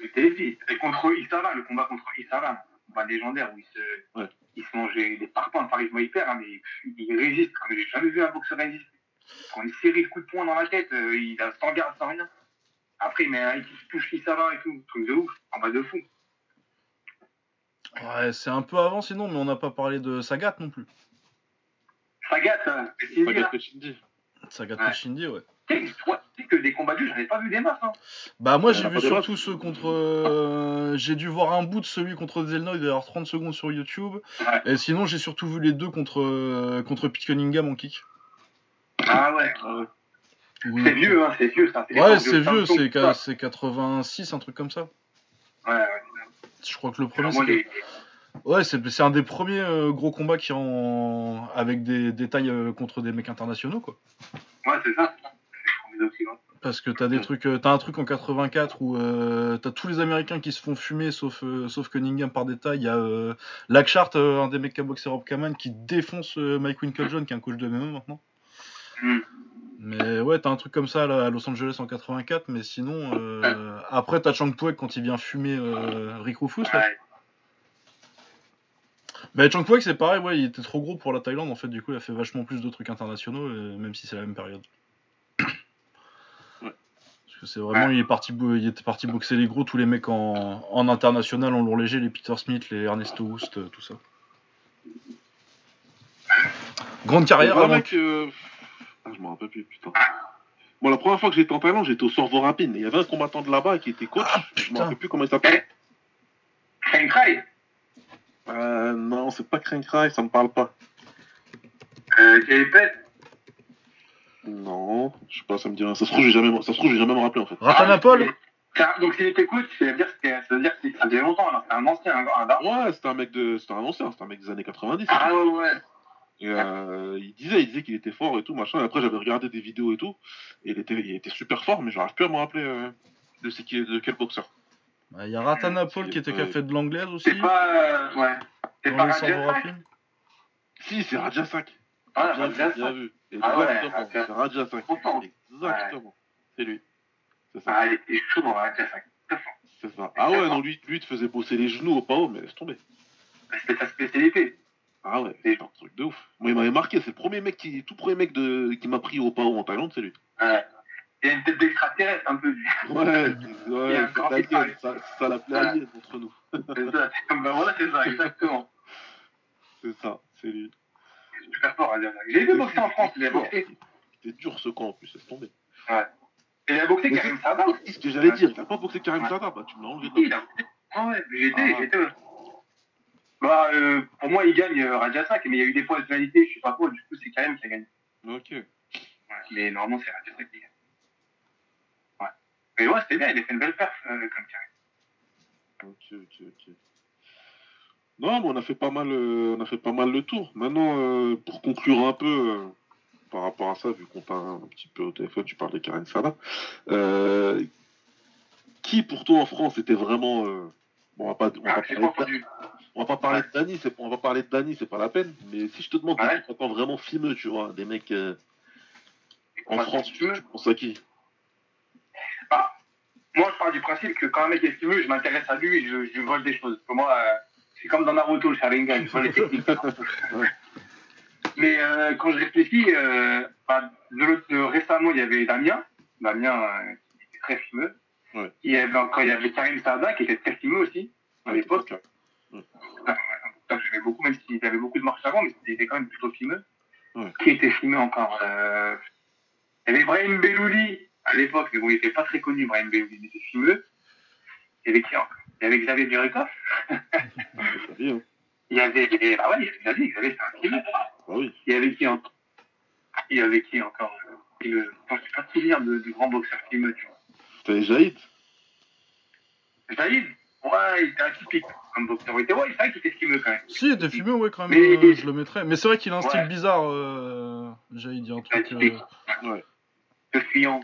C'était. Et contre Isara, le combat contre Isara, combat légendaire où il se, Ouais. il se mangeait des parpaings par Ismaël Hyper, hein, mais il résiste comme j'ai jamais vu un boxeur résister. Quand une série de coups de poing dans la tête, euh, il a sans garde, sans rien. Après, il met un qui touche Isara et tout, truc de ouf, en bas de fou. Ouais, c'est un peu avant sinon, mais on n'a pas parlé de Sagat non plus. Sagat, hein, c'est Cindy, Pas là. Gat Shindy. Sagat Ouais. Shindy, ouais. Tu sais, que des combats de j'en ai pas vu des masses. Hein. Bah moi j'ai en a vu surtout ceux contre... euh, j'ai dû voir un bout de celui contre Zelnoy, il doit y avoir 30 secondes sur YouTube. Ouais. Et sinon j'ai surtout vu les deux contre, euh, contre Pete Cunningham en kick. Ah ouais. Ah ouais. Où- C'est vieux, hein, c'est vieux ça. Ouais c'est vieux, c'est tout ca- ça. c'est 86, un truc comme ça. Ouais, ouais. Je crois que le premier c'est... les- Ouais, c'est un des premiers euh, gros combats qui en... avec des détails euh, contre des mecs internationaux quoi. Ouais, c'est ça. Parce que t'as des trucs, euh, t'as un truc en 84 où euh, t'as tous les Américains qui se font fumer, sauf euh, sauf Cunningham par détail. Il y a euh, un des mecs qui a boxé Rob Kaman, qui défonce Mike Winklejohn, qui est un coach de MMA maintenant. Hmm. Mais ouais, t'as un truc comme ça là, à Los Angeles en 84, mais sinon euh, après t'as Chang Puek quand il vient fumer euh, Rick Rufus. Là. Ouais. Mais Chang Puek c'est pareil, ouais, il était trop gros pour la Thaïlande en fait. Du coup, il a fait vachement plus de trucs internationaux, même si c'est la même période. Ouais. Parce que c'est vraiment, il est parti, il était parti boxer les gros, tous les mecs en, en international, en lourd léger, les Peter Smith, les Ernesto Houst, euh, tout ça. Grande carrière avant. mec, euh, Ah, je me rappelle plus, putain. Bon, la première fois que j'étais en Thaïlande, j'étais au Sorvorapine. et Il y avait un combattant de là-bas qui était coach. Ah, je me rappelle plus comment il s'appelle. Cry, Euh, non, c'est pas Crankrai, ça me parle pas. euh, pète. Non, je sais pas, ça me dit rien. Ça se trouve, j'ai jamais, ça se trouve, j'ai jamais me rappelé en fait. Ratanapol Ah, Donc s'il était coach, ça veut dire que c'était- ça veut dire que ça faisait longtemps, alors c'est un ancien, un, un. Ouais, c'était un mec de, c'était un ancien, c'était un mec des années 90. Ah ouais, ouais. Et euh, il disait, il disait qu'il était fort et tout, machin. Et après, j'avais regardé des vidéos et tout. Et il était, il était super fort, mais j'arrive plus à me rappeler euh, de, qui, de quel boxeur. Il y a Ratanapol qui était qui a fait de l'anglaise aussi. C'est pas. euh, ouais. C'est pas Raja Sorvorapine. Si, c'est Rajasak. Ah, bien, Raja vu, bien Sak. vu. Ah ouais, c'est Rajasak. Content. Exactement. C'est lui. C'est ça. Ah, il était chaud dans Raja Sak. Très fort. C'est ça. Ah ouais, non, lui, lui, il te faisait bosser les genoux au PAO, mais laisse tomber. C'était sa spécialité. Ah ouais, c'est un truc de ouf. Moi, il m'avait marqué. C'est le premier mec qui, tout premier mec de, qui m'a pris au PAO en Thaïlande, c'est lui. Ouais. Il a une tête d'extraterrestre un peu. lui. Ouais, ouais, c'est alien, ça, ça l'appelait Ouais. alien entre nous. C'est ça. Ben voilà, c'est ça, exactement. C'est ça, c'est lui. Super fort. J'ai vu boxer en France, il a boxé. C'était dur ce camp en plus, laisse tomber. Il a boxé Karim Sada. C'est ce que j'allais dire, il a pas boxé Karim Sada, bah tu me l'as enlevé de Il a boxé. Ah ouais, j'étais, Ah. j'étais. Bah, euh, pour moi, il gagne euh, Raja Sak, mais il y a eu des points de pénalité, je sais pas quoi, du coup, c'est Karim qui a gagné. Ok. Ouais, mais normalement, c'est Raja Sak qui gagne. Ouais. Mais ouais, c'était bien, il a fait une belle perf, euh, comme Karim. Ok, ok, ok. Non, mais on a fait pas mal, euh, on a fait pas mal le tour. Maintenant, euh, pour conclure un peu par rapport à ça, vu qu'on t'a un petit peu au téléphone, tu parles de Karim Sada. Euh, qui pour toi en France était vraiment, bon, on va pas, on va Ah, pas parler. On va pas parler de Dany, c'est, on va parler de Dany, c'est pas la peine. Mais si je te demande des Ouais. combattants vraiment fimeux, tu vois, des mecs euh, en France, tu, penses à qui? Moi, je pars du principe que quand un mec est fumeux, je m'intéresse à lui et je, je lui vole des choses. Pour moi, euh, c'est comme dans Naruto, le Sharingan, je vole les techniques. Ouais. Mais euh, quand je réfléchis, bah, de l'autre, récemment, il y avait Damien, Damien qui était très fumeux. Ouais. Il y avait encore il y avait Karim Sada qui était très fumeux aussi à l'époque. Enfin, ouais, j'aimais beaucoup, même s'il avait beaucoup de marche avant, mais il était quand même plutôt fumeux. Ouais. Qui était fumeux encore euh... Il y avait Brahim Bellouli à l'époque, mais bon, il n'était pas très connu, Brahim Bellouli, mais c'était fumeux. Il y avait qui encore? Il y avait Xavier bien, hein. Il y avait. Ah ouais, il y avait Xavier, Xavier, c'est un fumeux. Bah oui. Il y avait qui encore? Il y avait qui encore? Je ne sais pas souvenir de, de grands boxeurs fumeux, tu vois. T'avais Jaïd Saïd Ouais, il était atypique comme ouais, c'est vrai qu'il était fumeux quand même. Si, il était fumeux, ouais, quand même, Mais- euh, je le mettrais. Mais c'est vrai qu'il a un style Ouais. bizarre, euh... j'allais dire un truc. Euh, Ouais. Le fuyant.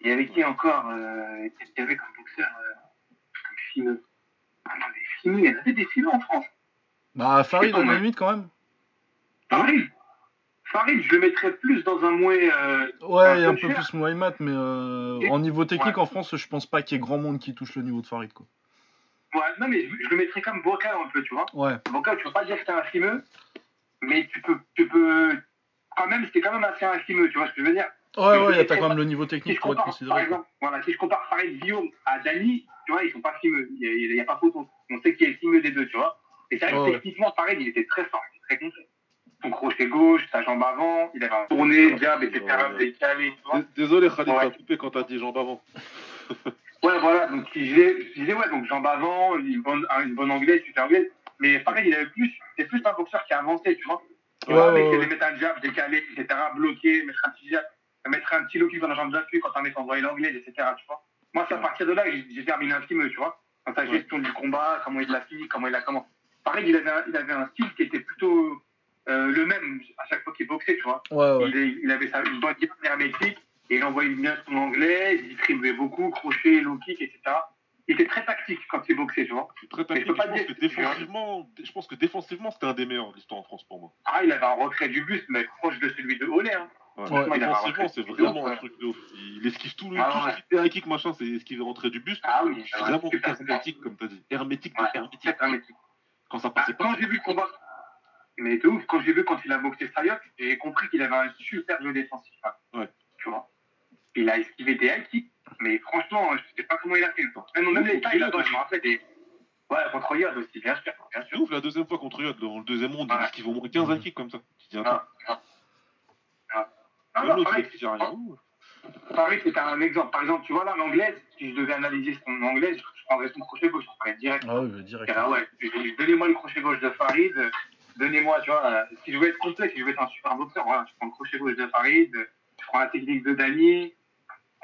Il y avait qui encore euh, Qu'est-ce qu'il y avait comme boxeur euh, comme fumeux Ah non, fumeux, il y en avait des fumeux en France. Bah, Farid, à la limite, quand même. Farid Farid, je le mettrais plus dans un mouet. Euh, Ouais, il y a un peu cher. plus Mohamed, mais euh, en niveau technique, Ouais. en France, je pense pas qu'il y ait grand monde qui touche le niveau de Farid, quoi. Ouais, non, mais je, je le mettrais comme Boca un peu, tu vois. Ouais. Boca, tu peux pas dire que c'est un fumeux, mais tu peux, tu peux. Quand même, c'était quand même assez un fumeux, tu vois ce que je veux dire Ouais, Mais ouais, sais quand même le niveau Si technique je pour être compare, par considéré. quoi. exemple, voilà, si je compare Farid Guillaume à Dani, tu vois, ils sont pas fumeux. Il y a, y a pas photo. On sait qui est le fumeux des deux, tu vois. Et c'est vrai que ouais. techniquement, Farid, il était très fort, il était très complet. son crochet gauche, sa jambe avant, il avait un tourné, jab, etc.. Désolé, Khalid, Ouais. t'as coupé quand t'as dit jambes avant. Ouais, voilà, donc je disais, je disais, ouais, donc jambe avant, une bonne, une bonne anglaise, super anglaise. Mais pareil, il avait plus, c'est plus un boxeur qui a avancé, tu vois. Ouais, Ouais, ouais, il ouais. allait mettre un jab, décalé, etc., bloqué, mettre un petit jab, mettre un petit low kick dans la jambe d'appui quand un mec envoyait l'anglaise, etc., tu vois. Moi, c'est à Ouais. partir de là que j'ai terminé un peu, tu vois. Dans sa Ouais. gestion du combat, comment il l'a fini, comment il a comment. Pareil, il avait un, il avait un style qui était plutôt euh, le même à chaque fois qu'il boxait, tu vois. Ouais, ouais. Il, il avait sa une bonne guerre hermétique et il envoyait bien son anglais, il trimbait beaucoup, crochet, low kick, etc. Il était très tactique quand il boxait, tu vois. Très tactique. je peux Je pense dire que défensivement, je pense que défensivement, c'était un des meilleurs de l'histoire en France pour moi. Ah, il avait un retrait du buste, mais proche de celui de Olé. Hein. Ouais. Défensivement, c'est vraiment un truc de ouf. Il esquive tout le Ah, tout ouais. kick, machin, c'est esquiver rentrer du buste. Ah oui, C'est vraiment hermétique, comme t'as dit. Hermétique, de Ouais, hermétique. Quand ça Ah, passait pas. quand j'ai vu le combat, mais de ouf, quand j'ai vu quand il a boxé Sayok, j'ai compris qu'il avait un super jeu défensif. hein. Ouais. Tu vois. Il a esquivé des high mais franchement, je sais pas comment il a fait. Même, même les tailles je me rappelle des. Ouais, contre Yod aussi, bien sûr, bien C'est sûr. ouf la deuxième fois contre Yod, dans le deuxième round, il Ouais. esquive au moins 15 high kicks comme ça. Tu dis, attends, Ah, ah. Ah, non, pareil, pareil, c'était un exemple. Par exemple, tu vois là, l'anglaise, si je devais analyser son anglaise, je prendrais son crochet gauche, je ferais direct. Ah oui, direct. Ah ouais, donnez-moi le crochet gauche de Farid, donnez-moi, tu vois, euh, si je veux être complet, si je veux être un super boxeur, voilà, je prends le crochet gauche de Farid, je prends la technique de Dany,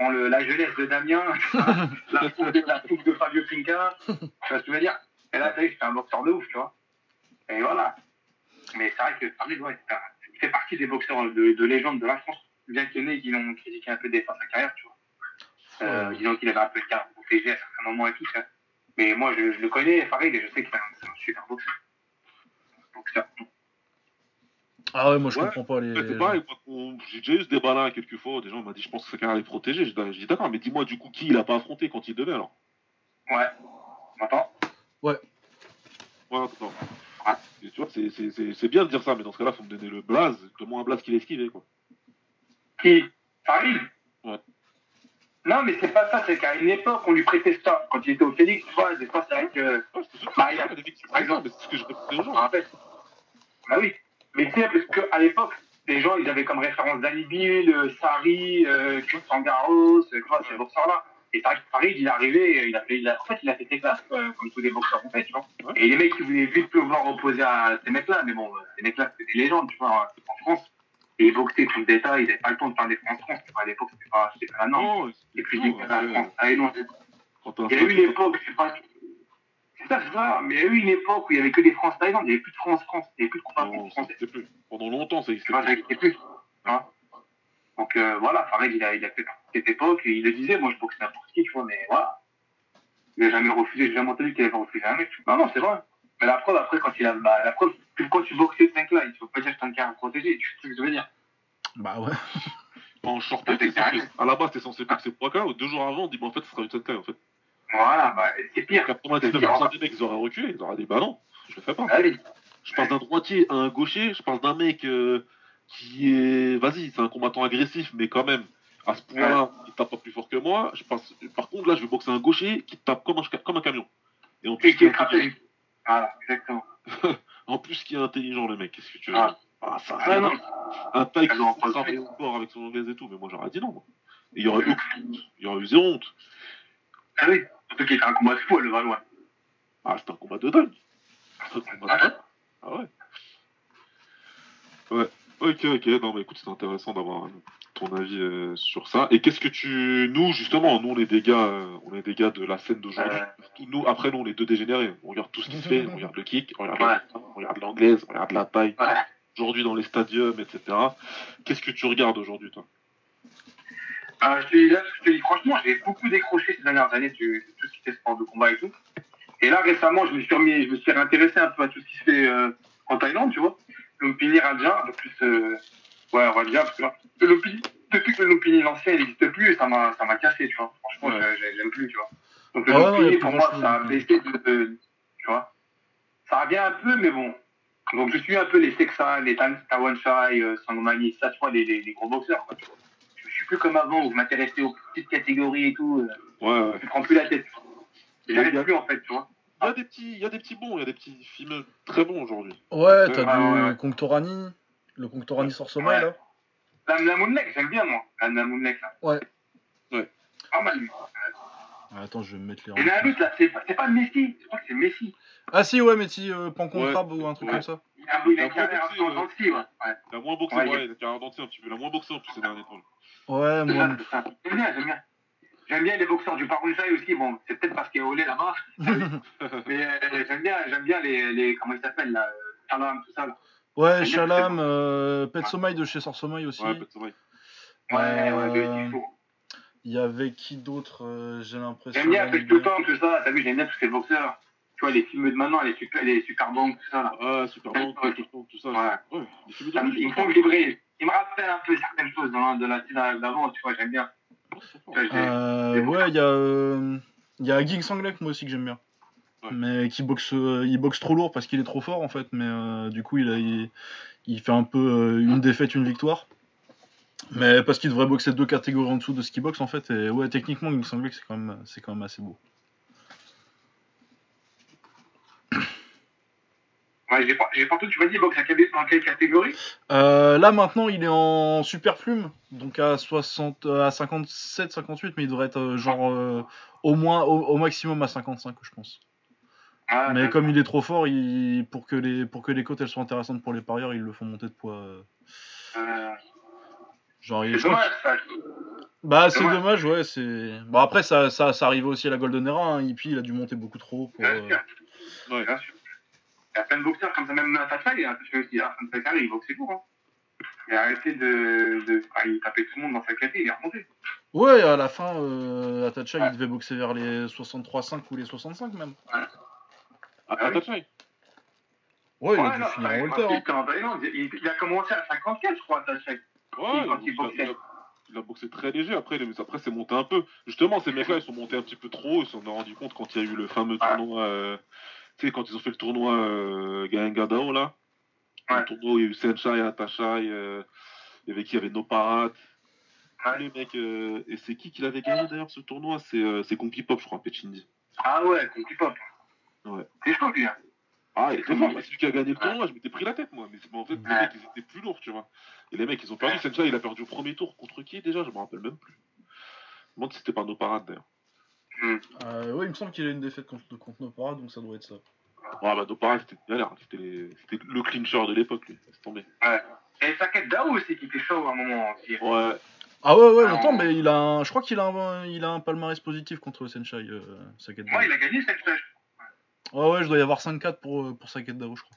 le, la jeunesse de Damien, la fougue de, la fougue de Fabio Finca, tu vois ce que je veux dire? Et là, t'as vu, je suis un boxeur de ouf, tu vois. Et voilà. Mais c'est vrai que Farid, ouais, c'est un- il fait partie des boxeurs de, de légende de la France, bien qu'il y en ait qui l'ont critiqué un peu des fois sa carrière, tu vois. Euh, Ouais. disons qu'il avait un peu de carte protégé à certains moments et tout ça. Mais moi, je, je le connais, Farid, et je sais que c'est un, c'est un super boxeur. Boxeur. Ah ouais, moi je Ouais. comprends pas les. Ouais, c'est pareil, moi, on- j'ai déjà eu ce débat-là quelques fois. Des gens m'ont dit, je pense que sa carrière est protégée. J'ai dit, j'ai dit, d'accord, mais dis-moi du coup qui il a pas affronté quand il devait alors Ouais. M'entends Ouais, attends. Et tu vois, c'est- c'est c'est- c'est bien de dire ça, mais dans ce cas-là, faut me donner le blaze, donne-moi un blaze qu'il a esquivé, quoi. Qui? Farid? Ouais. Non, mais c'est pas ça, c'est qu'à une époque, on lui prêtait ça. Quand il était au Félix, tu vois, des fois, c'est vrai que. Ouais, c'est sûr, Bah, c'est il y a- sûr, les victimes, par exemple- mais c'est ce que je répète aux gens. me rappelle. Bah oui. Mais tu sais, parce qu'à l'époque, les gens, ils avaient comme référence Danny Bill, euh, Sari, euh, Sangaros, tu vois, ces boxeurs-là. Et c'est vrai que Farid, il est arrivé, il a fait, il a, en fait, il a fait ses classes, euh, comme tous les boxeurs ont fait, tu vois. Ouais. Et les mecs, ils voulaient vite le voir opposer à ces mecs-là, mais bon, ces mecs-là, c'était des légendes, tu vois, en France. Et ils boxaient tout le détail, ils n'avaient pas le temps de faire des France France, tu vois, à l'époque, c'était pas, c'était pas la norme. Non, Et puis, la ouais, France. Ah, et non, il y a eu une statut- époque, je sais pas. C'est ça, c'est ça. Mais il y a eu une époque où il y avait que des France-Thaïlande, il n'y avait plus de France-France, il n'y avait plus de combat Non, ça français. existait plus. Pendant longtemps, ça existait plus. Hein Donc euh, voilà, Farid, il a, il a fait cette époque et il le disait, moi je boxe n'importe qui, tu vois, mais voilà. Il n'a jamais refusé, j'ai jamais entendu qu'il avait refusé un mec. Non, non, c'est vrai. Mais la preuve, après, quand il a. Bah, la preuve, que quand tu boxes ces mecs-là, il ne faut pas dire que t'as un carrière protégé, tu sais ce que je veux dire. Bah ouais. En censé- à la base, t'es censé boxer 3K, deux jours avant, on dit, bah, en fait, ce sera une 7K, en fait. Voilà, bah, c'est pire. 99% des mecs, ils auraient reculé, ils auraient dit, bah non, je le fais pas. Allez. Je passe d'un droitier à un gaucher, je passe d'un mec euh, qui est. Vas-y, c'est un combattant agressif, mais quand même, à ce point-là, il tape pas plus fort que moi. Je passe... Par contre, là, je vais boxer un gaucher qui tape comme un, comme un camion. Et en plus, Et qui est stratégique. Voilà, exactement. En plus, qui est intelligent, le mec, qu'est-ce que tu veux Ah. Ah, ça Ah, non. Un taille Ah, qui travaillé au sport avec son anglaise et tout, mais moi, j'aurais dit non, moi. Et il y aurait eu honte. Il y aurait eu zéro honte. Ah oui, surtout qu'il un combat de fou à le Valois. Ah, c'était un combat de dingue. C'était un combat de dingue. Ah ouais. Ouais. Ok, ok. Non, mais écoute, c'est intéressant d'avoir euh, ton avis euh, sur ça. Et qu'est-ce que tu. Nous, justement, nous, on est des gars, euh, on est des gars de la scène d'aujourd'hui. Nous, après, nous, on est deux dégénérés. On regarde tout ce qui se fait. On regarde le kick, on regarde, Ouais. on regarde l'anglaise, on regarde la taille. Ouais. Aujourd'hui, dans les stadiums, etc. Qu'est-ce que tu regardes aujourd'hui, toi? Euh, je, te dis, là, je te dis franchement, j'ai beaucoup décroché ces dernières années de, tout ce qui était sport de combat et tout. Et là, récemment, je me suis remis, je me suis réintéressé un peu à tout ce qui se fait euh, en Thaïlande, tu vois. Lumpini Raja, peu plus, euh, ouais, Raja, parce que là, Lumpini, depuis que le Lumpini l'ancien il n'existe plus, ça m'a, ça m'a cassé, tu vois. Franchement, Ouais. j'aime plus, tu vois. Donc le Ah Lumpini, pour moi, ça a baissé de, de- tu vois. Ça revient un peu, mais bon. Donc je suis un peu les Sexa, les Tan- Tawanchai, euh, Sangmani, ça, tu vois, les, les, les gros boxeurs, quoi, tu vois. Je suis plus comme avant où je m'intéressais aux petites catégories et tout. euh, Ouais, ouais. Je prends plus la tête. J'arrive plus en fait, tu vois. Il y a des petits, il y a des petits bons, il y a des petits films très bons aujourd'hui. Ouais, t'as du ouais, ouais. Conctorani. Le Anis Sommeil, Ouais. là La, la Moonlake, j'aime bien, moi. La, la Moonlake, là. Ouais. Ouais. Pas mal, lui. Ah, Attends, je vais me mettre les Et il y en a un rangs. autre, là, c'est pas, c'est pas Messi. Je crois que c'est Messi. Ah si, ouais, mais si, euh, Pancon Ouais. Ou un truc Ouais. comme ça. Il a, il a Ah, carrière un peu en ouais. dents de scie, ouais. ouais. Il a moins boxé, Ouais, il- il a un dentier un petit peu. Il a moins boxé en plus ces derniers temps. Ouais, moi. J'aime bien, j'aime bien. J'aime bien les boxeurs du Parunjai aussi. Bon, c'est peut-être parce qu'il y a Olé là-bas. mais euh, j'aime bien, j'aime bien les, les. Comment ils s'appellent, là euh, Salam, tout ça, là. ouais, euh, Pet Sommeil de chez Sort Sommeil aussi. Ouais, c'est vrai. Ouais, Euh, ouais, lui, il y avait qui d'autre euh, J'ai l'impression. J'aime bien avec tout le dernière. temps, tout ça. T'as vu, j'aime bien tous ces boxeurs. Tu vois, les films de maintenant, les super, les super banques, tout ça, là. Ah, super bon, tout, tout, tout ça. Ouais. Ouais, les films Ça me- de ils me font vibrer. Ils me rappellent un peu certaines choses dans, de la scène d'avant, tu vois, j'aime bien. Euh, ouais, il y a, euh, il y a Ging Sanglek, moi aussi, que j'aime bien. Ouais. Mais qui boxe, euh, il boxe trop lourd parce qu'il est trop fort, en fait. Mais euh, du coup, il, a, il, il fait un peu euh, une défaite, une victoire. Mais parce qu'il devrait boxer deux catégories en dessous de ce qu'il boxe, en fait. Et ouais, techniquement, Ging Sanglek, c'est quand, même- c'est quand même assez beau. Ouais, j'ai pas, j'ai pas tout, tu m'as dit, boxe dans quelle catégorie Euh, là, maintenant, il est en super plume. Donc à, 60, à 57, 58. Mais il devrait être euh, genre euh, au moins, au, au maximum à 55, je pense. ah, Mais comme il est trop fort, il, pour, que les, pour que les côtes elles soient intéressantes pour les parieurs, ils le font monter de poids. euh, Euh, genre, il, crois dommage, ça. Bah, c'est dommage. dommage, ouais. c'est Bon, après, ça, ça, ça arrivait aussi à la Golden Era. Hein. Hippie, il a dû monter beaucoup trop. haut Pour, Bien euh, sûr, Ouais. bien sûr. Il y a plein de boxeurs comme ça, même Natacha, il a touché aussi. À la sa carrière, il boxait court. Hein. Il a arrêté de. de... Il tapait tout le monde dans sa caté, il est remonté. Ouais, à la fin, euh, Atacha, Ouais. il devait boxer vers les 63-5 ou les 65 même. Ah, Ah oui. Tachai Ouais, il a Ouais, dû non, finir en Walter. hein. il, il a commencé à 54, je crois, Natacha. Ouais, Quand il, a, boxait. il a- il a boxé très léger. Après, les- après c'est monté un peu. Justement, ces mecs-là, ils sont montés un petit peu trop haut. Ils s'en sont rendus compte quand il y a eu le fameux Ouais. tournoi. euh, tu sais, quand ils ont fait le tournoi euh, Gaengadao, là. Ouais. Le tournoi où il y a eu Senchai, Atachai. Euh, il y avait qui? Il y avait Noparat. Ouais. les mecs. euh, et c'est qui qui l'avait gagné d'ailleurs ce tournoi? C'est euh, Conky Pop, je crois, Pechindi. Ah ouais, Conky Pop. Ouais. C'est chaud, lui. Hein. Ah, il était fort, c'est lui qui a gagné le tournoi, je m'étais pris la tête moi, mais en fait les mecs ils étaient plus lourds, tu vois. Et les mecs ils ont perdu, Senchai il a perdu au premier tour contre qui déjà? Je me rappelle même plus. Je me demande si c'était pas nos parades d'ailleurs. Euh, ouais, il me semble qu'il a une défaite contre, contre Nopara, donc ça doit être ça. Ah bah nos parades c'était galère, c'était les- c'était le clincher de l'époque lui, c'est tombé. Et Saket Dao aussi qui était chaud à un moment aussi. Ouais, Ah ouais, ouais, Ah, longtemps, on- mais il a un... je crois qu'il a un, il a un palmarès positif contre Senshai, euh, Saket Dao. Moi, il a gagné cette flèche. Ouais, ouais, je dois y avoir 5-4 pour, euh, pour Saket Dao, je crois.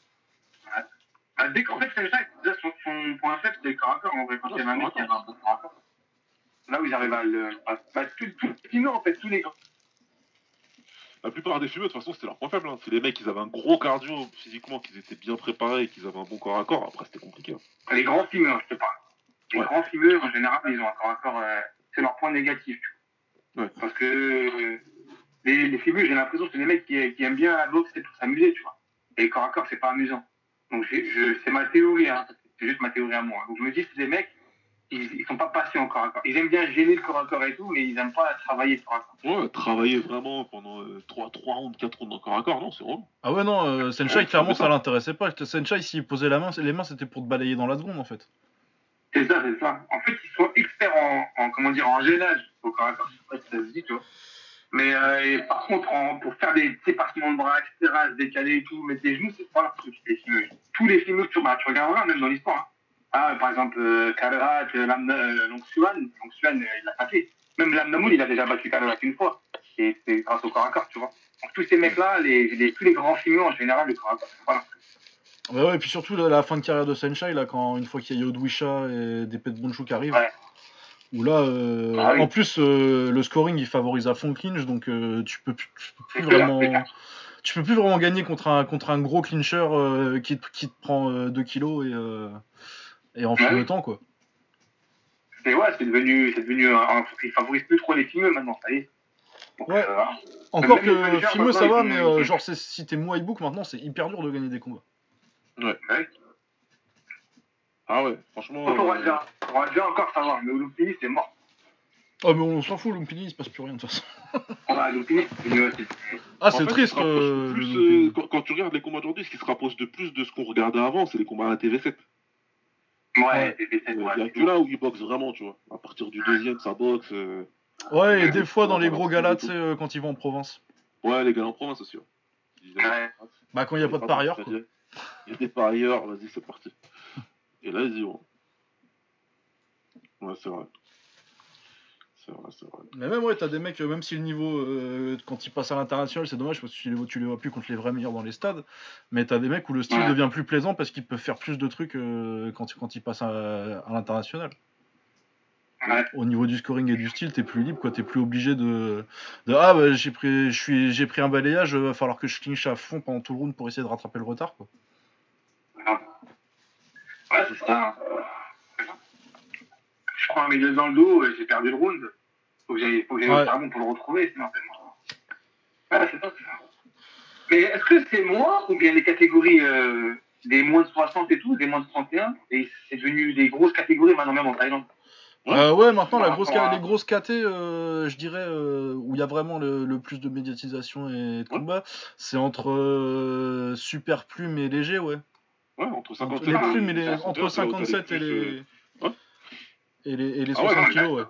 Ah, dès qu'en fait, c'est ça, déjà, son, son point faible, c'était le corps à corps, en vrai, quand il y avait un mec qui avait un bon corps à corps. Là où ils arrivent à le. à- bah, tout, tout le film, en fait, tous les grands. La plupart des fumeux de toute façon c'était leur point faible. Hein. C'est les mecs ils avaient un gros cardio physiquement, qu'ils étaient bien préparés et qu'ils avaient un bon corps à corps, après c'était compliqué. hein. Les grands filmeux, je te parle. Les Ouais. grands filmeux, en général, ils ont un corps à corps. euh, c'est leur point négatif. Ouais. Parce que euh, les, les filmeux, j'ai l'impression que c'est des mecs qui, qui aiment bien la boxe, c'est pour s'amuser, tu vois. Et le corps à corps, c'est pas amusant. Donc, je, c'est ma théorie, hein. C'est juste ma théorie à moi. Donc, je me dis, c'est des mecs, ils, ils sont pas patients au corps à corps. Ils aiment bien gêner le corps à corps et tout, mais ils aiment pas travailler le corps à corps. Ouais, travailler vraiment pendant 3, 3 rounds, 4 rounds en corps à corps, non, c'est vraiment. Ah ouais, non, euh, Senshai, Ouais, clairement, ça ça. l'intéressait pas. Senshai, s'il posait la main, les mains, c'était pour te balayer dans la seconde, en fait. C'est ça, c'est ça. En fait, ils sont experts en, en comment dire, en gênage au corps à corps. Je sais pas si ça se dit, tu vois. Mais euh, et par contre, en- pour faire des dépassements de bras, etc., se décaler et tout, mettre des genoux, c'est pas leur truc, les. Tous les films que tu, bah, tu regarderas, même dans l'histoire. hein. Ah, par exemple, euh, Kalerat, euh, Lam- euh, Longsuan, euh, il l'a pas fait. Même Lam Namoun, il a déjà battu Kalerat une fois. Et c'est grâce au corps à corps, tu vois. Donc tous ces mecs-là, les, les, tous les grands films, en général, le corps à corps. Ouais, ouais, et puis surtout la, la fin de carrière de Senshai, là, quand une fois qu'il y a Yodwisha et des Bonshu qui arrivent. Ouais. Où là, Ah oui. en plus, le scoring il favorise à fond le clinch, donc tu peux, plus- tu peux plus vraiment, clair. tu peux plus vraiment gagner contre un contre un gros clincher euh, qui, te- qui te prend 2 kilos et euh, et en Ouais, temps quoi. Et ouais, c'est devenu, c'est devenu, un- un- ils favorisent plus trop les films maintenant, ça y est. Donc, Ouais. euh, voilà. Encore que Fimeux ça va, mais euh, genre c'est- si t'es Muay Book maintenant c'est hyper dur de gagner des combats. Ouais. Ah ouais, franchement. Pour euh, Raja, pour Raja encore ça va, mais Olupini c'est mort. Oh mais on s'en fout, Lumpini il se passe plus rien de toute façon. Voilà, Olupini c'est devenu aussi. Ah c'est triste. il euh, plus, Lumpini. euh, quand, quand tu regardes les combats d'aujourd'hui, ce qui se rapproche de plus de ce qu'on regardait avant, c'est les combats à la TV7. Ouais, Il décès, n'y ouais. a que là où il boxe vraiment, tu vois. À partir du deuxième, ça boxe. euh, Ouais, et Ouais, des fois dans les gros galas, tu sais, euh, quand ils vont en province. Ouais, les gars en province aussi. ouais. Ouais. Bah, quand il n'y a pas de parieurs, quoi. Il y a des parieurs, vas-y, c'est parti. Et là, ils y vont. Ouais, c'est vrai. C'est vrai, c'est vrai. Mais même, ouais, t'as des mecs, euh, même si le niveau, euh, quand ils passent à l'international, c'est dommage parce que tu les, vois, tu les vois plus contre les vrais meilleurs dans les stades. Mais t'as des mecs où le style Ouais. devient plus plaisant parce qu'ils peuvent faire plus de trucs euh, quand, quand ils passent à, à l'international. Ouais. Au niveau du scoring et du style, t'es plus libre, quoi. T'es plus obligé de, de ah bah, j'ai pris, je suis, j'ai pris un balayage, va falloir que je clinche à fond pendant tout le round pour essayer de rattraper le retard, quoi. Ouais, c'est ça. Je prends un milieu dans le dos, et j'ai perdu le round. Faut que j'aille faut que j'aille Ouais. au charbon pour le retrouver, sinon c'est mort. Ouais, c'est ça, c'est ça. Mais est-ce que c'est moi ou bien les catégories euh, des moins de 60 et tout, des moins de 31, et c'est devenu des grosses catégories maintenant même en Thaïlande Ouais. Euh, ouais, maintenant, la Par grosse, rapport à- les grosses KT, euh, je dirais, euh, où il y a vraiment le, le plus de médiatisation et de combat, c'est entre super plume et léger, ouais. Ouais, entre 57 les plumes et les, et entre 57 et les, Ouais. et les, et les Ah ouais, 60 ouais. kilos, ouais.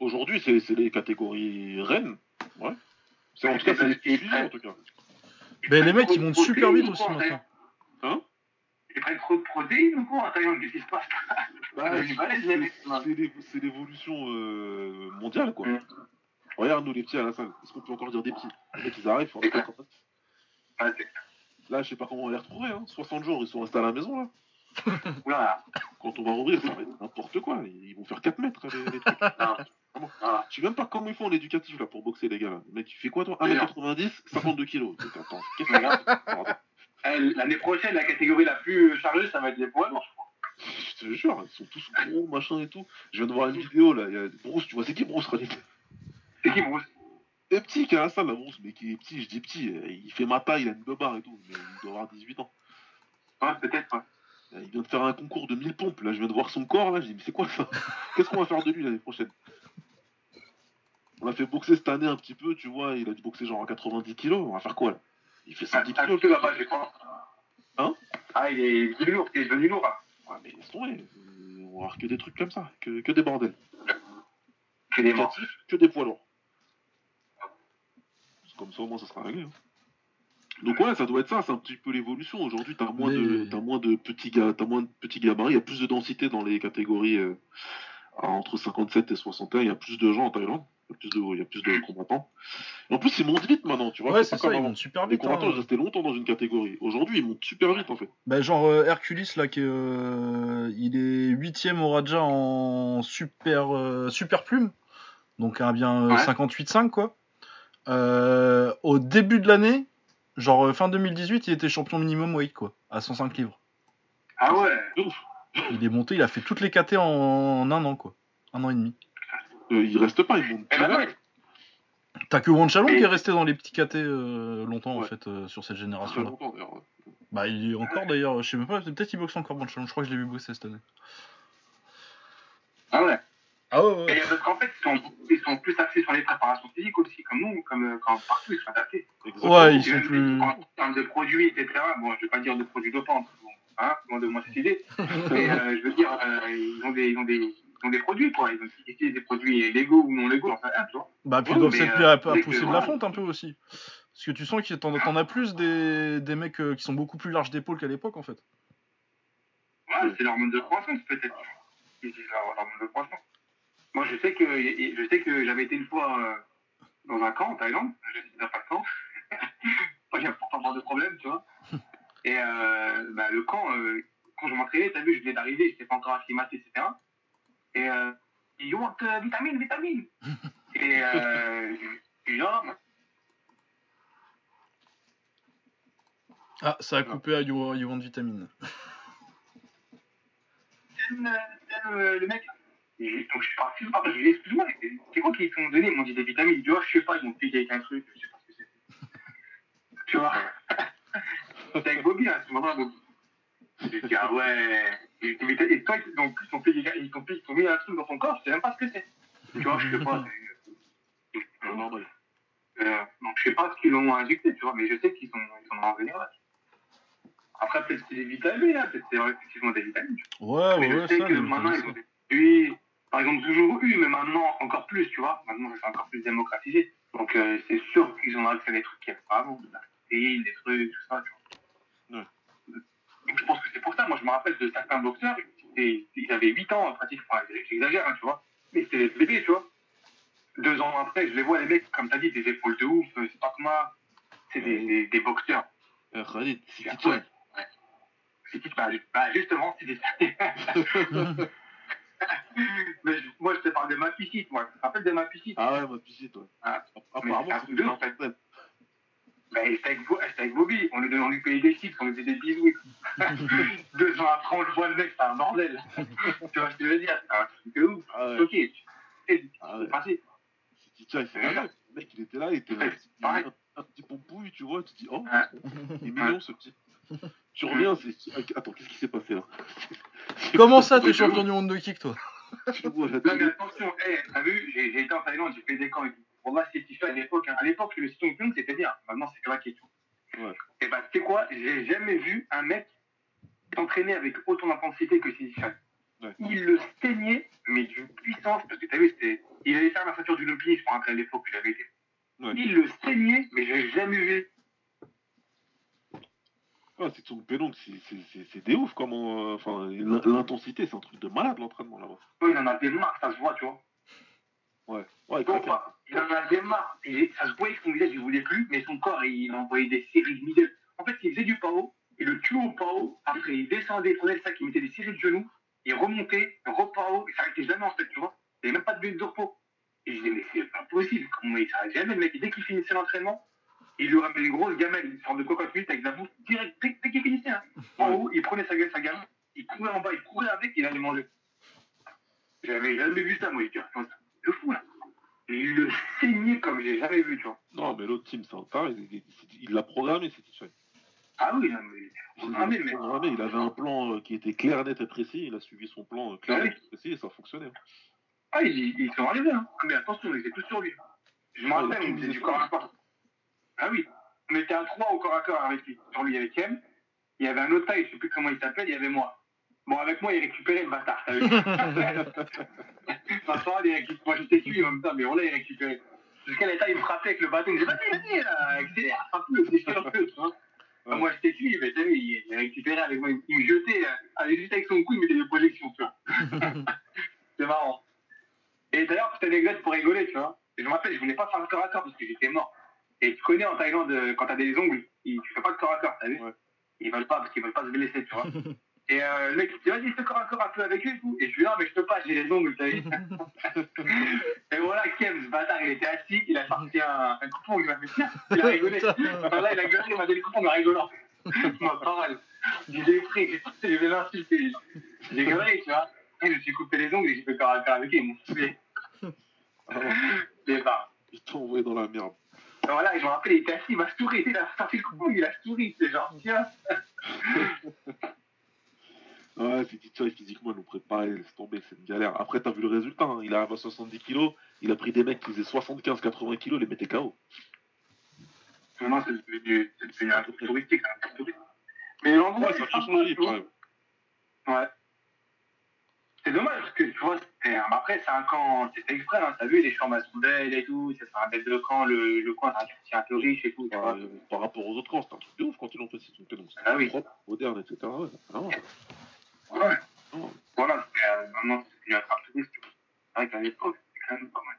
Aujourd'hui, c'est les catégories reines. Ouais. C'est en tout cas, c'est les plus suivis, en tout cas. Mais les mecs, ils montent super vite aussi maintenant. Hein? Ils prennent trop de protéines ou quoi Qu'est-ce qui se passe? Bah, Ouais, c'est l'évolution euh, mondiale, quoi. Mm. Regarde, nous, les petits à la salle. Est-ce qu'on peut encore dire des petits? Les mecs, ils arrivent, ils font Là, je sais pas comment on va les retrouver. Hein. 60 jours, ils sont restés à la maison, là. Oula, Quand on va rouvrir, ça va être n'importe quoi. Ils vont faire 4 mètres, les, les trucs. Comment Voilà. Je sais même pas comment ils font en éducatif, là, pour boxer, les gars. Là. Le mec, il fait quoi, toi? Mais 1m90, 52 kilos. Donc, attends, qu'est-ce que L'année prochaine, la catégorie la plus chargée, ça va être les poids je crois. Je te jure, ils sont tous gros, machin et tout. Je viens de voir une vidéo, là. Il y a Bruce, tu vois, c'est qui Bruce, C'est qui, Bruce? C'est petit qui à la salle, Bruce, mais qui est petit, je dis petit. euh, Il fait ma taille, il a une beubare et tout. Mais il doit avoir 18 ans. Ouais, peut-être, ouais. Il vient de faire un concours de 1000 pompes. Là, je viens de voir son corps. Là, j'ai dit, mais c'est quoi ça? Qu'est-ce qu'on va faire de lui l'année prochaine? On l'a fait boxer cette année un petit peu, tu vois. Il a dû boxer genre à 90 kilos. On va faire quoi là? Il fait 110 Ah, kilos. que là-bas, je crois. Hein? Ah, il est devenu lourd, il est devenu lourd, là. Ouais, mais laisse tomber. On va avoir que des trucs comme ça, que, que des bordels. Que des morts. Que des poids lourds. C'est comme ça, au moins, ça sera réglé. hein. Donc ouais, ça doit être ça, c'est un petit peu l'évolution. Aujourd'hui, t'as moins, Mais- de, t'as moins de petits gars, t'as moins de petits gabarits, il y a plus de densité dans les catégories euh, entre 57 et 61, il y a plus de gens en Thaïlande, il y a plus de, il y a plus de combattants. Et en plus, ils montent vite maintenant, tu vois. Ouais, c'est ça, ils montent super Les vite. combattants, hein. ils restaient longtemps dans une catégorie. Aujourd'hui, ils montent super vite en fait. Bah, genre euh, Hercules, là, qui est, euh, il est 8ème au Raja en super, euh, super plume. Donc un bien euh, Ouais. 58,5 quoi. Au début de l'année, genre fin 2018, il était champion minimum weight quoi, à 105 livres. Ah ouais ouf. Il est monté, il a fait toutes les KT en, en un an quoi. Un an et demi. Euh, ils restent pas, ils montent. Eh ben ouais. T'as que Wanchalon Et- qui est resté dans les petits KT euh, longtemps en Ouais. fait euh, sur cette Très génération là. longtemps d'ailleurs. ouais. Bah il est encore d'ailleurs, je sais même pas, peut-être qu'il boxe encore Wanchalon, je crois que je l'ai vu bosser cette année. Ah ouais. Ah ouais, Et parce qu'en fait, ils sont, ils sont plus axés sur les préparations physiques aussi, comme nous, comme quand partout, ils sont adaptés. Exactement. Ouais, ils sont plus. En termes de produits, etc., bon, je vais pas dire de produits dopants, hein, cette idée, mais euh, je veux dire, euh, ils, ont des, ils, ont des, ils ont des produits, quoi. Ils ont utilisé des produits légaux ou non légaux, enfin, hein, tu vois. Bah, puis ils doivent s'être euh, à, pousser de la fonte un peu aussi. Parce que tu sens que t'en t'en as plus des, des mecs qui sont beaucoup plus larges d'épaule qu'à l'époque en fait. Ouais, c'est l'hormone de croissance, peut-être. Leur- l'hormone de croissance. Moi, je sais que, je sais que j'avais été une fois dans un camp en Thaïlande. Je ne pas de camp. Moi, j'ai pas de problème, tu vois. Et euh, bah, le camp, euh, quand je m'entraînais, t'as vu, je venais d'arriver, je n'étais pas encore acclimaté, etc. Et euh, dit, oh, euh, vitamine, vitamine. Et euh, je dis, ah, Ah, ça a coupé à You, you Want Vitamine. Tiens, euh, tiens, euh, le mec. Et donc je suis parti, ah, bah, je lui ai dit, excuse-moi, c'est c'est quoi qu'ils t'ont donné? Ils m'ont dit des vitamines. Il dit, oh, je sais pas, ils m'ont piqué avec un truc, je sais pas ce que c'est. tu vois? C'est avec Bobby, hein, c'est vraiment Bobby. J'ai dit, ah ouais. Et, toi, ils t'ont ils ils mis un truc dans ton corps, je sais même pas ce que c'est. Tu vois, je sais pas. c'est-. Euh, donc je sais pas ce qu'ils l'ont injecté, tu vois, mais je sais qu'ils sont, ils sont en là. Après, peut-être c'est des vitamines, hein, peut-être c'est effectivement des vitamines. Ouais, mais ouais, je ouais, sais ça, que maintenant, ils ont des oui, par exemple, toujours eu, mais maintenant encore plus, tu vois. Maintenant, c'est encore plus démocratisé. Donc, euh, c'est sûr qu'ils ont accès à des trucs qu'il n'y avait pas avant, des trucs, tout ça, tu vois. Ouais. Je pense que c'est pour ça. Moi, je me rappelle de certains boxeurs, ils avaient 8 ans, en pratique, enfin, j'exagère, hein, tu vois. Mais c'était des bébés, tu vois. Deux ans après, je les vois, les mecs, comme tu as dit, des épaules de ouf, euh, c'est pas comme. C'est des, des, des boxeurs. Eh, Khalid, c'est Ouais. qui toi C'est qui bah, bah, justement, c'est des. Mais je- moi, je te parle de ma piscine, moi. Tu te rappelles de ma piscine Ah ouais, ma piscite, ouais. Ah. Apparemment, c'est un c'est truc de une ouf, en fait. Belle. Ben, c'était avec, c'était avec Bobby. On lui, on lui payait des chips, on lui faisait des bisous. Deux ans après, on le voit, le mec, c'est un bordel. tu vois ce que je veux dire? C'est un truc de ouf. Ah ouais. Choqué. C'est Ah ouais. C'est Titcha, il fait rien. Le mec, il était là, il était là. Il pareil. un, un petit pompouille, tu vois. Tu te dis, oh, il est mignon ce petit. Tu reviens, c'est. Attends, qu'est-ce qui s'est passé là? Comment ça, t'es champion du monde de kick, toi? Vois Non, mais attention, hey, t'as vu, j'ai j'ai été en Thaïlande, j'ai fait des camps et tout. Pour moi, c'était fait à l'époque. hein. À l'époque, le Sitong Pyong, c'était bien. Maintenant, c'est claqué, tu vois. Ouais. Et bah, tu sais quoi? J'ai jamais vu un mec s'entraîner avec autant d'intensité que Chan. Ouais. Il le saignait, mais d'une puissance, parce que t'as vu, c'était. Il allait faire la ceinture du Lumpini, je me rappelle à l'époque où j'avais été. Ouais. Il le saignait, mais j'ai jamais vu. Ouais, c'est son c'est- c'est- c'est c'est des ouf comment. euh, Enfin, l'in- l'intensité, c'est un truc de malade l'entraînement là-bas. Ouais, il en avait marre, ça se voit, tu vois. Ouais, ouais, Donc, craquait. il en avait marre. Et ça se voyait que son visage, il voulait plus, mais son corps, il envoyait des séries de middle. En fait, il faisait du pao, il le tuait au pao, après il descendait, il prenait le sac, il mettait des séries de genoux, il remontait, repao, il s'arrêtait jamais en fait, tu vois. Il n'y avait même pas de but de repos. Et je disais, mais c'est pas possible, comment il s'arrête jamais, le mec, dès qu'il finissait l'entraînement, il lui ramenait une grosse gamelle, une sorte de cocotte minute avec de la bouffe, direct, dès, dès qu'il finissait, hein. En haut, il prenait sa, sa gamelle, il courait en bas, il courait avec, il allait manger. J'avais jamais vu ça, moi, je dis, de fou, là. Il le saignait comme j'ai jamais vu, tu vois. Non, mais l'autre team, c'est taré. Il il- il l'a programmé, c'est Titcha. Ah oui, non, mais il programmé, mais. programmé, il avait un plan euh, qui était clair, net et précis. Il a suivi son plan euh, clair, Ah net et précis et ça fonctionnait. Ah, ils, ils sont arrivés, hein. Ah, Mais attention, ils étaient tous sur lui. Je me Ah, rappelle, il faisait du corps à corps. Ah oui. On était à trois au corps à corps avec lui. Sur lui, il y avait Kem. Il y avait un autre taille, je sais plus comment il s'appelle, il y avait moi. Bon, avec moi, il récupérait le bâtard, il. Moi, j'étais lui en même temps, mais on l'a, il récupérait. Jusqu'à l'état, il me frappait avec le bâton. Disait, vas-y, vas-y, là, accélère, frappe le, déchire un peu, tu vois. Ouais. Moi, j'étais lui, mais t'as vu, il, il récupérait avec moi, il, me jetait, euh, avec, juste avec son cou, il mettait des projections, tu vois. C'est marrant. Et d'ailleurs, petite anecdote pour rigoler, tu vois. Je me rappelle, je voulais pas faire le corps à corps parce que j'étais mort. Et tu connais en Thaïlande, euh, quand t'as des ongles, ils, tu fais pas de corps à corps, t'as vu Ouais. Ils veulent pas parce qu'ils veulent pas se blesser, tu vois. Et euh, le mec, il dit, vas-y, fais corps à corps un peu avec eux et tout. Et je lui dis, non, mais je peux pas, j'ai les ongles, t'as vu Et voilà, Kev, ce bâtard, il était assis, il a sorti un, un coupon, il m'a fait tiens, il a rigolé. Enfin, là, il a gueulé, il m'a donné le coupon, en rigolant. L'ai pris, j'ai sorti, je vais l'insulter. J'ai gueulé, tu vois. Et je me suis coupé les ongles et j'ai fait corps à corps avec eux, ils m'ont soufflé. Mais bah. Ils t'ont envoyé dans la merde. Et voilà, et je me rappelle, il était assis, il m'a souri, il a sorti le coupon, il a souri, c'est genre, tiens. Ouais, c'est Titcha, physiquement, l'ont préparé, laisse tomber, c'est une galère. Après, t'as vu le résultat, hein. il arrive à 70 kilos, il a pris des mecs qui faisaient 75-80 kilos, les mettait KO. Maintenant, c'est devenu, c'est devenu un truc touristique, un truc touristique. Mais l'endroit, Ouais, c'est ça change tu vois. ouais. Ouais. C'est dommage parce que tu vois, après c'est un camp, c'est exprès, hein, t'as vu, les chambres elles sont belles et tout, c'est un bête de camp, le, le coin c'est un peu riche et tout. Ouais, euh, par rapport aux autres camps, c'est un truc de ouf quand ils l'ont fait, c'est une pédon. C'est Ah oui. propre, moderne, etc. Ouais, à. Ouais. Voilà, c'est, euh, maintenant c'est touriste, tu vois. C'est vrai qu'à l'époque, c'était quand même pas mal.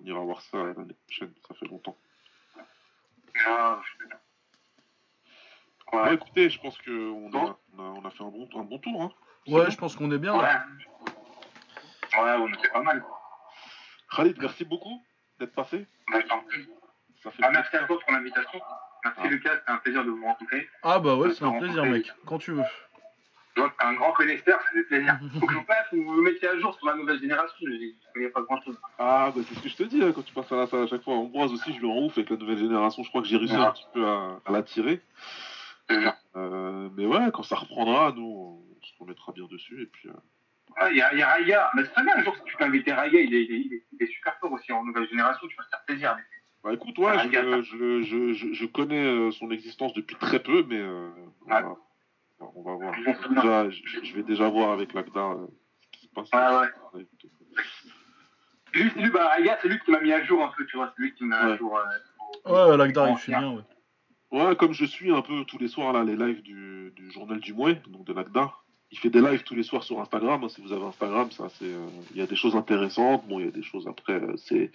On ira voir ça l'année prochaine, ça fait longtemps. Ah, je sais pas. Ouais, Ouais. écoutez, je pense qu'on Bon. a, on a, on a fait un bon, un bon tour. Hein. Ouais, je pense qu'on est bien Ouais. là. Ouais, on était pas mal. Khalid, merci beaucoup d'être passé. Bah. Ça fait Ah, merci à toi pour l'invitation. Merci Ah. Lucas, c'était un plaisir de vous rencontrer. Ah bah ouais, c'est un plaisir, mec. Quand tu veux. Un grand connaisseur, ça fait plaisir. Faut que je vous vous vous mettiez à jour sur la nouvelle génération, je ne connais pas grand chose. Ah, bah c'est ce que je te dis hein, quand tu passes à la salle à chaque fois. Ambroise aussi, je lui rends ouf avec la nouvelle génération. Je crois que j'ai réussi un petit peu à, à l'attirer. Ouais, Euh, mais ouais, quand ça reprendra, nous, on se remettra bien dessus. Et puis, euh, Il y, a- il y a Raya, mais c'est bien un jour si tu peux inviter Raya, il est, il est- il est- il est super fort aussi en nouvelle génération, tu vas te faire plaisir. bah écoute, ouais, je, regarde. je, je, je, je connais euh, son existence depuis très peu, mais euh, va- on va voir. Déjà, je, je vais déjà voir avec l'ACDA euh, ce qui se passe. Ouais, ouais. Lui, c'est lui, bah, Aya, c'est lui qui m'a mis à jour un peu, tu vois. C'est lui qui m'a mis à Ouais. jour. euh, Ouais, l'Agdar, il fait bien, ouais. Ouais, comme je suis un peu tous les soirs là les lives du, du journal du Mouet, donc de l'ACDA. Il fait des lives tous les soirs sur Instagram. hein, si vous avez Instagram, ça c'est, euh, il y a des choses intéressantes. Bon, il y a des choses après, euh, c'est,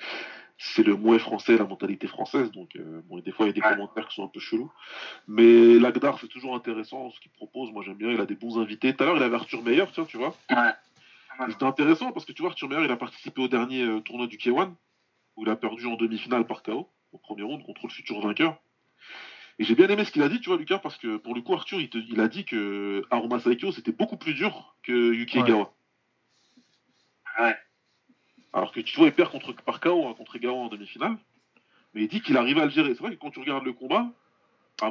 c'est le Mouet français, la mentalité française. Donc euh, bon, des fois il y a des Ouais. commentaires qui sont un peu chelous. Mais l'ACDAR c'est toujours intéressant ce qu'il propose. Moi j'aime bien. Il a des bons invités. Tout à l'heure il avait Arthur Meyer, tiens, tu vois. Ouais. C'était intéressant parce que tu vois, Arthur Meyer, il a participé au dernier tournoi du K1 où il a perdu en demi-finale par KO au premier round contre le futur vainqueur. Et j'ai bien aimé ce qu'il a dit, tu vois, Lucas, parce que pour le coup, Arthur, il, te- il a dit que Aruma Saikyo, c'était beaucoup plus dur que Yuki Ouais. Egawa. Ouais. Alors que tu vois, il perd contre, par KO hein, contre Egawa en demi-finale. Mais il dit qu'il arrive à le gérer. C'est vrai que quand tu regardes le combat.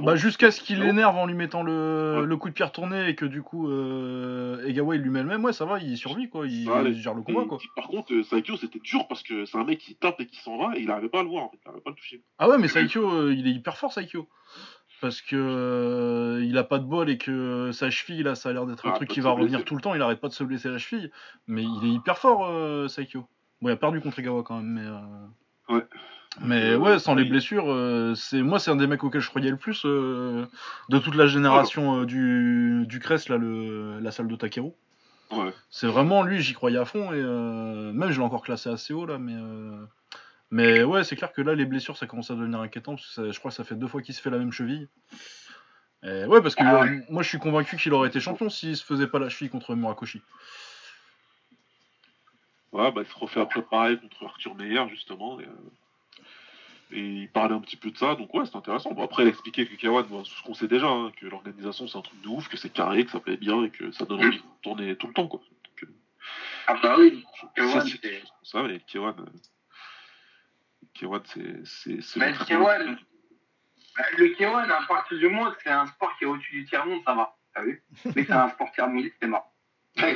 Bah, jusqu'à ce qu'il l'énerve en lui mettant le, Ouais. le coup de pierre tourné et que du coup, euh, Egawa, il lui met le même, ouais, ça va, il survit, quoi. Il, gère le combat, quoi. par contre, euh, Saikyo, c'était dur parce que c'est un mec qui tape et qui s'en va et il n'arrivait pas à le voir, en fait. Il n'arrivait pas à le toucher. Ah ouais, mais Saikyo, euh, il est hyper fort, Saikyo. Parce que euh, il a pas de bol et que sa cheville, là, ça a l'air d'être un Ah, truc qui va revenir blesser. tout le temps. Il arrête pas de se blesser la cheville. Mais il est hyper fort, Saikyo. Bon, il a perdu contre Egawa quand même, mais. euh, Ouais. Mais Euh, ouais, sans les blessures, euh, c'est moi, c'est un des mecs auxquels je croyais le plus euh, de toute la génération euh, du, du Crest, là, le, la salle de Takeru. Ouais. C'est vraiment lui, j'y croyais à fond et même je l'ai encore classé assez haut là, mais mais ouais, c'est clair que là les blessures ça commence à devenir inquiétant parce que ça- je crois que ça fait deux fois qu'il se fait la même cheville. Et ouais, parce que Ah moi je suis convaincu qu'il aurait été champion s'il se faisait pas la cheville contre Murakoshi. Ouais, bah, il se refait après pareil contre Arthur Meyer, justement. Et, et il parlait un petit peu de ça, donc ouais, c'est intéressant. Bon, après, il a expliqué que Kawan, bon, ce qu'on sait déjà, hein, que l'organisation c'est un truc de ouf, que c'est carré, que ça plaît bien et que ça donne envie de tourner tout le temps, quoi. Donc, euh, Ah bah oui. ça, Kewan, c'est ça, mais Kewan, euh, Kewan, c'est. Mais Kewan, bah, le Kewan, à partir du moment c'est un sport qui est au-dessus du tiers-monde, ça va. T'as vu Dès que c'est un sport tiers-monde, c'est mort. T'as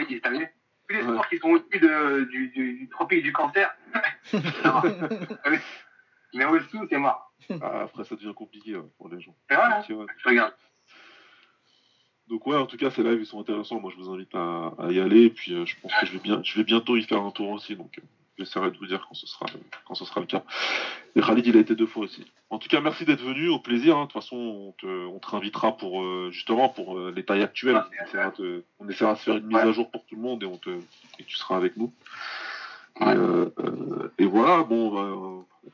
vu Tous les sports qui sont au-dessus de- du, du, du tropique du cancer, ça va. T'as vu Mais au-dessous, c'est mort. Ah, après, ça devient compliqué ouais, pour les gens. C'est vrai, hein Kewan. Je regarde. Donc ouais, en tout cas, ces lives, ils sont intéressants. Moi, je vous invite à, à y aller. Et puis, euh, je pense que je vais, bien, je vais bientôt y faire un tour aussi. Donc, euh, j'essaierai de vous dire quand ce, sera, quand ce sera le cas. Et Khalid, il a été deux fois aussi. En tout cas, merci d'être venu. Au plaisir. hein. De toute façon, on te, on te réinvitera pour, euh, justement, pour euh, les tailles actuelles. On essaiera, de, on essaiera de faire une mise à jour pour tout le monde et, on te, et tu seras avec nous. Et, euh, euh, et voilà, bon, euh, on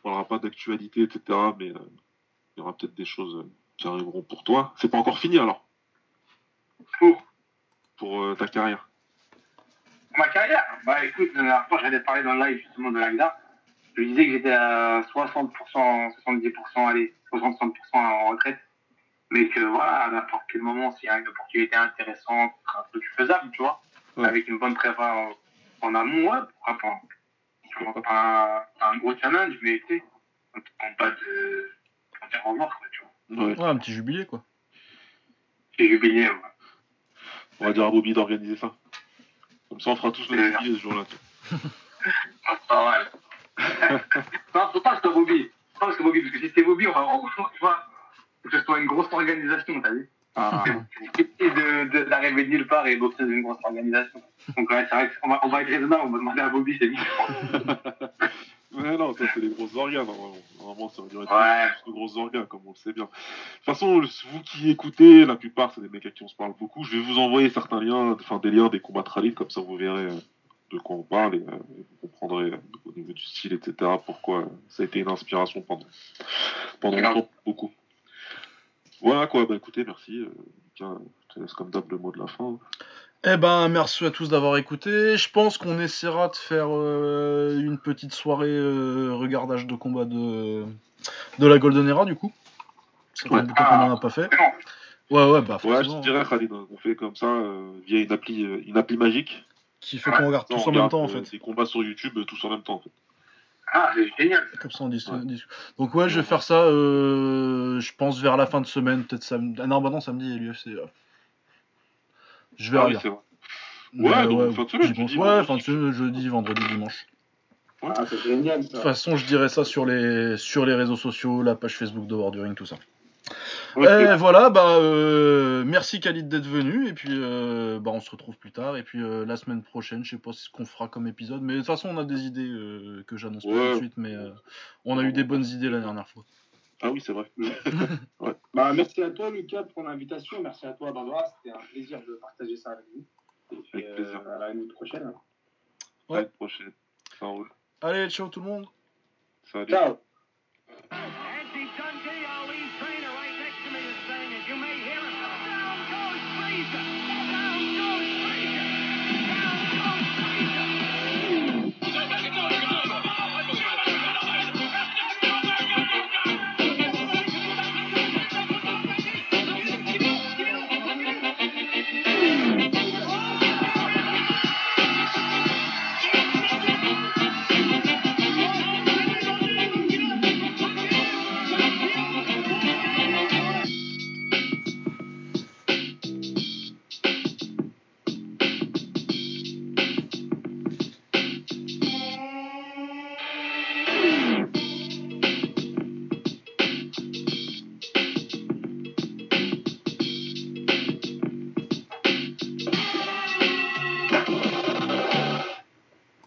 parlera pas d'actualité, etc. Mais euh, il y aura peut-être des choses euh, qui arriveront pour toi. C'est pas encore fini alors Pour pour euh, ta carrière. ma carrière, bah écoute, la dernière fois, j'avais parlé dans le live justement de l'AGDA. Je disais que j'étais à 60%, 70%, allez, 60% en retraite. Mais que voilà, à n'importe quel moment, s'il y a une opportunité intéressante, un peu plus faisable, tu vois, Ouais. avec une bonne prépa en, en amont, ouais, pourquoi pas. Vois pas un, un gros challenge, mais tu sais, on ne prend pas de. On dire au revoir, quoi, tu vois. Ouais. Ouais, un petit jubilé quoi. J'ai jubilé, ouais. On va dire à Bobby d'organiser ça. Comme ça, on fera tous le jubilé ce jour-là. tu sais. Ah, pas mal. non, faut pas que ce soit Bobby. Faut pas que ce soit Bobby, parce que si c'est Bobby, on va, on, tu vois, faut que ce soit une grosse organisation, t'as vu C'est difficile de- de- d'arriver de, nulle part et dans une grosse organisation. Donc ouais, c'est vrai qu'on va, on va être raisonnable, on va demander à Bobby, c'est différent. ouais, non, ça c'est les gros organes. Normalement, normalement ça aurait dû être Ouais. de gros organes, comme on le sait bien. De toute façon, vous qui écoutez, la plupart, c'est des mecs à qui on se parle beaucoup. Je vais vous envoyer certains liens, enfin des liens des combats Tralit, comme ça vous verrez euh, de quoi on parle et, euh, vous comprendrez euh, au niveau du style, etc., pourquoi ça a été une inspiration pendant, pendant longtemps, beaucoup. Voilà quoi, bah écoutez, merci. Euh, Lucas, je te laisse comme d'hab le mot de la fin. Eh ben, merci à tous d'avoir écouté. Je pense qu'on essaiera de faire euh, une petite soirée euh, regardage de combat de, de la Golden Era, du coup. Fait Ouais. temps qu'on en a pas fait. C'est bon. Ouais, ouais, bah Ouais, je forcément. dirais, Khalid, hein, on fait comme ça, euh, via une appli, une appli magique. Qui fait qu'on regarde tous en même temps, en fait. Des combats sur YouTube, tous en même temps, en fait. Ah, c'est génial. Comme ça, on dit, Ouais. Donc, ouais, je vais faire ça, euh, je pense, vers la fin de semaine, peut-être samedi. Ah non, bah non, samedi, l'UFC. euh. Je vais Ah oui, Ouais, fin de semaine, j'y tu pense. dis, Ouais, vendredi. fin de semaine, jeudi, vendredi, dimanche. C'est génial, De toute façon, je dirai ça sur les, sur les réseaux sociaux, la page Facebook de War du Ring, tout ça. Et voilà, bah, euh, merci Khalid d'être venu. Et puis, euh, bah, on se retrouve plus tard. Et puis, euh, la semaine prochaine, je sais pas ce qu'on fera comme épisode. Mais de toute façon, on a des idées euh, que j'annonce pas tout de suite. Mais euh, on a eu des bonnes idées la dernière fois. Ah oui, c'est vrai. Bah, merci à toi, Lucas, pour l'invitation. Merci à toi, Barbara. C'était un plaisir de partager ça avec vous. Et puis, Avec plaisir. euh, à l'année prochaine. Ouais. À la prochaine. Ça roule. Allez, ciao tout le monde. Salut. Ciao.